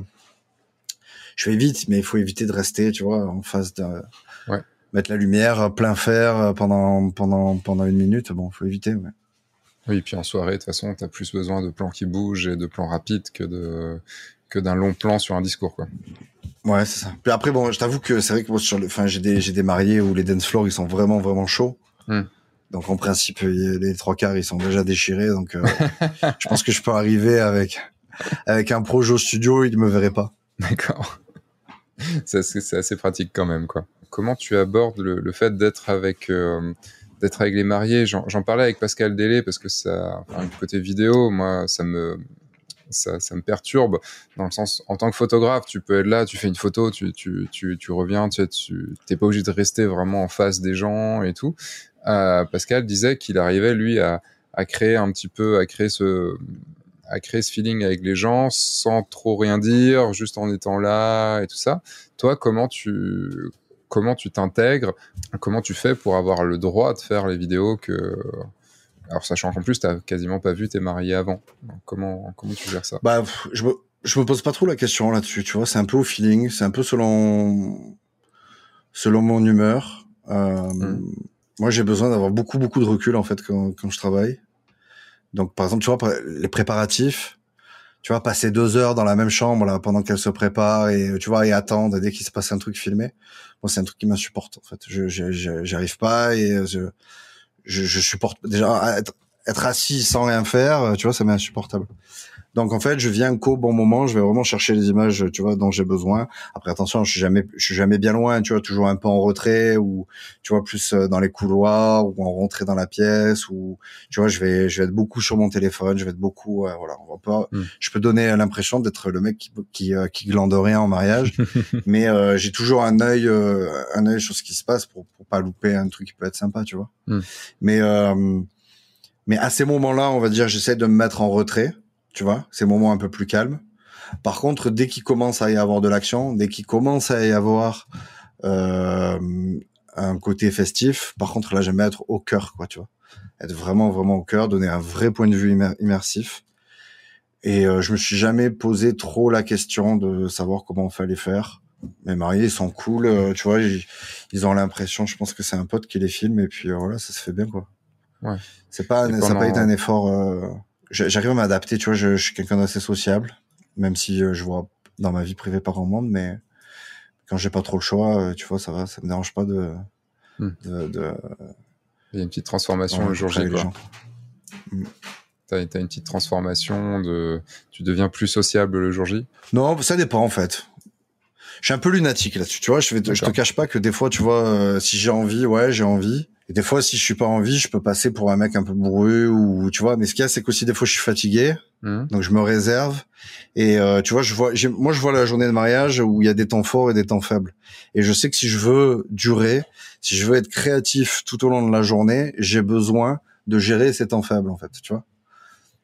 je vais vite, mais il faut éviter de rester, tu vois, en face d'un Ouais. mettre la lumière plein fer pendant pendant pendant une minute, bon, faut éviter. Ouais. Oui, puis en soirée, de toute façon, tu as plus besoin de plans qui bougent et de plans rapides que de que d'un long plan sur un discours, quoi. Ouais, c'est ça. Puis après, bon, je t'avoue que c'est vrai que moi, sur le, enfin, j'ai des, j'ai des mariés où les dance floors, ils sont vraiment, vraiment chauds. Hmm. Donc, en principe, les trois quarts, ils sont déjà déchirés. Donc, euh, je pense que je peux arriver avec, avec un projo studio, ils ne me verraient pas. D'accord. c'est, c'est assez pratique quand même, quoi. Comment tu abordes le, le fait d'être avec, euh, d'être avec les mariés? J'en, parlais avec Pascal Délé parce que ça, enfin, côté vidéo, moi, ça me, ça, me perturbe dans le sens en tant que photographe tu peux être là tu fais une photo tu tu tu, tu reviens tu t'es pas obligé de rester vraiment en face des gens et tout euh, Pascal disait qu'il arrivait lui à, à créer un petit peu à créer ce à créer ce feeling avec les gens sans trop rien dire juste en étant là et tout ça toi comment tu comment tu t'intègres comment tu fais pour avoir le droit de faire les vidéos que alors, sachant qu'en plus, tu n'as quasiment pas vu tes mariés avant. comment, comment tu gères ça? Bah, je me, je me pose pas trop la question là-dessus, tu vois. C'est un peu au feeling, c'est un peu selon, selon mon humeur. Euh, hmm. Moi, j'ai besoin d'avoir beaucoup, beaucoup de recul, en fait, quand, quand je travaille. Donc, par exemple, tu vois, les préparatifs, tu vois, passer deux heures dans la même chambre là pendant qu'elle se prépare et tu vois et attendre dès qu'il se passe un truc filmé. Moi, c'est un truc qui m'insupporte en fait. Je j'arrive pas et je, je, je supporte déjà être, être, assis sans rien faire, tu vois, ça m'est insupportable. Donc en fait, je viens qu'au bon moment, je vais vraiment chercher les images, tu vois, dont j'ai besoin. Après attention, je suis jamais, je suis jamais bien loin, tu vois, toujours un peu en retrait ou tu vois plus euh, dans les couloirs ou en rentrée dans la pièce ou tu vois, je vais, je vais être beaucoup sur mon téléphone, je vais être beaucoup, euh, voilà, on va pas. Hmm. Je peux donner l'impression d'être le mec qui qui, euh, qui glande rien en mariage, mais j'ai toujours un œil, un œil sur ce qui se passe pour pour pas louper un truc qui peut être sympa, tu vois. Hmm. Mais mais à ces moments-là, on va dire, j'essaie de me mettre en retrait tu vois, ces moments un peu plus calmes. Par contre, dès qu'il commence à y avoir de l'action, dès qu'il commence à y avoir euh, un côté festif, par contre là j'aime être au cœur, quoi, tu vois, être vraiment vraiment au cœur, donner un vrai point de vue immersif. Et euh, je me suis jamais posé trop la question de savoir comment on fallait faire. Mes mariés ils sont cool, euh, tu vois, ils, ont l'impression, je pense que c'est un pote qui les filme et puis euh, voilà, ça se fait bien quoi. Ouais. C'est pas, ça n'a pas été un effort j'arrive à m'adapter, tu vois, je, je suis quelqu'un d'assez sociable, même si euh, je vois dans ma vie privée pas grand monde, mais quand j'ai pas trop le choix, euh, tu vois, ça va, ça me dérange pas de. Hmm. de, de... Il y a une petite transformation le jour J, quoi. Hmm. T'as as une petite transformation de. Tu deviens plus sociable le jour J? Non, ça dépend en fait. Je suis un peu lunatique là-dessus, tu vois. Je, vais je te cache pas que des fois, tu vois, euh, si j'ai envie, ouais, j'ai envie. Et des fois, si je suis pas en vie, je peux passer pour un mec un peu bourru ou tu vois. Mais ce qu'il y a, c'est qu'aussi des fois, je suis fatigué, mmh. donc je me réserve. Et euh, tu vois, je vois, moi, je vois la journée de mariage où il y a des temps forts et des temps faibles. Et je sais que si je veux durer, si je veux être créatif tout au long de la journée, j'ai besoin de gérer ces temps faibles, en fait, tu vois.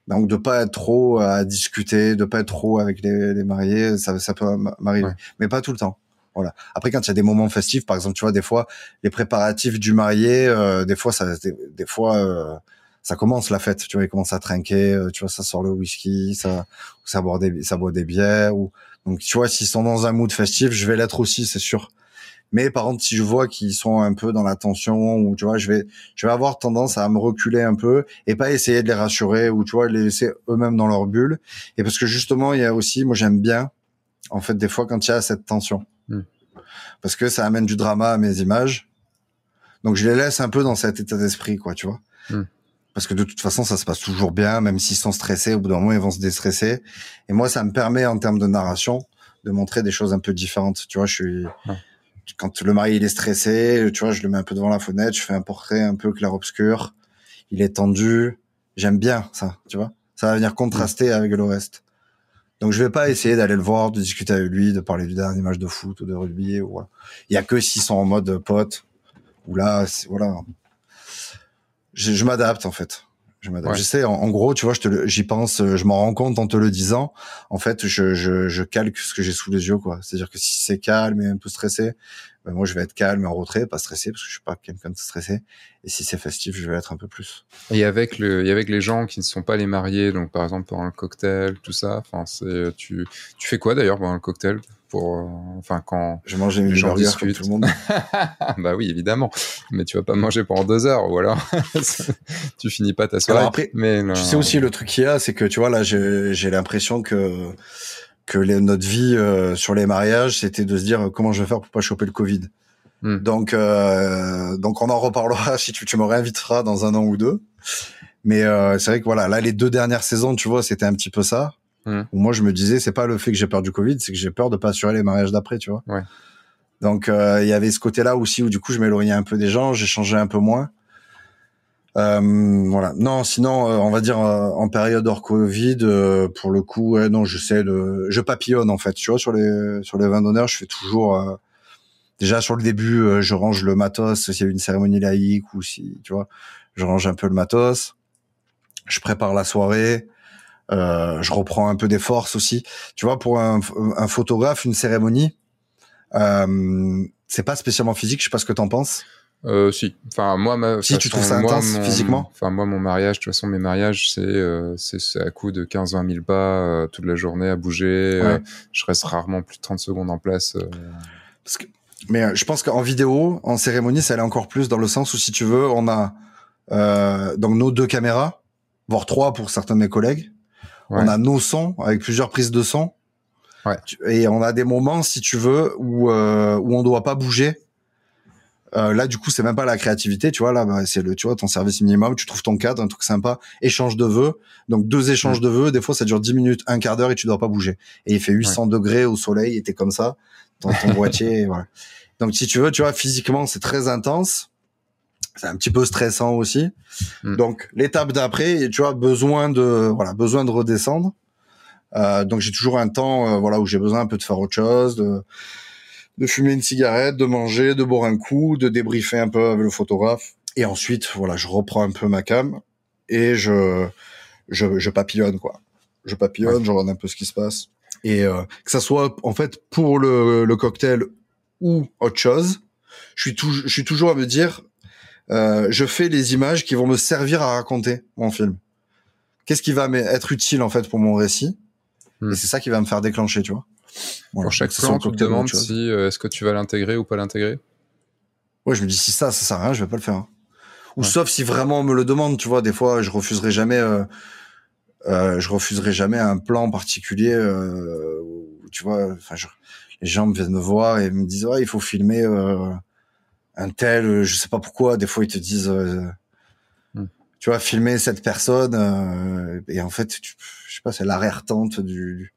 Donc de pas être trop à discuter, de pas être trop avec les, les mariés, ça, ça peut m'arriver, mais pas tout le temps. Voilà. Après, quand il y a des moments festifs, par exemple, tu vois, des fois, les préparatifs du marié, euh, des fois, ça, des, fois, euh, ça commence la fête. Tu vois, il commence à trinquer. Euh, tu vois, ça sort le whisky, ça, ça boit des, ça boit des bières. Ou donc, tu vois, s'ils sont dans un mood festif, je vais l'être aussi, c'est sûr. Mais par contre, si je vois qu'ils sont un peu dans la tension, ou tu vois, je vais, je vais avoir tendance à me reculer un peu et pas essayer de les rassurer ou tu vois, les laisser eux-mêmes dans leur bulle. Et parce que justement, il y a aussi, moi, j'aime bien, en fait, des fois quand il y a cette tension parce que ça amène du drama à mes images. Donc je les laisse un peu dans cet état d'esprit, quoi, tu vois. Hmm. Parce que de toute façon, ça se passe toujours bien, même s'ils sont stressés, au bout d'un moment, ils vont se déstresser. Et moi, ça me permet, en termes de narration, de montrer des choses un peu différentes. Tu vois, je suis, quand le mari, il est stressé, tu vois, je le mets un peu devant la fenêtre, je fais un portrait un peu clair-obscur. Il est tendu. J'aime bien ça, tu vois. Ça va venir contraster avec le reste. Donc je vais pas essayer d'aller le voir, de discuter avec lui, de parler du dernier match de foot ou de rugby. Ou, Il y a que s'ils sont en mode pote. Ou là, voilà. Je, je m'adapte en fait. Je m'adapte. J'essaie. En, gros, tu vois, je j'y pense, je m'en rends compte en te le disant. En fait, je, je, je calque ce que j'ai sous les yeux, quoi. C'est-à-dire que si c'est calme et un peu stressé, ben moi je vais être calme et en retrait, pas stressé parce que je suis pas quelqu'un de stressé. Et si c'est festif, je vais être un peu plus. Et avec le, et avec les gens qui ne sont pas les mariés, donc par exemple pendant le cocktail, tout ça. Enfin, c'est tu, tu fais quoi d'ailleurs pendant le cocktail? Pour, euh, enfin quand je mange les gens discutent. tout le monde. bah oui, évidemment. Mais tu vas pas manger pendant deux heures ou alors tu finis pas ta soirée. après, mais tu sais aussi le truc qu'il y a, c'est que tu vois là, j'ai l'impression que que les, notre vie euh, sur les mariages, c'était de se dire comment je vais faire pour pas choper le Covid. Hmm. Donc, euh, donc on en reparlera si tu, tu me réinviteras dans un an ou deux. Mais euh, c'est vrai que voilà, là les deux dernières saisons, tu vois, c'était un petit peu ça. Hmm. Où moi je me disais, c'est pas le fait que j'ai peur du Covid, c'est que j'ai peur de pas assurer les mariages d'après, tu vois. Ouais. Donc il y avait ce côté-là aussi où du coup je m'éloignais un peu des gens, j'échangeais un peu moins. Euh, voilà. Non, sinon, euh, on va dire euh, en période hors Covid, pour le coup, ouais, non, j'essaie de, je papillonne en fait. Tu vois, sur les sur les vins d'honneur, je fais toujours. déjà sur le début, je range le matos s'il y a une cérémonie laïque ou si, tu vois, je range un peu le matos. Je prépare la soirée. je reprends un peu des forces aussi. Tu vois, pour un, un photographe, une cérémonie, c'est pas spécialement physique. Je sais pas ce que t'en penses. Euh, si. Enfin, moi, ma, si tu trouves ça intense physiquement? Enfin, moi, mon mariage, de toute façon, mes mariages, c'est euh, c'est à coup de 15-20 000 pas euh, toute la journée à bouger. Euh, je reste rarement plus de 30 secondes en place. Euh. Parce que, mais je pense qu'en vidéo, en cérémonie, ça allait encore plus dans le sens où, si tu veux, on a donc nos deux caméras, voire trois pour certains de mes collègues. On a nos sons avec plusieurs prises de son. Ouais. Et on a des moments, si tu veux, où où on doit pas bouger euh, là, du coup, c'est même pas la créativité, tu vois. Là, bah, c'est le, tu vois, ton service minimum. Tu trouves ton cadre, un truc sympa. Échange de vœux. Donc deux échanges mm. de vœux. Des fois, ça dure 10 minutes, un quart d'heure et tu dois pas bouger. Et il fait 800 degrés au soleil. Et t'es comme ça dans ton boîtier. voilà. Donc si tu veux, tu vois, physiquement, c'est très intense. C'est un petit peu stressant aussi. Mm. Donc l'étape d'après, tu vois, besoin de, voilà, besoin de redescendre. Euh, donc j'ai toujours un temps, euh, voilà, où j'ai besoin un peu de faire autre chose, de de fumer une cigarette, de manger, de boire un coup, de débriefer un peu avec le photographe. Et ensuite, voilà, je reprends un peu ma cam et je, je, je papillonne, quoi. Je papillonne, je regarde un peu ce qui se passe. Et euh, que ça soit, en fait, pour le, le cocktail ou autre chose, je suis, je suis toujours à me dire, euh, je fais les images qui vont me servir à raconter mon film. Qu'est-ce qui va être utile, en fait, pour mon récit? Hmm. Et c'est ça qui va me faire déclencher, tu vois. Pour chaque plan, tu te demandes si euh, est-ce que tu vas l'intégrer ou pas l'intégrer. Ouais, je me dis si ça, ça sert à rien, je vais pas le faire. Hein. Ou sauf si vraiment on me le demande, tu vois. Des fois, je refuserai jamais, euh, euh, je refuserai jamais un plan particulier. Tu vois, enfin, les gens viennent me voir et me disent ouais, il faut filmer un tel, je sais pas pourquoi. Des fois, ils te disent, hmm. tu vois, filmer cette personne et en fait, je sais pas, c'est l'arrière tente du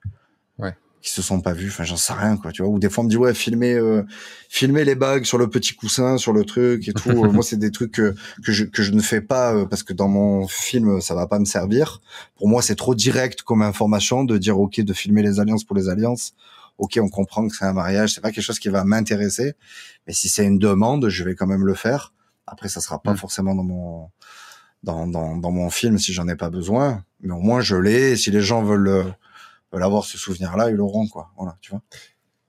qui se sont pas vus enfin j'en sais rien quoi tu vois. Ou des fois on me dit ouais filmer euh, filmer les bagues sur le petit coussin sur le truc et tout. Euh, moi c'est des trucs que que je que je ne fais pas euh, parce que dans mon film ça va pas me servir. Pour moi c'est trop direct comme information de dire ok de filmer les alliances pour les alliances. Ok on comprend que c'est un mariage c'est pas quelque chose qui va m'intéresser. Mais si c'est une demande je vais quand même le faire. Après ça sera pas mm. forcément dans mon dans, dans, dans mon film si j'en ai pas besoin. Mais au moins je l'ai. Si les gens veulent veulent avoir ce souvenir-là, ils l'auront, quoi. Voilà, tu vois.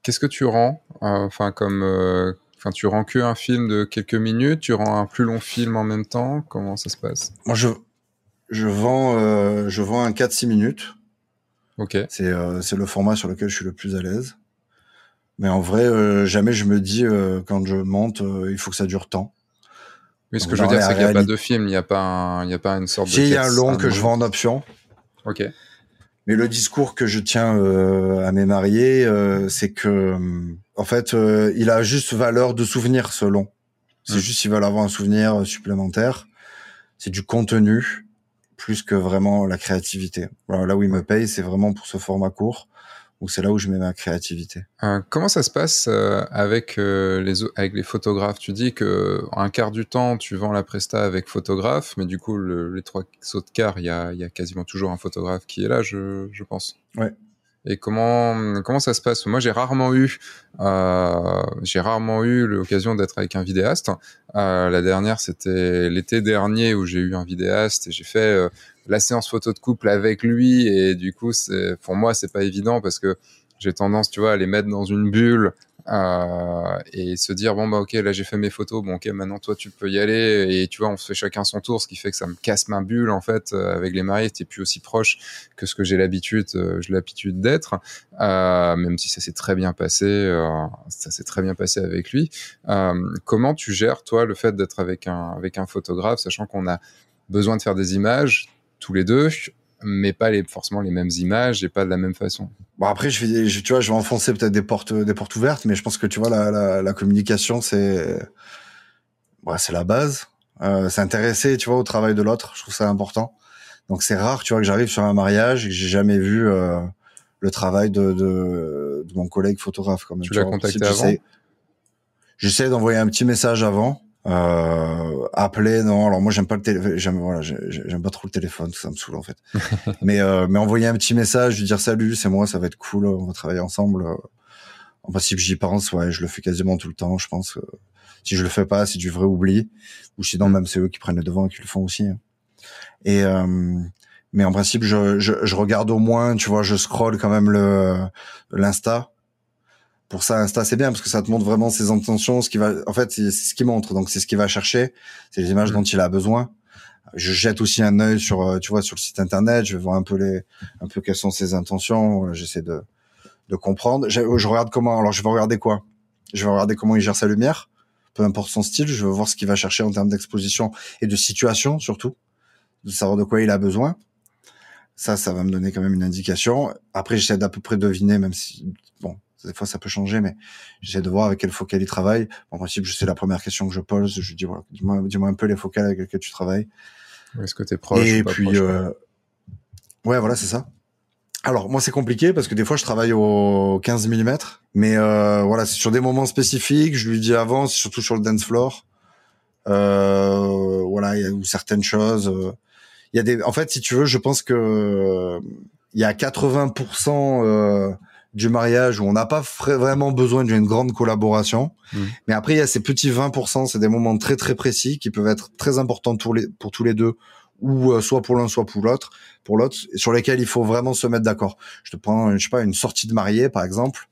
Qu'est-ce que tu rends euh, Enfin, comme, euh, enfin, tu rends que un film de quelques minutes, tu rends un plus long film en même temps? Comment ça se passe? Moi, je je vends euh, je vends un 4-6 minutes. Ok. C'est c'est le format sur lequel je suis le plus à l'aise. Mais en vrai, jamais je me dis quand je monte, il faut que ça dure tant. Oui, ce que je veux dire, c'est qu'il n'y a pas de film, il n'y a pas, il y a pas une sorte de. Il y a un long que je vends en option. Ok. Mais le discours que je tiens euh, à mes mariés, euh, c'est que, euh, en fait, il a juste valeur de souvenir ce long. C'est mmh. juste s'ils veulent avoir un souvenir supplémentaire. C'est du contenu plus que vraiment la créativité. là où il me paye, c'est vraiment pour ce format court c'est là où je mets ma créativité. Euh, comment ça se passe euh, avec euh, les avec les photographes? Tu dis que un quart du temps tu vends la presta avec photographe, mais du coup les trois autres quarts, il y a, y a quasiment toujours un photographe qui est là, je, je pense. Ouais. Et comment comment ça se passe? Moi, j'ai rarement eu euh, j'ai rarement eu l'occasion d'être avec un vidéaste. La dernière, c'était l'été dernier où j'ai eu un vidéaste et j'ai fait la séance photo de couple avec lui et du coup c'est pour moi c'est pas évident parce que j'ai tendance tu vois à les mettre dans une bulle euh, et se dire bon bah ok là j'ai fait mes photos. Bon ok maintenant toi tu peux y aller. Et tu vois on se fait chacun son tour ce qui fait que ça me casse ma bulle en fait euh, avec les mariés t'es plus aussi proche que ce que j'ai l'habitude euh, l'habitude d'être euh, même si ça s'est très bien passé ça s'est très bien passé avec lui. Comment tu gères toi le fait d'être avec un avec un photographe sachant qu'on a besoin de faire des images tous les deux mais pas les, forcément les mêmes images et pas de la même façon. Bon après, je vais, tu vois, je vais enfoncer peut-être des portes, des portes ouvertes, mais je pense que tu vois la, la, la communication, c'est, ouais, c'est la base. Euh, s'intéresser, tu vois, au travail de l'autre, je trouve ça important. Donc c'est rare, tu vois, que j'arrive sur un mariage et que j'ai jamais vu euh, le travail de, de, de, mon collègue photographe. Comme, tu, tu l'as contacté avant? J'essaie d'envoyer un petit message avant euh, appeler, non. Alors moi j'aime pas le téléphone, j'aime voilà, j'aime pas trop le téléphone, ça me saoule en fait. mais euh, mais envoyer un petit message, lui dire salut, c'est moi, ça va être cool, on va travailler ensemble. En principe j'y pense, ouais, je le fais quasiment tout le temps, je pense. si je le fais pas, c'est du vrai oubli. Ou sinon même c'est eux qui prennent le devant et qui le font aussi. Hein. Et euh, mais en principe je, je, je regarde au moins, tu vois, je scroll quand même le l'insta pour ça Insta c'est bien parce que ça te montre vraiment ses intentions ce qui va en fait c'est ce qu'il montre. Donc c'est ce qu'il va chercher. C'est les images mm. dont il a besoin. Je jette aussi un œil sur euh, tu vois sur le site internet. Je vais voir un peu les un peu quelles sont ses intentions. J'essaie de de comprendre. Je, je, regarde comment alors je vais regarder quoi? Je vais regarder comment il gère sa lumière. Peu importe son style je vais voir ce qu'il va chercher en termes d'exposition et de situation surtout. De savoir de quoi il a besoin. Ça ça va me donner quand même une indication. Après j'essaie d'à peu près deviner même si bon des fois, ça peut changer, mais j'essaie de voir avec quel focal il travaille. En principe, je sais la première question que je pose. Je dis, voilà, dis-moi, dis-moi un peu les focales avec lesquels tu travailles. Est-ce que tu es proche Et puis, euh... ouais, voilà, c'est ça. Alors, moi, c'est compliqué parce que des fois, je travaille au 15 mm, mais euh, voilà, c'est sur des moments spécifiques. Je lui dis avant, c'est surtout sur le dance floor. Euh, voilà, il y a ou certaines choses. Euh, il y a des, en fait, si tu veux, je pense que il y a 80% du mariage où on n'a pas vraiment besoin d'une grande collaboration. Mmh. Mais après, il y a ces petits 20%, c'est des moments très très précis qui peuvent être très importants pour, les, pour tous les deux, ou euh, soit pour l'un, soit pour l'autre, pour l'autre, sur lesquels il faut vraiment se mettre d'accord. Je te prends, je sais pas, une sortie de mariée, par exemple.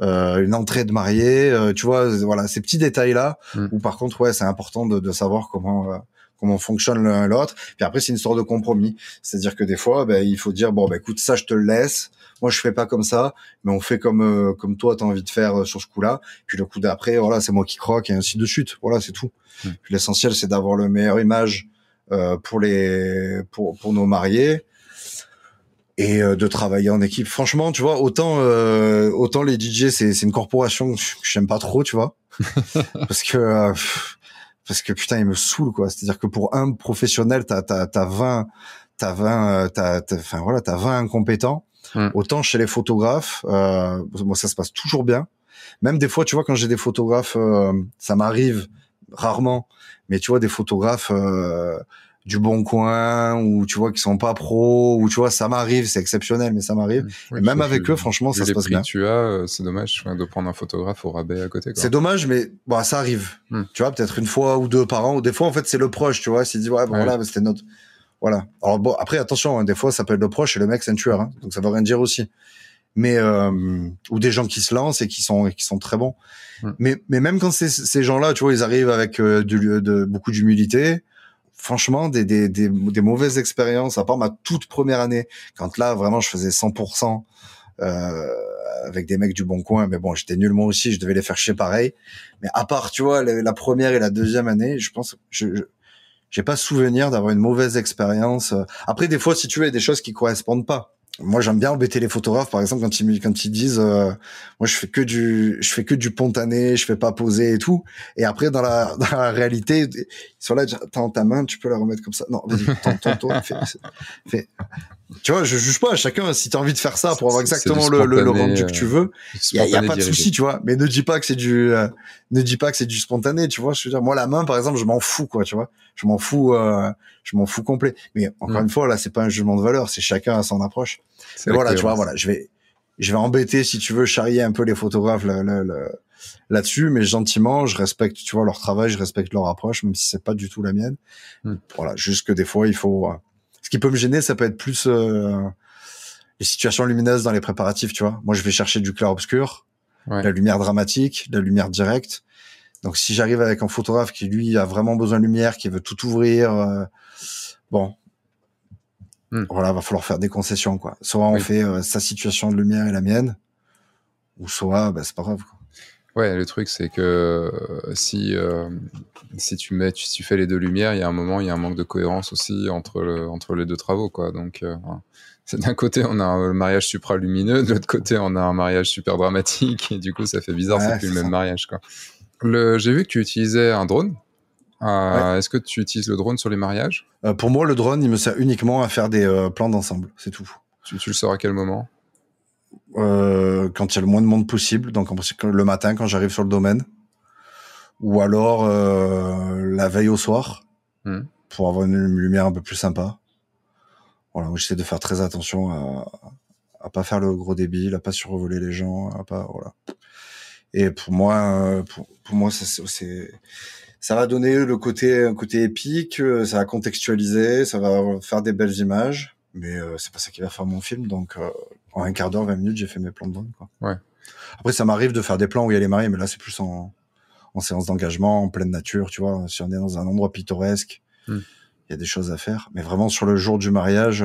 Euh, une entrée de mariée, euh, tu vois, voilà, ces petits détails là, mmh. où par contre, ouais, c'est important de, de, savoir comment euh, comment fonctionne l'un l'autre. Puis après, c'est une sorte de compromis. C'est-à-dire que des fois, ben, il faut dire, bon, ben, écoute, ça, je te le laisse. Moi, je fais pas comme ça, mais on fait comme euh, comme toi, tu as envie de faire euh, sur ce coup-là. Puis le coup d'après, voilà, c'est moi qui croque et ainsi de suite. Voilà, c'est tout. Mmh. L'essentiel, c'est d'avoir le meilleur image euh, pour les pour pour nos mariés et de travailler en équipe. Franchement, tu vois, autant autant les DJ, c'est c'est une corporation que j'aime pas trop, tu vois, parce que parce que putain, il me saoule quoi. C'est-à-dire que pour un professionnel, t'as t'as t'as 20 t'as 20 t'as enfin voilà, t'as 20 incompétents. Hmm. Autant chez les photographes, euh, moi ça se passe toujours bien. Même des fois, tu vois, quand j'ai des photographes, euh, ça m'arrive rarement, mais tu vois des photographes euh, du bon coin ou tu vois qui sont pas pros ou tu vois ça m'arrive c'est exceptionnel mais ça m'arrive et même avec eux franchement ça se passe bien tu as euh, c'est dommage de prendre un photographe au rabais à côté c'est dommage mais bon ça arrive hmm. tu vois peut-être une fois ou deux par an ou des fois en fait c'est le proche tu vois s'il dit ouais bon voilà c'était notre voilà. Alors bon après attention hein, des fois ça peut être le proche et le mec c'est un tueur hein, donc ça veut rien dire aussi. Mais euh, ou des gens qui se lancent et qui sont qui sont très bons. Hmm. mais mais même quand ces gens là tu vois ils arrivent avec euh, de, de beaucoup d'humilité franchement des, des, des, des, mauvaises expériences à part ma toute première année quand là vraiment je faisais 100% euh, avec des mecs du bon coin mais bon j'étais nul moi aussi je devais les faire chier pareil. Mais à part tu vois la, première et la deuxième année je pense je, je j'ai pas souvenir d'avoir une mauvaise expérience. Après des fois si tu veux des choses qui correspondent pas. Moi j'aime bien embêter les photographes par exemple quand ils quand ils disent euh, moi je fais que du je fais que du pontané je fais pas poser et tout. Et après dans la dans la réalité ils sont là t'as ta main tu peux la remettre comme ça. Non vas-y tente toi fais, fais, tu vois, je juge pas. Chacun, si t'as envie de faire ça pour avoir exactement le, le, rendu que tu euh, veux, il y a, pas de souci, tu vois. Mais ne dis pas que c'est du, euh, ne dis pas que c'est du spontané, tu vois. Je veux dire, moi la main, par exemple, je m'en fous, quoi, tu vois. Je m'en fous, euh, je m'en fous complet. Mais encore mm. une fois, là, c'est pas un jugement de valeur, c'est chacun à son approche. Mais voilà, tu vois, voilà, je vais, je vais embêter, si tu veux, charrier un peu les photographes là-dessus, mais gentiment, je respecte, tu vois, leur travail, je respecte leur approche, même si c'est pas du tout la mienne. Mm. Voilà, juste que des fois, il faut ce qui peut me gêner, ça peut être plus euh, les situations lumineuses dans les préparatifs, tu vois. Moi, je vais chercher du clair obscur. la lumière dramatique, la lumière directe. Donc si j'arrive avec un photographe qui lui a vraiment besoin de lumière, qui veut tout ouvrir, euh, bon, hmm. voilà, va falloir faire des concessions quoi. Soit on fait euh, sa situation de lumière et la mienne, ou soit bah, c'est pas grave. Quoi. Ouais, le truc c'est que euh, si tu mets si tu fais les deux lumières, il y a un moment il y a un manque de cohérence aussi entre le, entre les deux travaux quoi. Donc d'un côté on a un mariage supralumineux, de l'autre côté on a un mariage super dramatique et du coup ça fait bizarre, c'est plus le même mariage quoi. J'ai vu que tu utilisais un drone. Euh, est-ce que tu utilises le drone sur les mariages? Euh, Pour moi, le drone, il me sert uniquement à faire des euh, plans d'ensemble, c'est tout. Tu, le sors à quel moment? Quand il y a le moins de monde possible, donc le matin quand j'arrive sur le domaine, ou alors la veille au soir, hmm. pour avoir une lumière un peu plus sympa. Voilà, j'essaie de faire très attention à, à pas faire le gros débit, à pas survoler les gens, à pas voilà. Et pour moi, euh, pour, pour moi, ça, c'est, ça va donner le côté, un côté épique, euh, ça va contextualiser, ça va faire des belles images, mais euh, c'est pas ça qui va faire mon film. Donc, en un quart d'heure, 20 minutes, j'ai fait mes plans de drone. Quoi. Ouais. Après, ça m'arrive de faire des plans où il y a les mariés, mais là, c'est plus en, en séance d'engagement, en pleine nature, tu vois. Si on est dans un endroit pittoresque, hmm. il y a des choses à faire. Mais vraiment, sur le jour du mariage,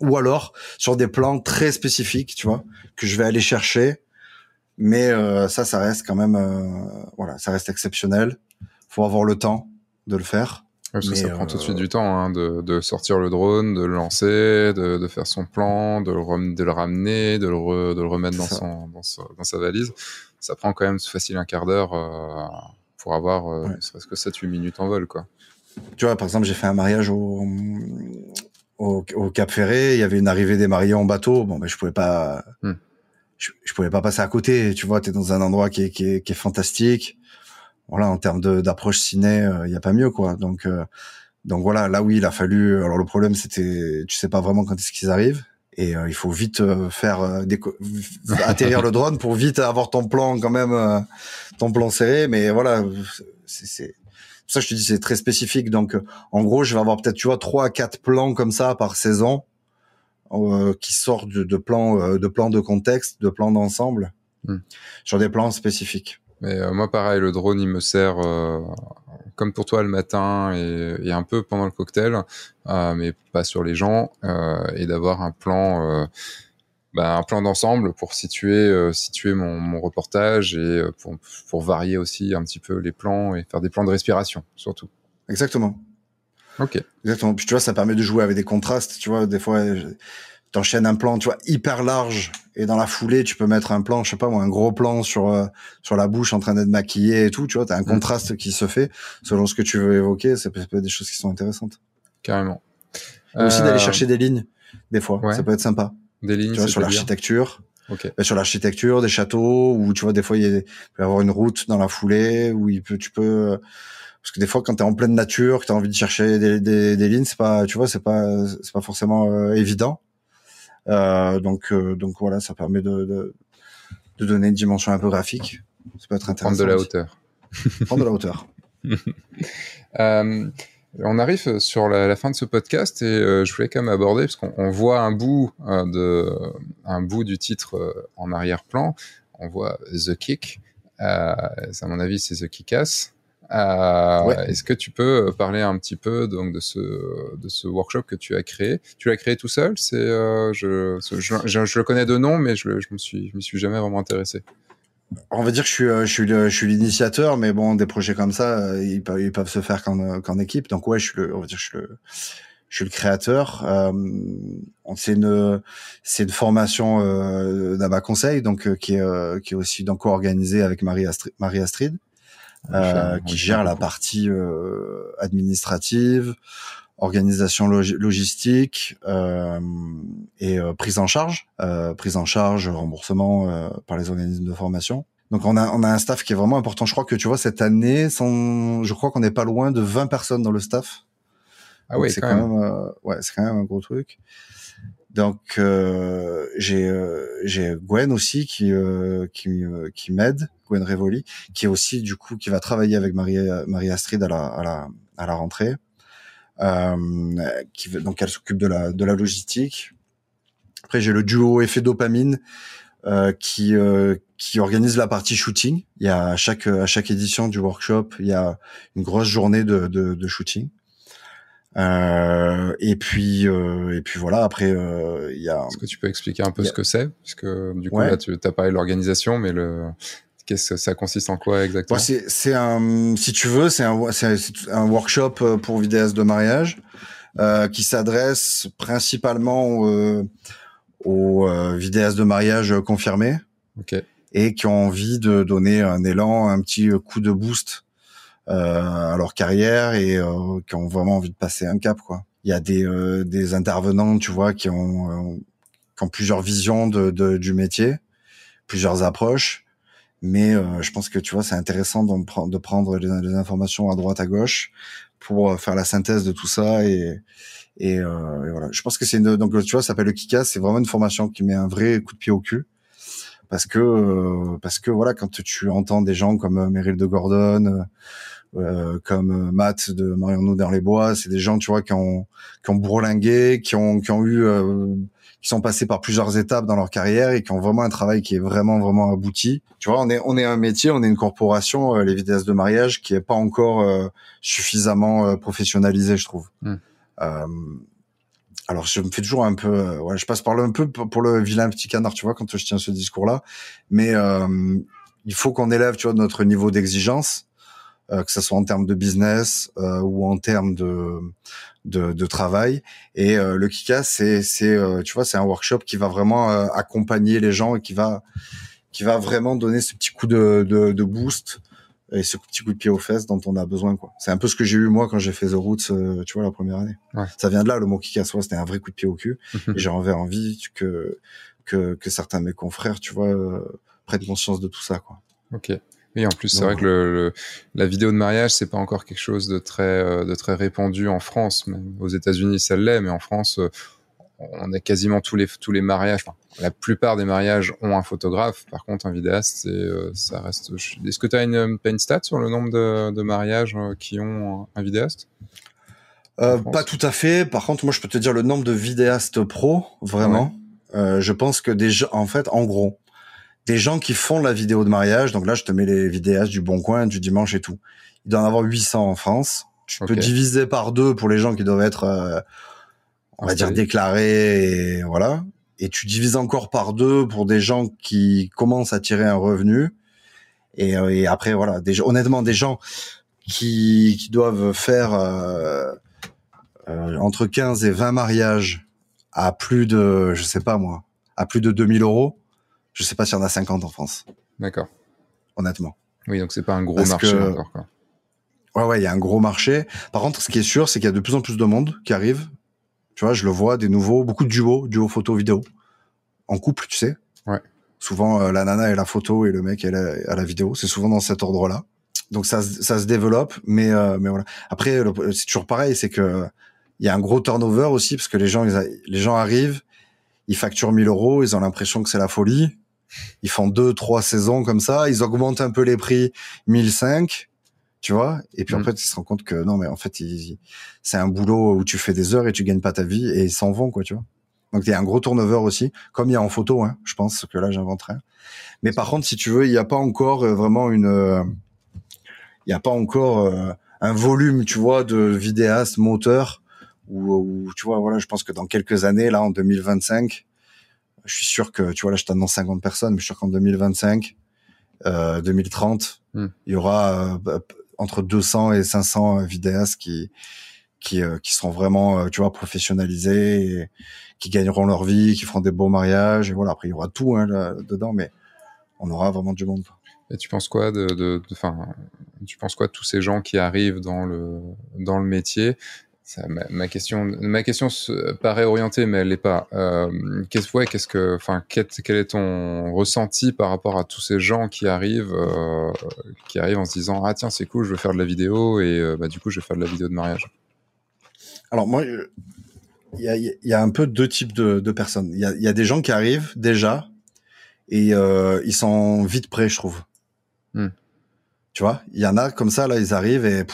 ou alors sur des plans très spécifiques, tu vois, que je vais aller chercher mais euh, ça, ça reste quand même, euh, voilà, ça reste exceptionnel. Faut avoir le temps de le faire. Ça prend tout de suite du temps hein, de, de, sortir le drone, de le lancer, de, de faire son plan, de le, de le ramener, de le, de le remettre dans, son, dans, dans, sa valise. Ça prend quand même facile un quart d'heure euh, pour avoir euh, ouais. serait-ce que 7-8 minutes en vol. Quoi. Tu vois, par exemple, j'ai fait un mariage au, au, au, Cap Ferré. Il y avait une arrivée des mariés en bateau. Bon, ben, je pouvais pas. Hmm je, je pouvais pas passer à côté. Tu vois, tu es dans un endroit qui est, qui est, qui est fantastique. Voilà, en termes d'approche ciné, il euh, y a pas mieux, quoi. Donc, euh, donc voilà, là oui, il a fallu. Alors le problème, c'était, tu sais pas vraiment quand est-ce qu'ils arrivent, et euh, il faut vite faire atterrir le drone pour vite avoir ton plan quand même, ton plan serré. Mais voilà, c'est ça je te dis, c'est très spécifique. Donc, en gros, je vais avoir peut-être, tu vois, trois à quatre plans comme ça par saison euh, qui sortent de, plans euh, de plans de contexte, de plans d'ensemble, hmm. sur des plans spécifiques. Mais euh, moi, pareil, le drone, il me sert comme pour toi le matin et, un peu pendant le cocktail, mais pas sur les gens, et d'avoir un plan. Bah, un plan d'ensemble pour situer situer mon, mon reportage et pour, pour varier aussi un petit peu les plans et faire des plans de respiration surtout. Exactement. Ok. Exactement. Puis tu vois, ça permet de jouer avec des contrastes. Tu vois, des fois, t'enchaînes un plan, tu vois, hyper large, et dans la foulée, tu peux mettre un plan, je sais pas moi, un gros plan sur euh, sur la bouche en train d'être maquillée et tout. Tu vois, t'as un mm. contraste qui se fait selon ce que tu veux évoquer. Ça peut être des choses qui sont intéressantes. Carrément. aussi d'aller euh, chercher des lignes, des fois. Ça peut être sympa. Des lignes. Tu vois, sur l'architecture. Okay. Sur l'architecture, des châteaux, où tu vois, des fois, il, peut y avoir une route dans la foulée, où il peut, tu peux, parce que des fois quand tu es en pleine nature que tu as envie de chercher des, des, des lignes c'est pas tu vois c'est pas c'est pas forcément euh, évident euh, donc euh, donc voilà ça permet de, de, de donner une dimension un peu graphique. Ça peut être intéressant prendre de la hauteur. Prendre de la hauteur. Euh, on arrive sur la, la, fin de ce podcast et euh, je voulais quand même aborder parce qu'on voit un bout de un bout du titre en arrière-plan. On voit The Kick. À mon avis c'est The Kick-Ass euh, Est-ce que tu peux euh, parler un petit peu donc de ce de ce workshop que tu as créé? Tu l'as créé tout seul? C'est euh, je, je, je, le connais de nom, mais je, je me suis je me suis jamais vraiment intéressé. On va dire que je suis je suis je suis l'initiateur, mais bon des projets comme ça ils peuvent, ils peuvent se faire qu'en équipe. Donc ouais, je suis le on va dire je suis le je suis le créateur. Euh, c'est une c'est une formation euh, d'Aba Conseil, donc euh, qui est qui est aussi donc co-organisée avec Marie Astrid, Marie Astrid euh, qui gère la partie euh, administrative, organisation logistique euh, et euh, prise en charge, euh, prise en charge, remboursement par les organismes de formation. Donc on a on a un staff qui est vraiment important. Je crois que tu vois cette année, je crois qu'on n'est pas loin de 20 personnes dans le staff. Ah oui, c'est quand, même, ouais, c'est quand même un gros truc. Donc euh, j'ai euh, j'ai Gwen aussi qui euh, qui qui m'aide, Gwen Revoli, qui est aussi du coup qui va travailler avec Marie Marie Astrid à la à la à la rentrée. qui donc elle s'occupe de la de la logistique. Après j'ai le duo effet dopamine euh, qui euh, qui organise la partie shooting. Il y a à chaque à chaque édition du workshop, il y a une grosse journée de de, de shooting. Euh, et puis euh, et puis voilà. Après, euh, il y a. Est-ce que tu peux expliquer un peu ce que c'est, puisque du coup là tu as parlé de l'organisation, mais le Qu'est-ce que ça consiste en quoi exactement? C'est c'est un si tu veux c'est un c'est un workshop pour vidéastes de mariage euh, qui s'adresse principalement euh, aux euh, vidéastes de mariage confirmés et qui ont envie de donner un élan, un petit coup de boost euh, à leur carrière et euh, qui ont vraiment envie de passer un cap quoi. Il y a des euh, des intervenants, tu vois, qui ont qui ont plusieurs visions de, de, du métier, plusieurs approches, mais je pense que tu vois c'est intéressant de, de prendre les, informations à droite à gauche pour faire la synthèse de tout ça et et, euh, et voilà. Je pense que c'est une donc tu vois, ça s'appelle le Kika, c'est vraiment une formation qui met un vrai coup de pied au cul parce que euh, parce que voilà, quand tu entends des gens comme euh, Meryl de Gordon, euh, comme Matt de Mariano dans les bois, c'est des gens tu vois qui ont qui ont bourlingué, qui ont qui ont eu qui sont passés par plusieurs étapes dans leur carrière et qui ont vraiment un travail qui est vraiment vraiment abouti. Tu vois, on est on est un métier, on est une corporation, les vidéastes de mariage qui est pas encore suffisamment professionnalisé, je trouve. Hmm. Euh, alors je me fais toujours un peu, euh, ouais, je passe par le un peu pour le vilain petit canard, tu vois, quand je tiens ce discours-là. Mais euh, il faut qu'on élève, tu vois, notre niveau d'exigence, que ce soit en termes de business ou en termes de de, de travail. Et le Kika, c'est c'est tu vois, c'est un workshop qui va vraiment accompagner les gens et qui va qui va vraiment donner ce petit coup de de, de boost et ce petit coup de pied aux fesses dont on a besoin quoi. C'est un peu ce que j'ai eu moi quand j'ai fait The Roots, euh, tu vois, la première année. Ouais. Ça vient de là le mot qui casse c'était un vrai coup de pied au cul. et j'avais envie que que que certains de mes confrères, tu vois, euh, prennent conscience de tout ça quoi. Ok. Oui, en plus, c'est vrai que le, la vidéo de mariage, c'est pas encore quelque chose de très, euh, de très répandu en France. Aux États-Unis, ça l'est, mais en France, on a quasiment tous les tous les mariages. Enfin, la plupart des mariages ont un photographe. Par contre, un vidéaste, euh, ça reste. Est-ce que tu as une, une stat sur le nombre de, de mariages euh, qui ont un vidéaste? Euh, Pas tout à fait. Par contre, moi, je peux te dire le nombre de vidéastes pro, vraiment. Euh, je pense que déjà, en fait, en gros, des gens qui font la vidéo de mariage. Donc là, je te mets les vidéastes du Bon Coin, du Dimanche et tout. Il doit en avoir 800 en France. Tu peux diviser par deux pour les gens qui doivent être on va dire déclaré et voilà. Et tu divises encore par deux pour des gens qui commencent à tirer un revenu. Et, euh, et après voilà, des, honnêtement des gens qui, qui doivent faire euh, euh, entre 15 et 20 mariages à plus de, je sais pas moi, à plus de 2000 euros. Je sais pas s'il y en a 50 en France. D'accord. Honnêtement. Oui, donc c'est pas un gros marché encore. Quoi. Ouais, ouais, il y a un gros marché. Par contre, ce qui est sûr, c'est qu'il y a de plus en plus de monde qui arrive tu vois, je le vois, des nouveaux, beaucoup de duos, duos photo vidéo, en couple, tu sais. Ouais. Souvent, euh, la nana est la photo et le mec est la, à la vidéo. C'est souvent dans cet ordre-là. Donc ça, ça se développe, mais euh, mais voilà. Après, c'est toujours pareil, c'est que il y a un gros turnover aussi parce que les gens, les gens arrivent, ils facturent 1000 euros, ils ont l'impression que c'est la folie. Ils font deux, trois saisons comme ça, ils augmentent un peu les prix, 1005 tu vois et puis en mm. fait ils se rendent compte que non mais en fait c'est un boulot où tu fais des heures et tu gagnes pas ta vie et ils s'en vont quoi tu vois donc il y a un gros turnover aussi comme il y a en photo hein, je pense que là j'inventerai mais par contre si tu veux il n'y a pas encore euh, vraiment une euh, il n'y a pas encore euh, un volume tu vois de vidéastes moteurs où, tu vois voilà je pense que dans quelques années là en 2025 je suis sûr que tu vois là je t'annonce 50 personnes mais je suis sûr qu'en 2025 euh, 2030 mm. il y aura entre 200 et 500 vidéastes qui qui, euh, qui seront vraiment, euh, tu vois, professionnalisés, qui gagneront leur vie, qui feront des beaux mariages. Et voilà, après, il y aura tout hein, dedans, mais on aura vraiment du monde. Et tu penses quoi de, de, de tu penses quoi tous ces gens qui arrivent dans le dans le métier? Ma, question, ma question paraît orientée, mais elle l'est pas. Euh, qu'est-ce, ouais, qu'est-ce que, enfin, quel, est ton ressenti par rapport à tous ces gens qui arrivent, euh, qui arrivent en se disant ah tiens c'est cool, je veux faire de la vidéo et euh, bah du coup je vais faire de la vidéo de mariage? Alors moi, il y a, y a, un peu deux types de, de personnes. Il y a, y a, des gens qui arrivent déjà et ils sont vite prêts, je trouve. Hmm. Tu vois, il y en a comme ça là, ils arrivent et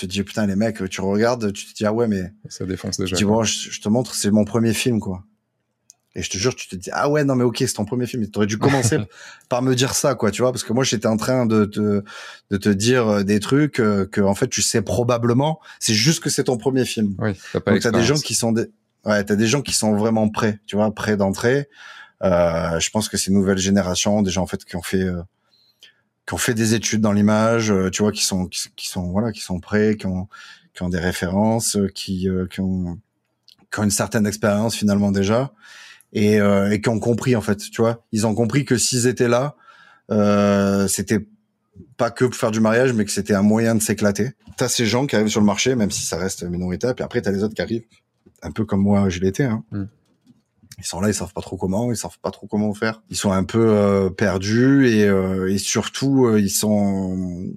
te dis putain les mecs, tu regardes, tu te dis ah ouais mais ça défonce déjà. Tu vois, je, te montre, c'est mon premier film quoi. Et je te jure, tu te dis ah ouais non mais ok c'est ton premier film. Tu aurais dû commencer par me dire ça quoi, tu vois, parce que moi j'étais en train de te de te dire euh, des trucs euh, que en fait tu sais probablement. C'est juste que c'est ton premier film. Oui. T'as pas Donc t'as des gens qui sont des ouais t'as des gens qui sont vraiment prêts, tu vois, prêts d'entrer. Euh, je pense que c'est une nouvelle génération, des gens en fait qui ont fait euh, qui ont fait des études dans l'image, euh, tu vois, qui sont qui, sont voilà, qui sont prêts, qui ont qui ont des références, qui qui ont qui ont une certaine expérience finalement déjà et, euh, et qui ont compris en fait, tu vois, ils ont compris que s'ils étaient là, euh, c'était pas que pour faire du mariage, mais que c'était un moyen de s'éclater. T'as ces gens qui arrivent sur le marché, même si ça reste minoritaire, puis après t'as les autres qui arrivent, un peu comme moi je l'étais. Hein. Mm. Ils sont là, ils savent pas trop comment, ils savent pas trop comment faire. Ils sont un peu euh, perdus et, euh, et surtout euh, ils sont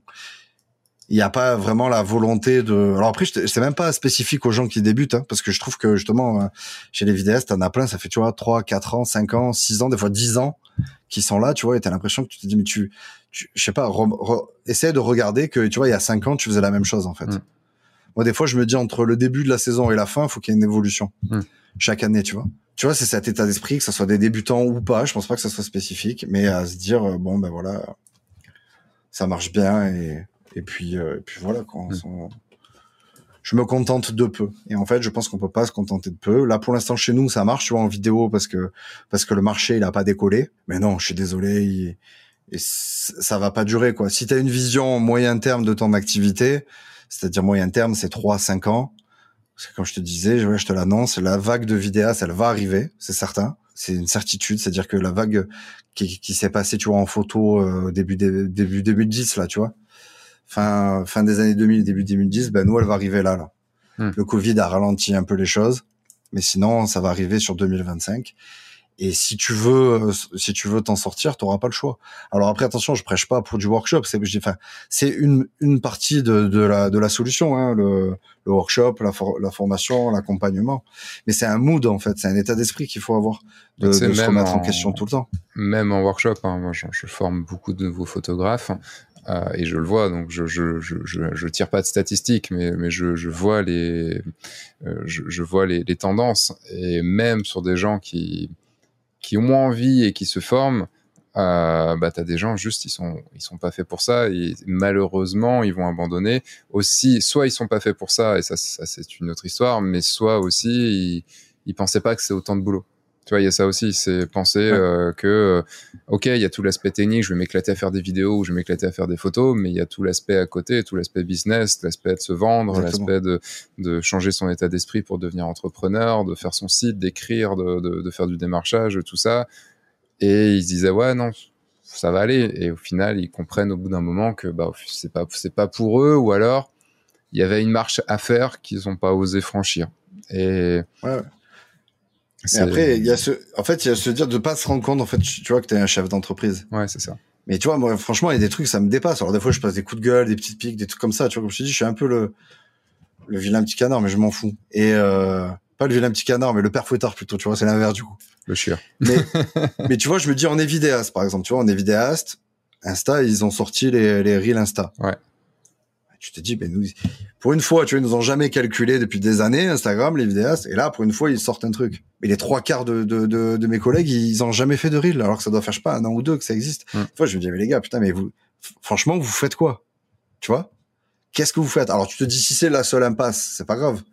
il n'y a pas vraiment la volonté de. Alors après, c'est même pas spécifique aux gens qui débutent, hein, parce que je trouve que justement, euh, chez les vidéastes, t'en as plein, ça fait, tu vois, 3, 4 ans, 5 ans, 6 ans, des fois 10 ans, qui sont là, tu vois, et t'as l'impression que tu te dis, mais tu, tu je sais pas, re, essaie de regarder que, tu vois, il y a 5 ans, tu faisais la même chose, en fait. Mm. Moi, des fois, je me dis, entre le début de la saison et la fin, faut qu'il y ait une évolution. Mm. Chaque année, tu vois. Tu vois, c'est cet état d'esprit, que ce soit des débutants ou pas, je pense pas que ça soit spécifique, mais à se dire, euh, bon, ben voilà, ça marche bien et et puis, euh, et puis voilà, quoi. Mm. Je me contente de peu. Et en fait, je pense qu'on peut pas se contenter de peu. Là, pour l'instant, chez nous, ça marche, tu vois, en vidéo, parce que parce que le marché, il a pas décollé. Mais non, je suis désolé, il- et ça va pas durer, quoi. Si tu as une vision moyen terme de ton activité, c'est-à-dire moyen terme, c'est 3 5 ans. Parce que comme je te disais, je, je te l'annonce, la vague de vidéastes, elle va arriver, c'est certain. C'est une certitude, c'est-à-dire que la vague qui, qui s'est passée, tu vois, en photo euh, début des, début 2010 là, tu vois fin fin des années 2000, début 2010, ben nous elle va arriver là là. Hmm. Le Covid a ralenti un peu les choses, mais sinon ça va arriver sur 2025. Et si tu veux, euh, si tu veux t'en sortir, t'auras pas le choix. Alors après, attention, je prêche pas pour du workshop. C'est, enfin, c'est une une partie de, de la de la solution, hein, le, le workshop, la, for- la formation, l'accompagnement. Mais c'est un mood en fait, c'est un état d'esprit qu'il faut avoir de, de se remettre en... en- question tout le temps. même en workshop, hein, moi je, je forme beaucoup de nouveaux photographes euh, et je le vois, donc je je, je, je, je tire pas de statistiques, mais, mais je, je vois les euh, je, je vois les, les tendances et même sur des gens qui qui ont envie et qui se forment, euh, bah t'as des gens juste ils sont ils sont pas faits pour ça et malheureusement ils vont abandonner. Aussi, soit ils sont pas faits pour ça et ça, ça c'est une autre histoire, mais soit aussi ils, ils pensaient pas que c'est autant de boulot. Tu vois, il y a ça aussi, c'est penser euh, que, euh, ok, il y a tout l'aspect technique, je vais m'éclater à faire des vidéos ou je vais m'éclater à faire des photos, mais il y a tout l'aspect à côté, tout l'aspect business, l'aspect de se vendre, l'aspect de, de changer son état d'esprit pour devenir entrepreneur, de faire son site, d'écrire, de, de, de faire du démarchage, tout ça. Et ils se disaient, ouais, non, ça va aller. Et au final, ils comprennent au bout d'un moment que bah, c'est pas, pas pour eux, ou alors il y avait une marche à faire qu'ils n'ont pas osé franchir. Et Ouais. C'est- après, il y a ce, en fait, il y a se dire de pas se rendre compte, en fait, tu vois que t'es un chef d'entreprise. ouais, c'est ça. Mais tu vois, moi, franchement, il y a des trucs, ça me dépasse. Alors, des fois, je passe des coups de gueule, des petites piques, des trucs comme ça. Tu vois, comme je te dis, je suis un peu le, le vilain petit canard, mais je m'en fous. Et, euh, pas le vilain petit canard, mais le père fouettard plutôt. Tu vois, c'est l'inverse du coup. Le chieur. Mais, mais tu vois, je me dis, on est vidéaste, par exemple. Tu vois, on est vidéaste. Insta, ils ont sorti les, les reels Insta. Ouais. Tu te dis, ben nous, pour une fois, tu vois, ils nous ont jamais calculé depuis des années, Instagram, les vidéastes. Et là, pour une fois, ils sortent un truc. Mais les trois quarts de, de, de, de mes collègues, ils ont jamais fait de reel, alors que ça doit faire, je sais pas, un an ou deux que ça existe. Mm. Une fois, je me dis, mais les gars, putain, mais vous, franchement, vous faites quoi? Tu vois? Qu'est-ce que vous faites? Alors, tu te dis, si c'est la seule impasse, c'est pas grave.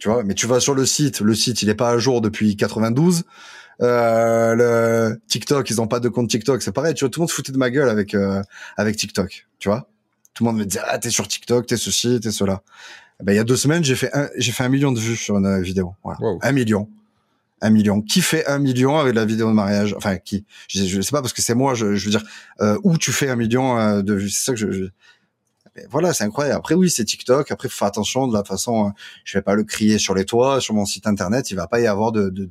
Tu vois? Mais tu vas sur le site, le site, il est pas à jour depuis 92. Euh, le TikTok, ils ont pas de compte TikTok, c'est pareil. Tu vois, tout le monde se foutait de ma gueule avec euh, avec TikTok, tu vois. Tout le monde me disait ah t'es sur TikTok, t'es ceci, t'es cela. Eh Ben il y a deux semaines, j'ai fait un, j'ai fait un million de vues sur une euh, vidéo. Voilà, Wow. un million, un million. Qui fait un million avec la vidéo de mariage? Enfin qui? Je, je sais pas parce que c'est moi. Je, je veux dire euh, où tu fais un million euh, de vues. C'est ça que je. je... Voilà, c'est incroyable. Après oui, c'est TikTok. Après faut faire attention de la façon. euh, je vais pas le crier sur les toits, sur mon site internet. Il va pas y avoir de, de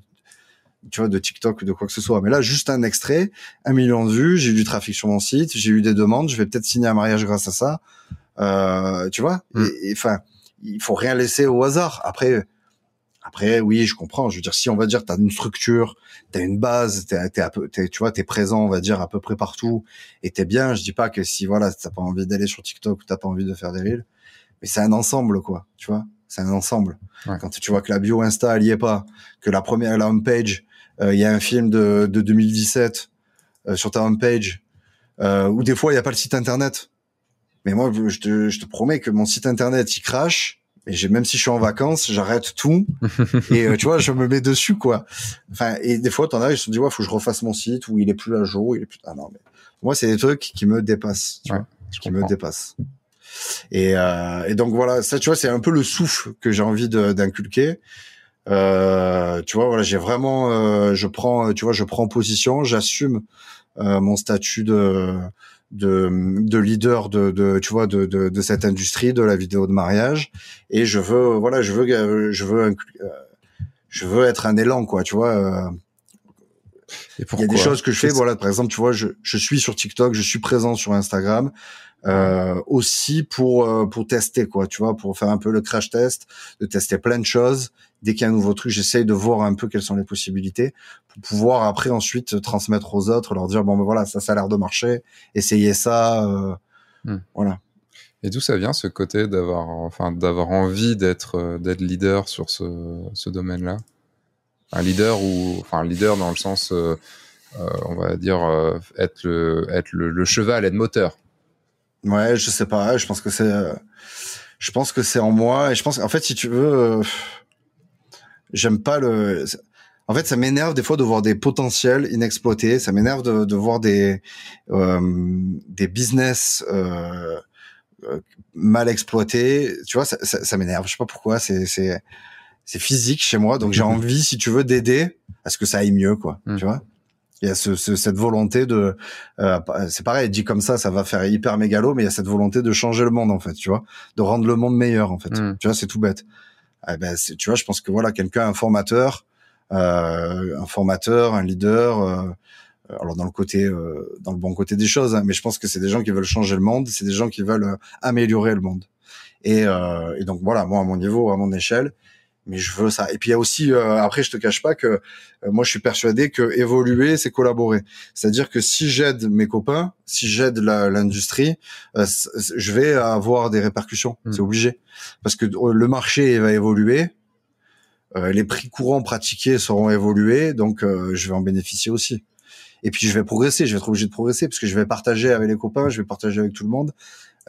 tu vois, de TikTok ou de quoi que ce soit. Mais là, juste un extrait, un million de vues, j'ai eu du trafic sur mon site, j'ai eu des demandes, je vais peut-être signer un mariage grâce à ça. Euh, tu vois Mm. Et enfin, il faut rien laisser au hasard. Après, après, oui, je comprends. Je veux dire, si on va dire, t'as une structure, t'as une base, t'es, t'es, tu vois, t'es présent, on va dire, à peu près partout, et t'es bien. Je dis pas que si, voilà, t'as pas envie d'aller sur TikTok ou t'as pas envie de faire des reels, mais c'est un ensemble, quoi. Tu vois c'est un ensemble. Quand tu vois que la bio Insta, elle y est pas, que la première, la homepage, il y a un film de, de 2017 sur ta homepage, ou des fois il y a pas le site internet. Mais moi, je te, je te promets que mon site internet, il crache et j'ai même si je suis en vacances, j'arrête tout et euh, tu vois, je me mets dessus quoi. Enfin et des fois t'en as, je te dis ouais, faut que je refasse mon site où il est plus à jour, il est plus ah non mais moi c'est des trucs qui me dépassent, tu vois, qui me dépassent. Et, euh, et donc voilà, ça tu vois, c'est un peu le souffle que j'ai envie d'inculquer. Euh, tu vois, voilà, j'ai vraiment, euh, je prends, tu vois, je prends position, j'assume euh, mon statut de de, de leader de, de tu vois de, de, de, cette industrie de la vidéo de mariage. Et je veux voilà je veux je veux euh, je veux être un élan quoi tu vois euh. il y a des choses que je fais voilà par exemple tu vois je, je suis sur TikTok je suis présent sur Instagram euh, aussi pour euh, pour tester quoi tu vois pour faire un peu le crash test de tester plein de choses dès qu'il y a un nouveau truc j'essaye de voir un peu quelles sont les possibilités pour pouvoir après ensuite transmettre aux autres leur dire bon ben voilà ça ça a l'air de marcher essayez ça euh, hmm. voilà et d'où ça vient ce côté d'avoir enfin d'avoir envie d'être euh, d'être leader sur ce, ce domaine là un leader ou enfin un leader dans le sens on va dire être le être le, le cheval être moteur Ouais, je sais pas. Je pense que c'est, je pense que c'est en moi. Et je pense, en fait, si tu veux, euh, j'aime pas le. En fait, ça m'énerve des fois de voir des potentiels inexploités. Ça m'énerve de, de, voir des euh, des business euh, euh, mal exploités. Tu vois, ça, ça, ça m'énerve. Je sais pas pourquoi. C'est c'est c'est physique chez moi. Donc j'ai envie, si tu veux, d'aider à ce que ça aille mieux, quoi. Mmh. Tu vois il y a ce, cette volonté de euh, c'est pareil dit comme ça ça va faire hyper mégalo mais il y a cette volonté de changer le monde en fait tu vois de rendre le monde meilleur en fait mm. tu vois c'est tout bête eh ben, tu vois je pense que voilà quelqu'un un formateur euh, un formateur un leader euh, alors dans le côté euh, dans le bon côté des choses hein, mais je pense que c'est des gens qui veulent changer le monde c'est des gens qui veulent euh, améliorer le monde. Et, et donc voilà moi à mon niveau à mon échelle mais je veux ça. Et puis il y a aussi, euh, après, je te cache pas que euh, moi, je suis persuadé que évoluer, c'est collaborer. C'est-à-dire que si j'aide mes copains, si j'aide l'industrie, euh, je vais avoir des répercussions. Hmm. C'est obligé, parce que le marché va évoluer, les prix courants pratiqués seront évolués, donc je vais en bénéficier aussi. Et puis je vais progresser, je vais être obligé de progresser parce que je vais partager avec les copains, je vais partager avec tout le monde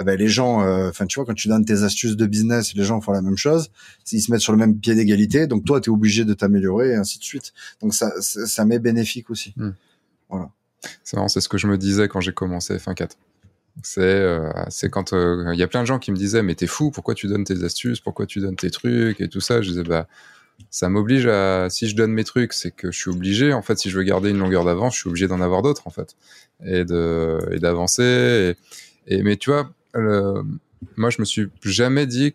eh ben les gens, euh, enfin tu vois, quand tu donnes tes astuces de business, les gens font la même chose, ils se mettent sur le même pied d'égalité, donc toi tu es obligé de t'améliorer et ainsi de suite. Donc ça, ça m'est bénéfique aussi. Hmm. Voilà. C'est marrant, c'est ce que je me disais quand j'ai commencé F1.4. C'est euh, c'est quand euh, il y a plein de gens qui me disaient mais t'es fou, pourquoi tu donnes tes astuces, pourquoi tu donnes tes trucs et tout ça. Je disais bah ça m'oblige à si je donne mes trucs, c'est que je suis obligé en fait si je veux garder une longueur d'avance, je suis obligé d'en avoir d'autres en fait et de et d'avancer et, et mais tu vois moi, je me suis jamais dit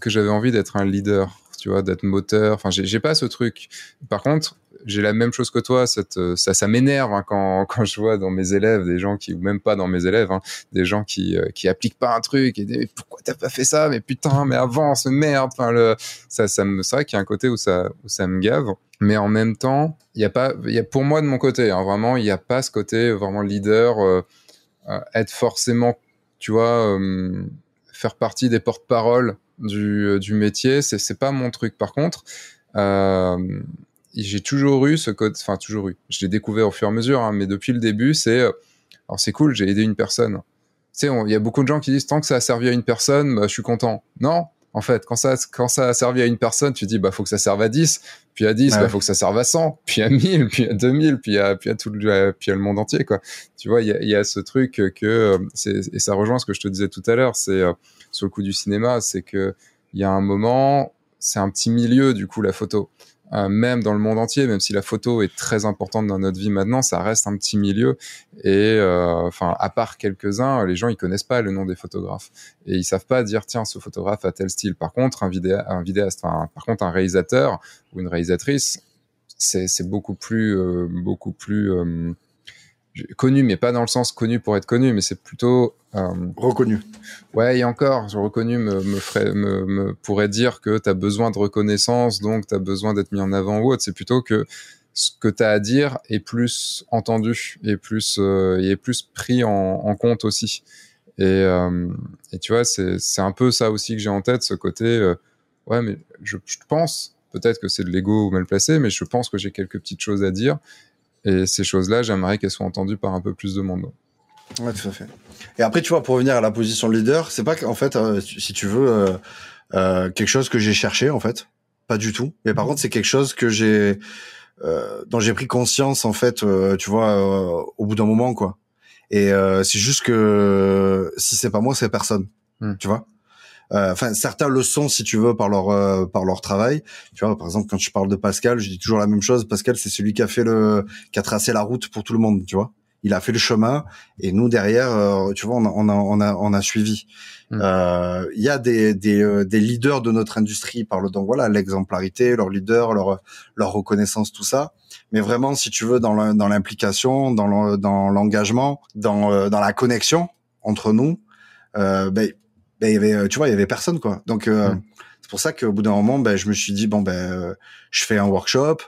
que j'avais envie d'être un leader, tu vois, d'être moteur. Enfin, j'ai pas ce truc. Par contre, j'ai la même chose que toi. Cette, ça, ça m'énerve hein, quand, quand je vois dans mes élèves des gens qui, ou même pas dans mes élèves, hein, des gens qui, euh, qui appliquent pas un truc et pourquoi t'as pas fait ça? Mais putain, mais avance, merde. Enfin, le, ça, ça me, c'est vrai qu'il y a un côté où ça, où ça me gave. Mais en même temps, il y a pas, il y a pour moi de mon côté, hein, vraiment, il n'y a pas ce côté vraiment leader, euh, euh, être forcément tu vois, euh, faire partie des porte-paroles du, euh, du métier, c'est, c'est pas mon truc. Par contre, euh, j'ai toujours eu ce code, enfin toujours eu. Je l'ai découvert au fur et à mesure, hein, mais depuis le début, c'est, alors c'est cool, j'ai aidé une personne. Tu sais, il y a beaucoup de gens qui disent tant que ça a servi à une personne, bah, je suis content. Non, en fait, quand ça, quand ça a servi à une personne, tu dis, bah, faut que ça serve à 10, puis à 10, bah, faut que ça serve à 100, puis à 1000, puis à 2000, puis à, puis à tout le, puis à le monde entier, quoi. Tu vois, il y a, y a, ce truc que, c'est, et ça rejoint ce que je te disais tout à l'heure, c'est, euh, sur le coup du cinéma, c'est que, il y a un moment, c'est un petit milieu, du coup, la photo. Euh, même dans le monde entier, même si la photo est très importante dans notre vie maintenant, ça reste un petit milieu. Et euh, enfin, à part quelques-uns, les gens ils connaissent pas le nom des photographes et ils savent pas dire tiens ce photographe a tel style. Par contre, un, vidéa, un vidéaste, par contre un réalisateur ou une réalisatrice, c'est beaucoup plus euh, beaucoup plus connu, mais pas dans le sens connu pour être connu, mais c'est plutôt euh, reconnu. Ouais, et encore, je reconnu me, me, ferait, me, me pourrait dire que tu as besoin de reconnaissance, donc tu as besoin d'être mis en avant ou autre. C'est plutôt que ce que tu as à dire est plus entendu et plus euh, est plus pris en, en compte aussi. Et, euh, et tu vois, c'est un peu ça aussi que j'ai en tête, ce côté. Ouais, mais je, pense, peut-être que c'est de l'ego mal placé, mais je pense que j'ai quelques petites choses à dire. Et ces choses-là, j'aimerais qu'elles soient entendues par un peu plus de monde. Ouais, tout à fait. Et après, tu vois, pour revenir à la position de leader, c'est pas qu'en fait, euh, si tu veux, euh, euh, quelque chose que j'ai cherché, en fait. Pas du tout. Mais par contre, c'est quelque chose que j'ai, euh, dont j'ai pris conscience, en fait, tu vois, au bout d'un moment, quoi. Et c'est juste que si c'est pas moi, c'est personne. Hmm. Tu vois? Enfin certains le sont si tu veux par leur par leur travail tu vois par exemple quand je parle de Pascal je dis toujours la même chose Pascal c'est celui qui a fait le qui a tracé la route pour tout le monde tu vois il a fait le chemin et nous derrière, euh, tu vois, on a, on a, on a, on a suivi. Hmm. Euh, il y a des, des, euh, des, leaders de notre industrie par le donc voilà l'exemplarité, leur leader, leur, leur reconnaissance, tout ça. Mais vraiment, si tu veux, dans l'implication, dans l'engagement, dans, dans la connexion entre nous, euh, ben, ben, il y avait, tu vois, il y avait personne quoi. Donc hmm. c'est pour ça qu'au bout d'un moment, ben, je me suis dit bon ben, je fais un workshop.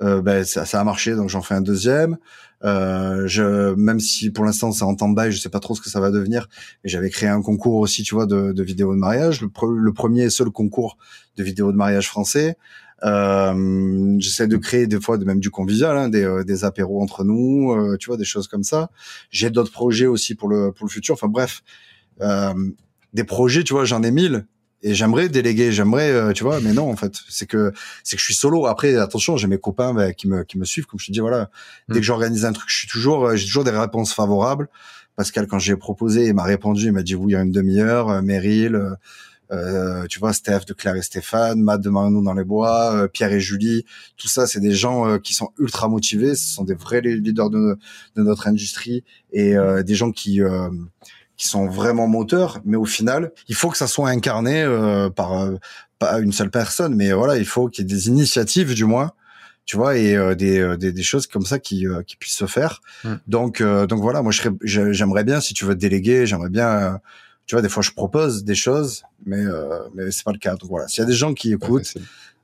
ben ça, ça a marché, donc j'en fais un deuxième. Euh, je, même si pour l'instant c'est en temps de bail, je sais pas trop ce que ça va devenir. Mais j'avais créé un concours aussi, tu vois, de, de vidéos de mariage, le, le, premier et seul concours de vidéos de mariage français. Euh, J'essaie de créer des fois de même du convivial, hein, des, euh, des apéros entre nous, euh, tu vois, des choses comme ça. J'ai d'autres projets aussi pour le pour le futur. Enfin bref, euh, des projets, tu vois, j'en ai mille et j'aimerais déléguer, j'aimerais, euh, tu vois, mais non, en fait, c'est que c'est que je suis solo. Après, attention, j'ai mes copains bah, qui me qui me suivent, comme je te dis, voilà. Dès mm. que j'organise un truc, je suis toujours, euh, j'ai toujours des réponses favorables. Pascal, quand j'ai proposé, il m'a répondu, il m'a dit oui, il y a une demi-heure. Euh, Meryl, euh, tu vois, Steph de Claire et Stéphane, Matt de Marinou dans les bois, Pierre et Julie, tout ça, c'est des gens qui sont ultra motivés. Ce sont des vrais leaders de, de notre industrie et des gens qui qui sont vraiment moteurs, mais au final, il faut que ça soit incarné euh, par euh, pas une seule personne, mais voilà, il faut qu'il y ait des initiatives du moins, tu vois, et euh, des, des, des choses comme ça qui qui puissent se faire. Mm. Donc donc voilà, moi je j'aimerais bien si tu veux déléguer, j'aimerais bien tu vois, des fois je propose des choses, mais mais c'est pas le cas. Donc voilà, s'il y a des gens qui écoutent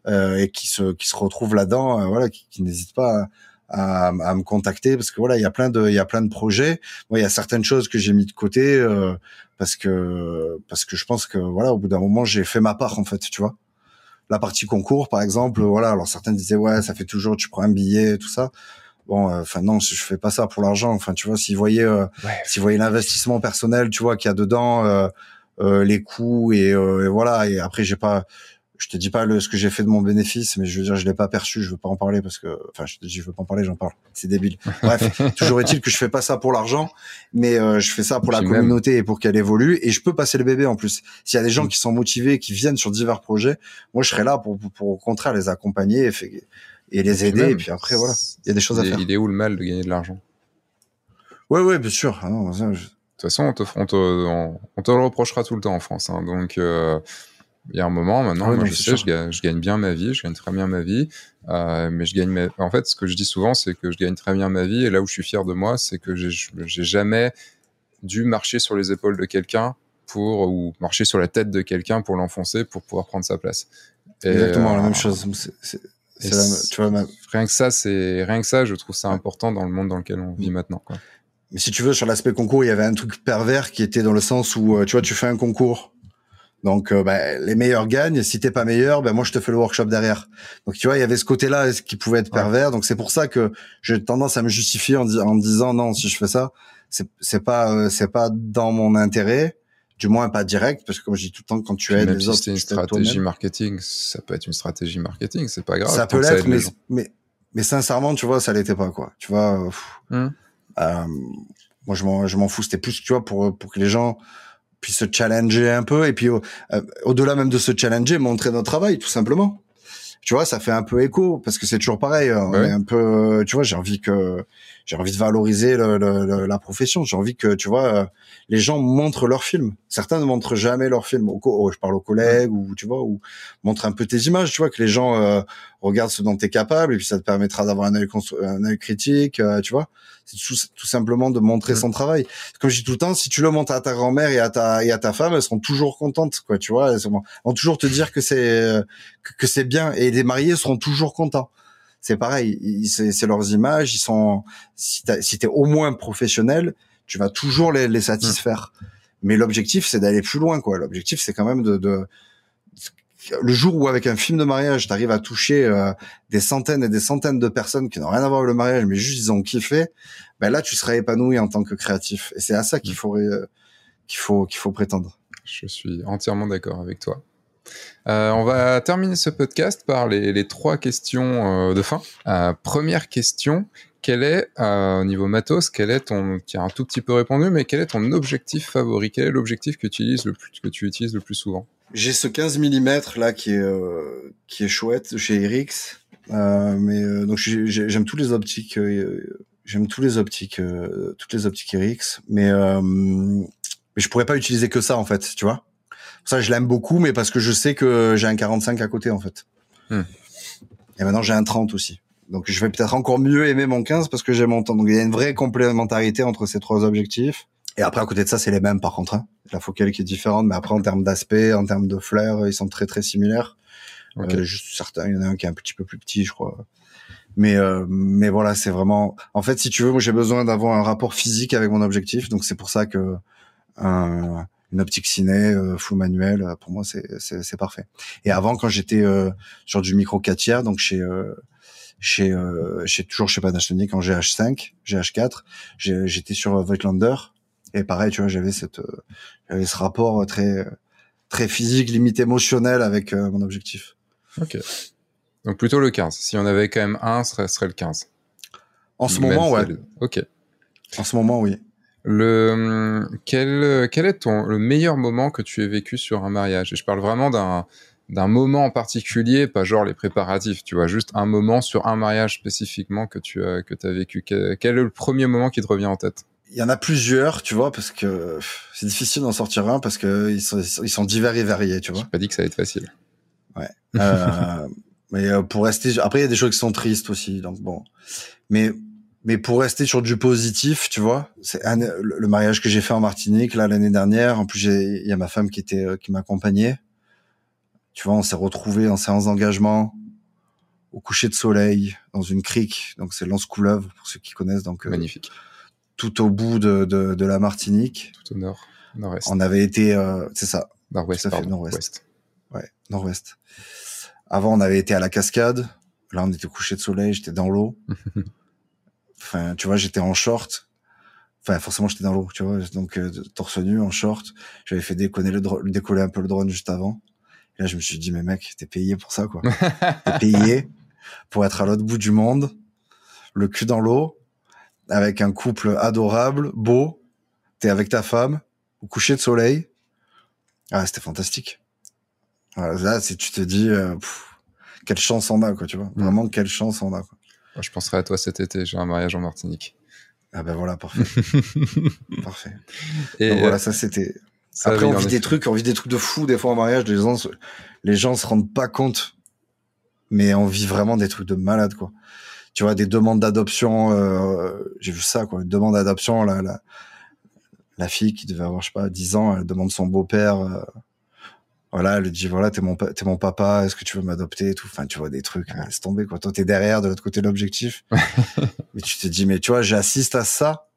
et qui se qui se retrouvent là-dedans, voilà, qui, qui n'hésitent pas à, à, à, me contacter parce que voilà il y a plein de il y a plein de projets. Moi il y a certaines choses que j'ai mis de côté euh, parce que parce que je pense que voilà au bout d'un moment j'ai fait ma part en fait tu vois. La partie concours par exemple voilà alors certains disaient ouais ça fait toujours tu prends un billet tout ça. Bon euh, enfin non je fais pas ça pour l'argent. Enfin tu vois s'ils voyaient euh, s'ils voyaient l'investissement personnel tu vois qu'il y a dedans euh, euh les coûts et, et, voilà. Et après j'ai pas je te dis pas le, ce que j'ai fait de mon bénéfice, mais je veux dire, je l'ai pas perçu, je veux pas en parler parce que, enfin, je te dis, je veux pas en parler, j'en parle. C'est débile. Bref, toujours est-il que je fais pas ça pour l'argent, mais euh, je fais ça pour la communauté et pour qu'elle évolue. Et je peux passer le bébé en plus. S'il y a des gens mm. qui sont motivés, qui viennent sur divers projets, moi, je serai là pour, pour, au contraire les accompagner et, et les aider. et puis après, voilà, il y a des choses à faire. Il est où le mal de gagner de l'argent? Ouais, ouais, bien sûr. Ah non, De toute façon, on te, on, te, on, te, le reprochera tout le temps en France. Hein, donc. Euh il y a un moment, maintenant, ah moi, je sais, je gagne, je gagne, bien ma vie, je gagne très bien ma vie, euh, mais je gagne En fait, ce que je dis souvent, c'est que je gagne très bien ma vie, et là où je suis fier de moi, c'est que j'ai jamais dû marcher sur les épaules de quelqu'un pour ou marcher sur la tête de quelqu'un pour l'enfoncer pour pouvoir prendre sa place. Exactement la même euh, chose. tu vois, rien que ça, c'est rien que ça, je trouve ça important dans le monde dans lequel on vit maintenant. Quoi. Mais si tu veux, sur l'aspect concours, il y avait un truc pervers qui était dans le sens où, euh, tu vois, tu fais un concours donc, euh, bah, les meilleurs gagnent. Si t'es pas meilleur, ben moi je te fais le workshop derrière. Donc, tu vois, il y avait ce côté-là qui pouvait être pervers. Donc, c'est pour ça que j'ai tendance à me justifier en, en disant non, si je fais ça, c'est pas euh, c'est pas dans mon intérêt. Du moins pas direct, parce que comme je dis tout le temps, quand tu aides les autres, c'est une stratégie marketing. Ça peut être une stratégie marketing, c'est pas grave. Ça peut l'être, mais, mais, mais sincèrement, tu vois, ça l'était pas quoi. Tu vois, hum. euh, moi je m'en je m'en fous. C'était plus, tu vois, pour pour que les gens puis se challenger un peu et puis au, euh, au-delà même de se challenger montrer notre travail tout simplement. Tu vois ça fait un peu écho parce que c'est toujours pareil on est un peu tu vois j'ai envie que j'ai envie de valoriser le, le, la profession. J'ai envie que tu vois euh, les gens montrent leurs films. Certains ne montrent jamais leurs films. Au, je parle aux collègues ou tu vois ou montrent un peu tes images. Tu vois que les gens euh, regardent ce dont tu es capable et puis ça te permettra d'avoir un œil un œil critique tu vois. C'est tout, simplement de montrer son travail. Comme je dis tout le temps, si tu le montres à ta grand-mère et à ta et à ta femme, elles seront toujours contentes, quoi. Tu vois, elles vont toujours te dire que c'est que, c'est bien et les mariés seront toujours contents. C'est pareil, c'est leurs images, ils sont. Si t'es au moins professionnel, tu vas toujours les, les satisfaire. Mm. Mais l'objectif, c'est d'aller plus loin, quoi. L'objectif, c'est quand même de, de le jour où avec un film de mariage, t'arrives à toucher euh, des centaines et des centaines de personnes qui n'ont rien à voir avec le mariage, mais juste ils ont kiffé, ben là tu seras épanoui en tant que créatif. Et c'est à ça qu'il mm. faut euh, qu'il faut qu'il faut prétendre. Je suis entièrement d'accord avec toi. Euh, on va terminer ce podcast par les, trois questions de fin. première question, quel est, au niveau matos, quel est ton, qui a un tout petit peu répondu, mais quel est ton objectif favori? Quel est l'objectif que tu utilises le plus, que tu utilises le plus souvent? J'ai ce 15 mm là qui est euh, qui est chouette chez Rix, euh, mais euh, donc j'aime tous les optiques, j'aime tous les optiques, toutes les optiques Rix, mais mais je pourrais pas utiliser que ça en fait, tu vois? Ça je l'aime beaucoup, mais parce que je sais que j'ai un 45 à côté en fait. Hmm. Et maintenant j'ai un 30 aussi. Donc je vais peut-être encore mieux aimer mon 15 parce que j'ai mon temps. Donc il y a une vraie complémentarité entre ces trois objectifs. Et après, à côté de ça, c'est les mêmes par contre. Hein. La focale qui est différente, mais après, en termes d'aspect, en termes de flair, ils sont très très similaires. Okay. Euh, juste certains, il y en a un qui est un petit peu plus petit, je crois. Mais euh, mais voilà, c'est vraiment. En fait, si tu veux, moi j'ai besoin d'avoir un rapport physique avec mon objectif, donc c'est pour ça que un, une optique ciné euh, full manuel, euh, pour moi c'est c'est parfait. Et avant, quand j'étais euh, sur du micro 4 tiers, donc chez chez chez toujours chez Panasonic en GH5, GH4, j'étais sur Voigtlander et pareil, tu vois, j'avais cette, euh, j'avais ce rapport très, très physique, limite émotionnel avec euh, mon objectif. Ok. Donc plutôt le 15. Si on avait quand même un, ce serait, le 15. En ce moment, ouais. Ok. En ce moment, oui. Le quel quel est ton le meilleur moment que tu aies vécu sur un mariage? Et je parle vraiment d'un d'un moment en particulier, pas genre les préparatifs, tu vois, juste un moment sur un mariage spécifiquement que tu as que as vécu. quel est le premier moment qui te revient en tête? Il y en a plusieurs, tu vois, parce que c'est difficile d'en sortir un parce que ils sont, ils sont divers et variés, tu vois. J'ai pas dit que ça allait être facile. Ouais. Euh, mais euh, pour rester, après il y a des choses qui sont tristes aussi, donc bon. Mais mais pour rester sur du positif, tu vois, c'est le mariage que j'ai fait en Martinique là l'année dernière. En plus, il y a ma femme qui était euh, qui m'accompagnait. Tu vois, on s'est retrouvés en séance d'engagement au coucher de soleil dans une crique. Donc c'est Lance Couleuvre pour ceux qui connaissent. Donc magnifique tout au bout de, de, de la Martinique. Tout au nord, nord-est. On avait été, euh, c'est ça. Nord-ouest, nord-ouest. Ouais, nord-ouest. Avant, on avait été à la cascade. Là, on était couché de soleil, j'étais dans l'eau. enfin, tu vois, j'étais en short. Enfin, forcément, j'étais dans l'eau, tu vois. Donc, euh, torse nu, en short. J'avais fait décoller le décoller un peu le drone juste avant. Et là, je me suis dit, mais mec, t'es payé pour ça, quoi. t'es payé pour être à l'autre bout du monde, le cul dans l'eau, avec un couple adorable, beau. T'es avec ta femme au coucher de soleil. Ah, c'était fantastique. là, si tu te dis, euh, quelle chance on a, quoi, tu vois. Mm. Vraiment, quelle chance on a, quoi. Je penserai à toi cet été. J'ai un mariage en Martinique. Ah ben voilà, parfait. parfait. Et Donc, voilà, ça c'était. Après, on vit des trucs, on vit des trucs de fou des fois en mariage. Les gens, les gens se rendent pas compte, mais on vit vraiment des trucs de malade, quoi tu vois, des demandes d'adoption. Euh, j'ai vu ça, quoi. Une demande d'adoption, la, la, la fille qui devait avoir, je sais pas, 10 ans, elle demande son beau-père. Euh, voilà, elle dit, voilà, t'es mon, t'es mon papa, est-ce que tu veux m'adopter tout? Enfin, tu vois, des trucs, laisse tomber, quoi. Toi, t'es derrière, de l'autre côté de l'objectif. mais tu te dis, mais tu vois, j'assiste à ça.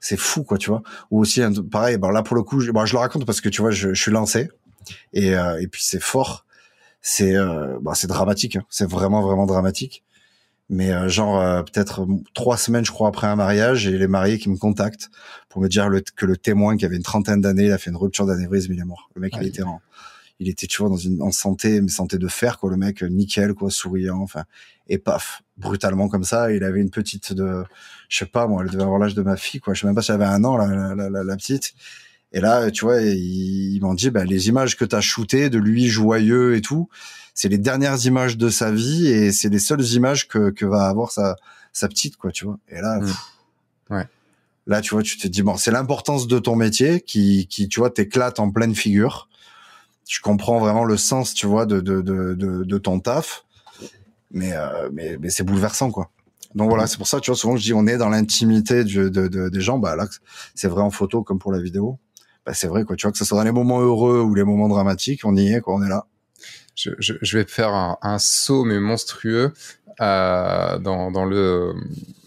C'est fou, quoi, tu vois. Ou aussi, pareil, bon, là, pour le coup, je, bon, je le raconte parce que, tu vois, je, je suis lancé. Et, euh, et puis, c'est fort. C'est, euh, bah, c'est dramatique. Hein. C'est vraiment, vraiment dramatique mais euh, genre euh, peut-être trois semaines, je crois, après un mariage, et les mariés qui me contactent pour me dire que le témoin qui avait une trentaine d'années, il a fait une rupture d'anévrisme, il est mort. Le mec, il était en, il était tu vois dans une en santé, mais santé de fer, quoi. Le mec, nickel, quoi, souriant, enfin, et paf, brutalement comme ça. Il avait une petite de, je sais pas moi, elle devait avoir l'âge de ma fille, quoi. Je sais même pas si elle avait un an, la, la, la, la petite. Et là, tu vois, ils, m'ont dit, bah, les images que tu as shootées de lui joyeux et tout, c'est les dernières images de sa vie et c'est les seules images que, que va avoir sa, sa petite, quoi, tu vois. Et là, mmh. ouais. là, tu vois, tu te dis, bon, c'est l'importance de ton métier qui, qui, tu vois, t'éclate en pleine figure. Je comprends vraiment le sens, tu vois, de, de, de, de, ton taf. Mais, euh, mais, mais c'est bouleversant, quoi. Donc voilà, c'est pour ça, tu vois, souvent je dis, on est dans l'intimité de, de, de, des gens. Bah là, c'est vrai en photo comme pour la vidéo bah, c'est vrai quoi. Tu vois que ce soit dans les moments heureux ou les moments dramatiques, on y est quoi, on est là. Je, je, je vais faire un, un, saut mais monstrueux euh, dans, dans le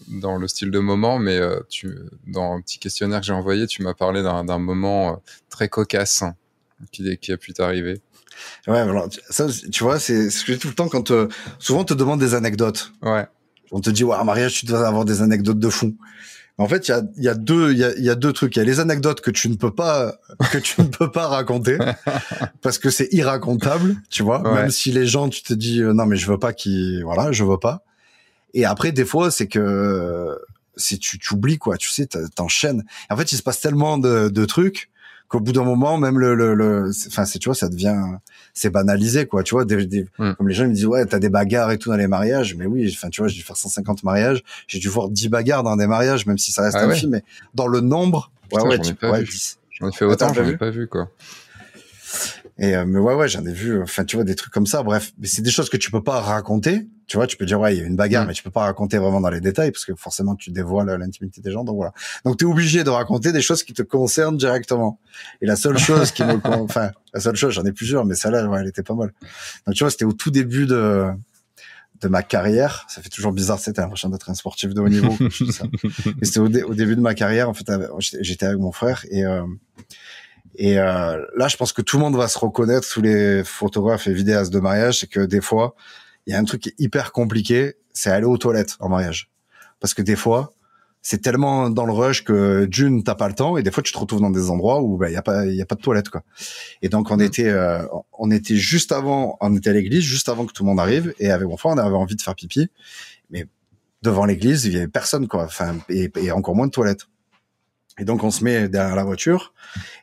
dans le style de moment, mais euh, tu, dans un petit questionnaire que j'ai envoyé, tu m'as parlé d'un moment euh, très cocasse qui, qui a pu t'arriver. Ouais, voilà. Ça, tu vois, c'est ce que dis tout le temps quand euh, souvent on te demande des anecdotes. Ouais. On te dit, ouais, mariage, tu dois avoir des anecdotes de fou. En fait, il y a, y a deux, il y a, y a deux trucs. Il y a les anecdotes que tu ne peux pas, que tu ne peux pas raconter parce que c'est irracontable, tu vois. Ouais. Même si les gens, tu te dis, euh, non, mais je veux pas qu'ils, voilà, je veux pas. Et après, des fois, c'est que si tu, tu oublies quoi, tu sais, t'enchaînes. En fait, il se passe tellement de, de trucs qu'au bout d'un moment, même le, le, le- enfin, c'est tu vois, ça devient, c'est banalisé quoi. Tu vois, des, des- Mm. comme les gens ils me disent ouais, t'as des bagarres et tout dans les mariages, mais oui, enfin, tu vois, j'ai dû faire 150 mariages, j'ai dû voir 10 bagarres dans des mariages, même si ça reste Ah un ouais film, mais dans le nombre, Putain, ouais, ouais, tu- ouais, vu. 10. J'en ai fait autant, j'en ai pas vu, quoi. Et euh, mais ouais ouais j'en ai vu enfin tu vois des trucs comme ça bref mais c'est des choses que tu peux pas raconter tu vois tu peux dire ouais il y a une bagarre Mm. mais tu peux pas raconter vraiment dans les détails parce que forcément tu dévoiles l'intimité des gens donc voilà donc tu es obligé de raconter des choses qui te concernent directement et la seule chose qui me enfin la seule chose j'en ai plusieurs mais celle-là ouais, elle était pas mal donc tu vois c'était au tout début de de ma carrière ça fait toujours bizarre c'était l'impression d'être un sportif de haut niveau. Mais c'était au, dé- au début de ma carrière en fait j'étais- avec mon frère et euh, et euh, là, je pense que tout le monde va se reconnaître, tous les photographes et vidéastes de mariage, c'est que des fois, il y a un truc qui est hyper compliqué, c'est aller aux toilettes en mariage. Parce que des fois, c'est tellement dans le rush que d'une, t'as pas le temps, et des fois, tu te retrouves dans des endroits où bah, il y a pas, y a pas de toilette, quoi. Et donc, on Mhm. était, euh, on était juste avant, on était à l'église, juste avant que tout le monde arrive, et avec mon frère, on avait envie de faire pipi, mais devant l'église, il y avait personne, quoi. Enfin, et, et encore moins de toilettes. Et donc, on se met derrière la voiture,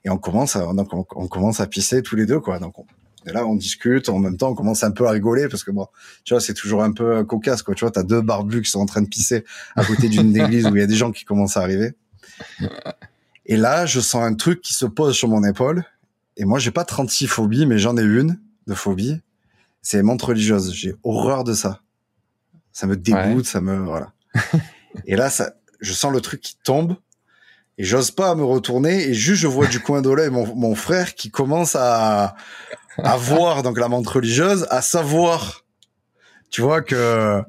et on commence à, donc on, on commence à pisser tous les deux quoi donc on, et là on discute en même temps on commence un peu à rigoler parce que bon tu vois c'est toujours un peu euh, cocasse quoi. Tu vois t'as deux barbus qui sont en train de pisser à côté d'une église où il y a des gens qui commencent à arriver. Et là je sens un truc qui se pose sur mon épaule. Et moi j'ai pas 36 phobies mais j'en ai une de phobie. C'est les montres religieuses j'ai horreur de ça. Ça me dégoûte ça me voilà. Et là ça je sens le truc qui tombe et j'ose pas me retourner. Et juste je vois du coin de l'œil mon, mon frère qui commence à à voir donc la montre religieuse, à savoir, tu vois que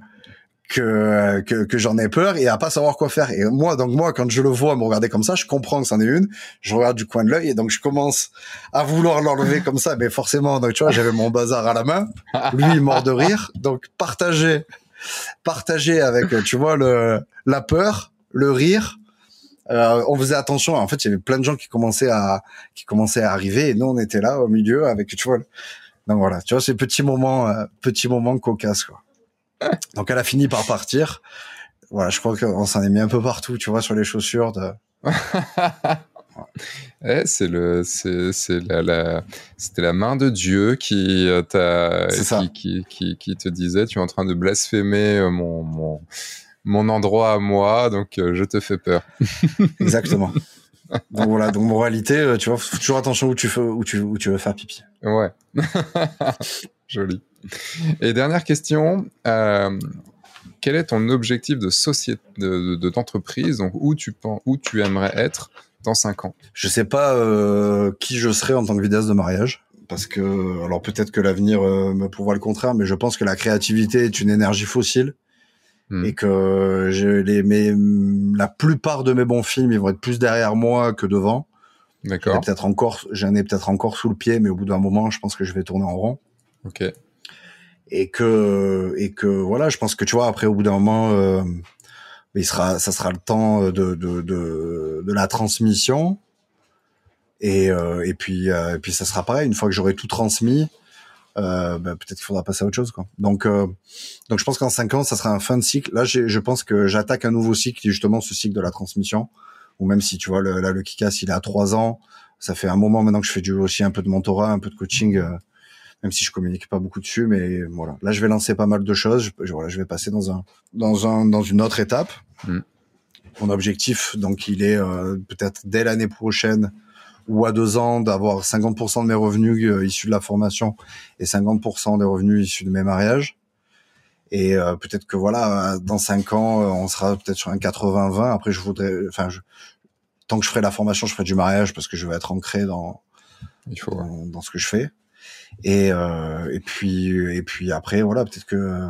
que que, que j'en ai peur et à pas savoir quoi faire. Et moi donc moi quand je le vois me regarder comme ça, je comprends que c'en est une. Je regarde du coin de l'œil et donc je commence à vouloir l'enlever comme ça, mais forcément donc tu vois j'avais mon bazar à la main, lui mort de rire, donc partager partager avec tu vois le la peur, le rire. Euh, on faisait attention. En fait, il y avait plein de gens qui commençaient à qui commençaient à arriver et nous on était là au milieu avec tu vois. Donc voilà, tu vois ces petits moments, euh, petits moments cocasses quoi. Donc elle a fini par partir. Voilà, je crois qu'on s'en est mis un peu partout, tu vois, sur les chaussures. De... Eh, c'est le, c'est, c'est la, la- c'était la main de Dieu qui euh, t'a, qui, qui, qui, qui te disait, tu es en train de blasphémer euh, mon, mon, mon endroit à moi, donc euh, je te fais peur. Exactement. donc voilà, donc moralité, euh, tu vois, faut toujours attention où tu fais, où tu, où tu veux faire pipi. Ouais. Joli. Et dernière question, euh, quel est ton objectif de société, de, de- d'entreprise, donc où tu penses, où tu aimerais être dans 5 ans? Je sais pas euh, qui je serai en tant que vidéaste de mariage. Parce que, alors peut-être que l'avenir euh, me prouvera le contraire, mais je pense que la créativité est une énergie fossile Hmm. et que j'ai les, mes, la plupart de mes bons films, ils vont être plus derrière moi que devant. J'en ai D'accord. peut-être encore, j'en ai peut-être encore sous le pied, mais au bout d'un moment, je pense que je vais tourner en rond. Ok. Et que, et que voilà, je pense que tu vois, après, au bout d'un moment, euh, il sera, ça sera le temps de, de, de, de la transmission. Et, euh, et puis, euh, et puis ça sera pareil. Une fois que j'aurai tout transmis, bah, peut-être qu'il faudra passer à autre chose, quoi. Donc, euh, donc je pense qu'en cinq ans, ça sera un fin de cycle. Là, je pense que j'attaque un nouveau cycle, qui est justement ce cycle de la transmission. Ou même si tu vois, le, là, le Kikas, il a trois ans. Ça fait un moment maintenant que je fais du, aussi un peu de mentorat, un peu de coaching, euh, même si je communique pas beaucoup dessus, mais voilà. Là, je vais lancer pas mal de choses. Je, je- voilà, je vais passer dans un, dans un, dans une autre étape. Mm. Mon objectif, donc, il est euh, peut-être dès l'année prochaine ou à deux ans d'avoir 50% de mes revenus euh, issus de la formation et 50% des revenus issus de mes mariages. Et euh, peut-être que voilà, dans cinq ans, euh, on sera peut-être sur un 80-20. Après, je voudrais, enfin, je, tant que je ferai la formation, je ferai du mariage parce que je vais être ancré dans Il faut. ouais. dans, ce que je fais. Et euh, et puis et puis après, voilà, peut-être que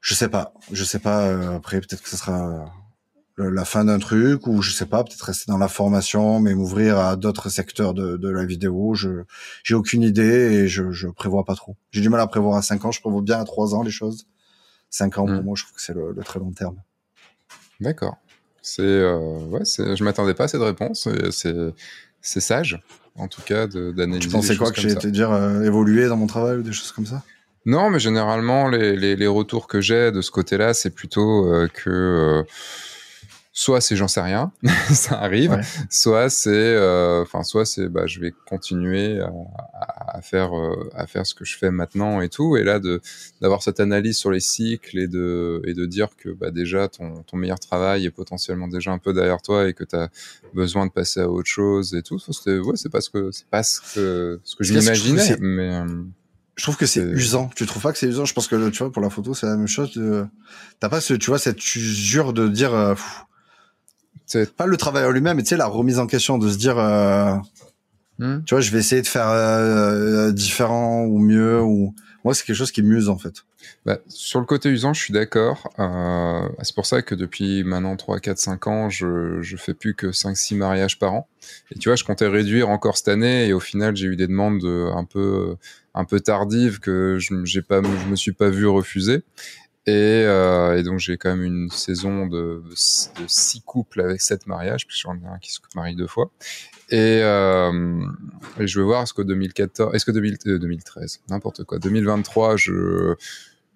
je sais pas, je sais pas. euh, après, peut-être que ce sera la fin d'un truc ou je sais pas, peut-être rester dans la formation, mais m'ouvrir à d'autres secteurs de, de, la vidéo. Je j'ai aucune idée et je, je prévois pas trop. J'ai du mal à prévoir à 5 ans. Je prévois bien à 3 ans les choses. 5 ans pour hmm. moi, je trouve que c'est le, très long terme. D'accord. C'est euh, ouais, je m'attendais pas à cette réponse. C'est c'est sage en tout cas d'analyser. Tu pensais quoi que j'ai été dire euh, évoluer dans mon travail ou des choses comme ça? Non, mais généralement les, les, les retours que j'ai de ce côté-là, c'est plutôt euh, que euh, soit c'est j'en sais rien, ça arrive, soit c'est, euh, enfin, soit c'est, bah, je vais continuer à, à, faire, euh, à faire ce que je fais maintenant et tout. Et là, de d'avoir cette analyse sur les cycles et de et de dire que bah, déjà ton, ton meilleur travail est potentiellement déjà un peu derrière toi et que tu as besoin de passer à autre chose et tout. C'était, ouais, c'est pas ce que c'est pas ce que ce que je m'imaginais, mais euh, je trouve que c'est usant. Tu trouves pas que c'est usant? Je pense que tu vois pour la photo c'est la même chose. T'as pas ce, tu vois cette usure de dire c'est pas le travail en lui-même, mais tu sais la remise en question de se dire, euh, hmm. tu vois, je vais essayer de faire euh, différent ou mieux ou moi c'est quelque chose qui m'use en fait. Bah, sur le côté usant, je suis d'accord. Euh, c'est pour ça que depuis maintenant 3, 4, 5 ans, je, je fais plus que 5, 6 mariages par an. Et tu vois, je comptais réduire encore cette année et au final, j'ai eu des demandes un peu, un peu tardives que je, j'ai pas, je me suis pas vu refuser. Et, euh, et, donc j'ai quand même une saison de, de, six couples avec sept mariages, puis j'en ai un qui se marie deux fois. Et, euh, je veux voir est-ce que 2014, est-ce que 2013, euh, n'importe quoi, 2023, je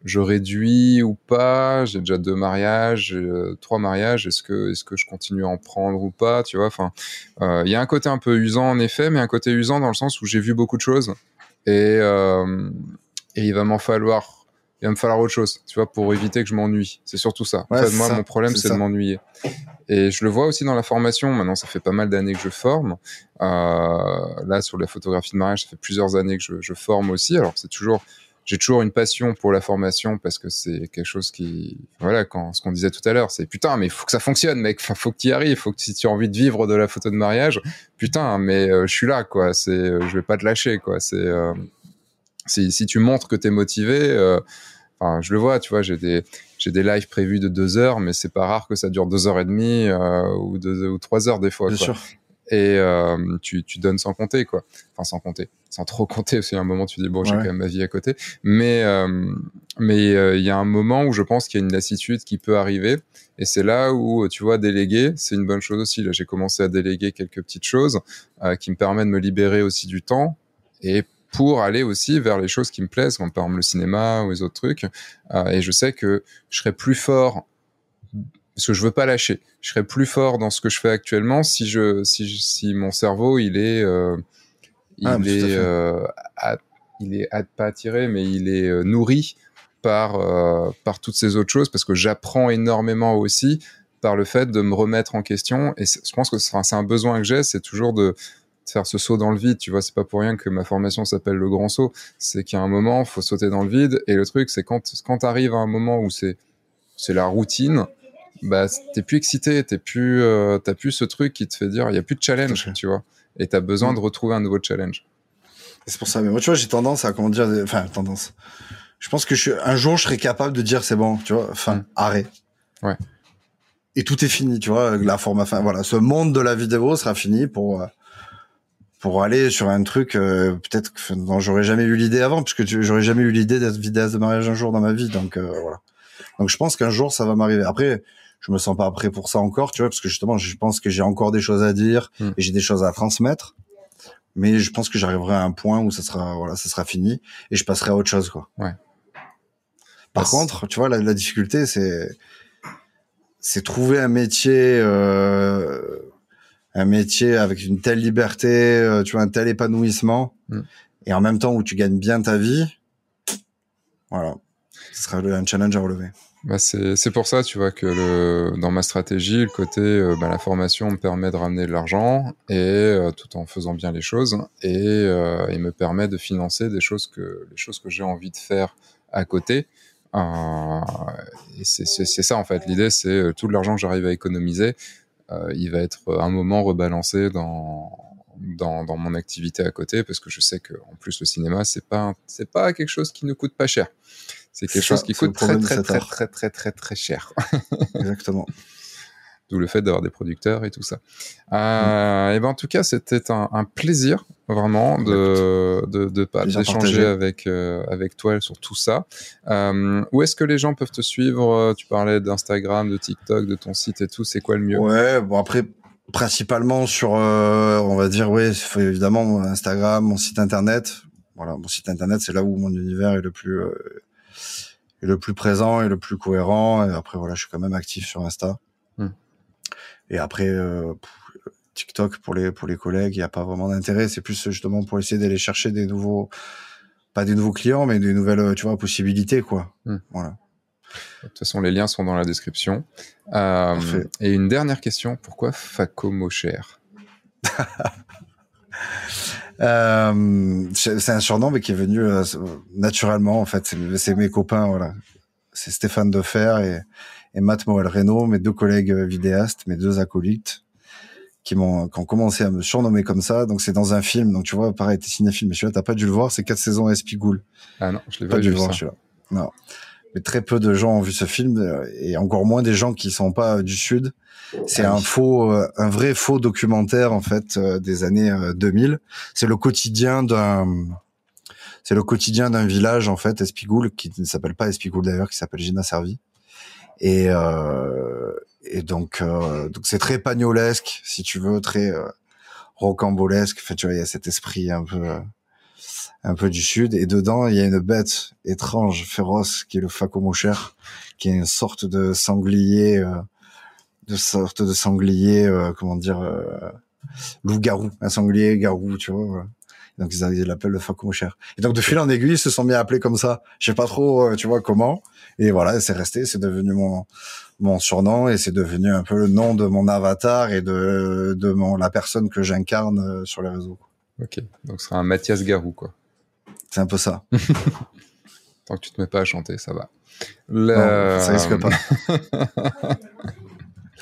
je réduis ou pas? J'ai déjà deux mariages, euh, trois mariages. Est-ce que est-ce que je continue à en prendre ou pas? Tu vois, enfin, il y a un côté un peu usant en effet, mais un côté usant dans le sens où j'ai vu beaucoup de choses et et il va m'en falloir il va me falloir autre chose, tu vois, pour éviter que je m'ennuie. C'est surtout ça. en fait, moi, mon problème, c'est de m'ennuyer. Et je le vois aussi dans la formation. Maintenant, ça fait pas mal d'années que je forme. Euh, là, sur la photographie de mariage, ça fait plusieurs années que je, je forme aussi. Alors, c'est toujours, j'ai toujours une passion pour la formation parce que c'est quelque chose qui, voilà, quand ce qu'on disait tout à l'heure, c'est putain, mais il faut que ça fonctionne, mec. Enfin, faut que tu y arrives. Faut que si tu as envie de vivre de la photo de mariage, putain, mais euh, je suis là, quoi. C'est, euh, je vais pas te lâcher, quoi. C'est euh, si, si tu montres que tu es motivé, euh, enfin, je le vois, tu vois, j'ai des, j'ai des lives prévus de deux heures, mais c'est pas rare que ça dure deux heures et demie euh, ou deux ou trois heures des fois. Bien sûr. Et euh, tu, tu donnes sans compter, quoi. Enfin, sans compter, sans trop compter aussi. À un moment, tu dis bon, j'ai quand même ma vie à côté. Mais euh, mais il y a un moment où je pense qu'il y a une lassitude qui peut arriver, et c'est là où tu vois déléguer, c'est une bonne chose aussi. Là, j'ai commencé à déléguer quelques petites choses qui me permettent de me libérer aussi du temps et pour aller aussi vers les choses qui me plaisent, comme par exemple le cinéma ou les autres trucs. Euh, et je sais que je serai plus fort parce que je veux pas lâcher. Je serai plus fort dans ce que je fais actuellement si je si si mon cerveau il est euh, il ah, est euh, il est pas attiré mais il est nourri par par toutes ces autres choses parce que j'apprends énormément aussi par le fait de me remettre en question et je pense que c'est un besoin que j'ai c'est toujours de faire ce saut dans le vide, tu vois, c'est pas pour rien que ma formation s'appelle le grand saut, c'est qu'il y a un moment, faut sauter dans le vide, et le truc, c'est quand, quand t'arrives à un moment où c'est, c'est la routine, bah, t'es plus excité, t'es plus, euh, t'as plus ce truc qui te fait dire, il y a plus de challenge, tu vois, et t'as besoin mm. de retrouver un nouveau challenge. C'est pour ça, mais moi, tu vois, j'ai tendance à, comment dire, enfin, tendance. Je pense que je suis, un jour, je serai capable de dire, c'est bon, tu vois, enfin, mm. arrêt. Ouais. Et tout est fini, tu vois, la forme, enfin, voilà, ce monde de la vidéo sera fini pour, euh, pour aller sur un truc euh, peut-être dont j'aurais jamais eu l'idée avant puisque j'aurais jamais eu l'idée d'être vidéaste de mariage un jour dans ma vie donc euh, voilà. Donc je pense qu'un jour ça va m'arriver. Après je me sens pas prêt pour ça encore tu vois parce que justement je pense que j'ai encore des choses à dire hmm. et j'ai des choses à transmettre mais je pense que j'arriverai à un point où ça sera voilà ça sera fini et je passerai à autre chose quoi. Ouais. Par contre tu vois la, la difficulté c'est c'est trouver un métier euh, un métier avec une telle liberté, euh, tu vois, un tel épanouissement, mm. et en même temps où tu gagnes bien ta vie, voilà, ce sera un challenge à relever. Bah c'est pour ça, tu vois, que le, dans ma stratégie, le côté, euh, bah, la formation me permet de ramener de l'argent et euh, tout en faisant bien les choses, et il me permet de financer des choses que les choses que j'ai envie de faire à côté. et c'est ça en fait. L'idée, c'est tout l'argent que j'arrive à économiser, euh, il va être un moment rebalancé dans, dans, dans, mon activité à côté parce que je sais que en plus le cinéma c'est pas c'est pas quelque chose qui ne coûte pas cher. C'est quelque chose qui coûte très très très, très très très très cher. Exactement. d'où le fait d'avoir des producteurs et tout ça. Euh, Et ben en tout cas, c'était un, un, plaisir vraiment de de, de, d'échanger avec euh, avec toi sur tout ça. Euh, où est-ce que les gens peuvent te suivre? Tu parlais d'Instagram, de TikTok, de ton site et tout. C'est quoi le mieux? Ouais, bon après principalement sur, euh, on va dire, oui, évidemment Instagram, mon site internet. Voilà, mon site internet, c'est là où mon univers est le plus euh, est le plus présent et le plus cohérent. Et après, voilà, je suis quand même actif sur Insta. Hmm. Et après, euh, TikTok pour les pour les collègues, il n'y a pas vraiment d'intérêt. C'est plus justement pour essayer d'aller chercher des nouveaux, pas des nouveaux clients, mais des nouvelles, tu vois, possibilités, quoi. Hmm. Voilà. De toute façon, les liens sont dans la description. Euh, et une dernière question, pourquoi Faco Mocher euh, C'est un surnom mais qui est venu euh, naturellement en fait. C'est mes copains, voilà. C'est Stéphane Defer et, et Matt Morel Reynaud, mes deux collègues vidéastes, mes deux acolytes qui m'ont qui ont commencé à me surnommer comme ça. Donc c'est dans un film. Donc tu vois, pareil, t'es cinéphile, mais celui-là t'as pas dû le voir. C'est quatre saisons Espigoule. Ah non, je l'ai pas, dû le voir celui-là. Non mais très peu de gens ont vu ce film euh, et encore moins des gens qui sont pas du sud. C'est ah un faux, euh, un vrai faux documentaire en fait euh, des années 2000. C'est le quotidien d'un, c'est le quotidien d'un village en fait Espigoule qui ne s'appelle pas Espigoule d'ailleurs, qui s'appelle Gina Servi. Et et donc donc c'est très pagnolesque si tu veux, très rocambolesque. En fait, tu vois, il y a cet esprit un peu un peu du sud, et dedans il y a une bête étrange, féroce, qui est le Facomocher, qui est une sorte de sanglier, euh, de sorte de sanglier, euh, comment dire, euh, loup-garou, un sanglier garou, tu vois. Donc ils l'appellent le Facomocher. Et donc de fil en aiguille, ils se sont mis à appeler comme ça. Je sais pas trop, tu vois comment. Et voilà, c'est resté, c'est devenu mon mon surnom et c'est devenu un peu le nom de mon avatar et de de mon la personne que j'incarne sur les réseaux. Ok, donc ce sera un Mathias Garou, quoi. C'est un peu ça. Tant que tu te mets pas à chanter, ça va. Le... ça risque pas.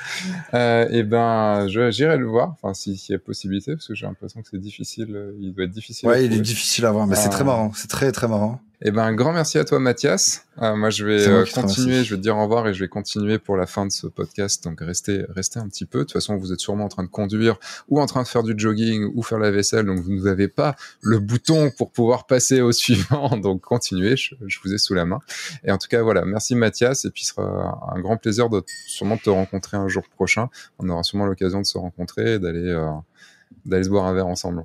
euh, et eh ben, j'irai le voir, enfin, s'il y a possibilité, parce que j'ai l'impression que c'est difficile, euh, il doit être difficile. Ouais, il est difficile à voir, mais c'est très euh, marrant, c'est très très marrant. Eh ben, un grand merci à toi, Mathias. Euh, moi, je vais euh, continuer, je vais te dire au revoir et je vais continuer pour la fin de ce podcast. Donc, restez, restez un petit peu. De toute façon, vous êtes sûrement en train de conduire ou en train de faire du jogging ou faire la vaisselle. Donc, vous n'avez pas le bouton pour pouvoir passer au suivant. Donc, continuez. Je, vous ai sous la main. Et en tout cas, voilà. Merci, Mathias. Et puis, ce sera un grand plaisir de sûrement te rencontrer un jour prochain. On aura sûrement l'occasion de se rencontrer et d'aller, euh, d'aller se boire un verre ensemble.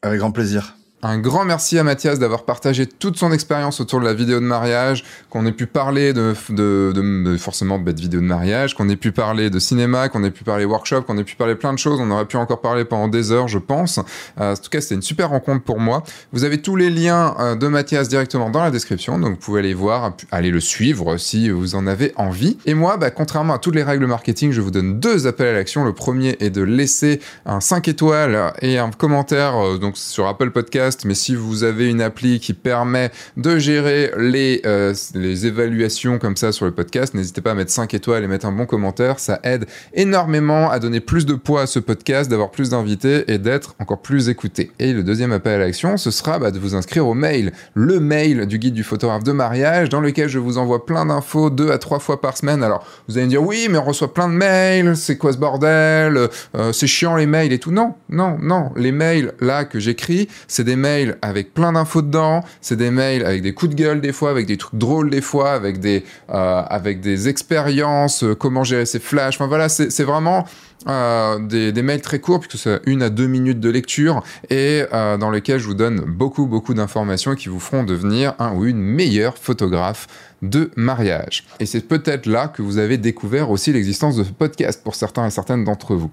Avec grand plaisir. Un grand merci à Mathias d'avoir partagé toute son expérience autour de la vidéo de mariage, qu'on ait pu parler de, de, de, forcément de bête vidéo de mariage, qu'on ait pu parler de cinéma, qu'on ait pu parler workshop, qu'on ait pu parler plein de choses. On aurait pu encore parler pendant des heures, je pense. Euh, en tout cas, c'était une super rencontre pour moi. Vous avez tous les liens euh, de Mathias directement dans la description, donc vous pouvez aller voir, aller le suivre si vous en avez envie. Et moi, bah, contrairement à toutes les règles marketing, je vous donne deux appels à l'action. Le premier est de laisser un 5 étoiles et un commentaire euh, donc sur Apple Podcast mais si vous avez une appli qui permet de gérer les, euh, les évaluations comme ça sur le podcast, n'hésitez pas à mettre 5 étoiles et mettre un bon commentaire. Ça aide énormément à donner plus de poids à ce podcast, d'avoir plus d'invités et d'être encore plus écouté. Et le deuxième appel à l'action, ce sera bah, de vous inscrire au mail, le mail du guide du photographe de mariage, dans lequel je vous envoie plein d'infos deux à trois fois par semaine. Alors, vous allez me dire, oui, mais on reçoit plein de mails, c'est quoi ce bordel, euh, c'est chiant les mails et tout. Non, non, non, les mails là que j'écris, c'est des mails avec plein d'infos dedans. C'est des mails avec des coups de gueule des fois, avec des trucs drôles des fois, avec des, euh, avec des expériences, euh, comment gérer ses flashs. Enfin voilà, c'est vraiment euh, des, mails très courts, puisque c'est une à deux minutes de lecture, et euh, dans lesquels je vous donne beaucoup, beaucoup d'informations qui vous feront devenir un ou une meilleure photographe de mariage. Et c'est peut-être là que vous avez découvert aussi l'existence de ce podcast pour certains et certaines d'entre vous.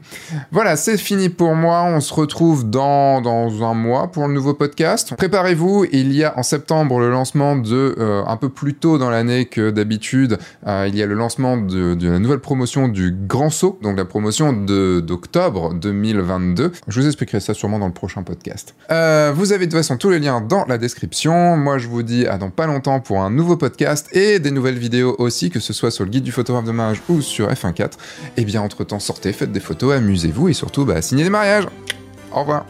Voilà, c'est fini pour moi. On se retrouve dans, dans un mois pour le nouveau podcast. Préparez-vous, il y a en septembre le lancement de, euh, un peu plus tôt dans l'année que d'habitude, il y a le lancement de, de, la nouvelle promotion du Grand Saut, donc la promotion d'octobre 2022. Je vous expliquerai ça sûrement dans le prochain podcast. Euh, vous avez de toute façon tous les liens dans la description. Moi, je vous dis à dans pas longtemps pour un nouveau podcast et des nouvelles vidéos aussi, que ce soit sur le guide du photographe de mariage ou sur F1.4. Et eh bien, entre-temps, sortez, faites des photos, amusez-vous et surtout, bah, signez des mariages. Au revoir.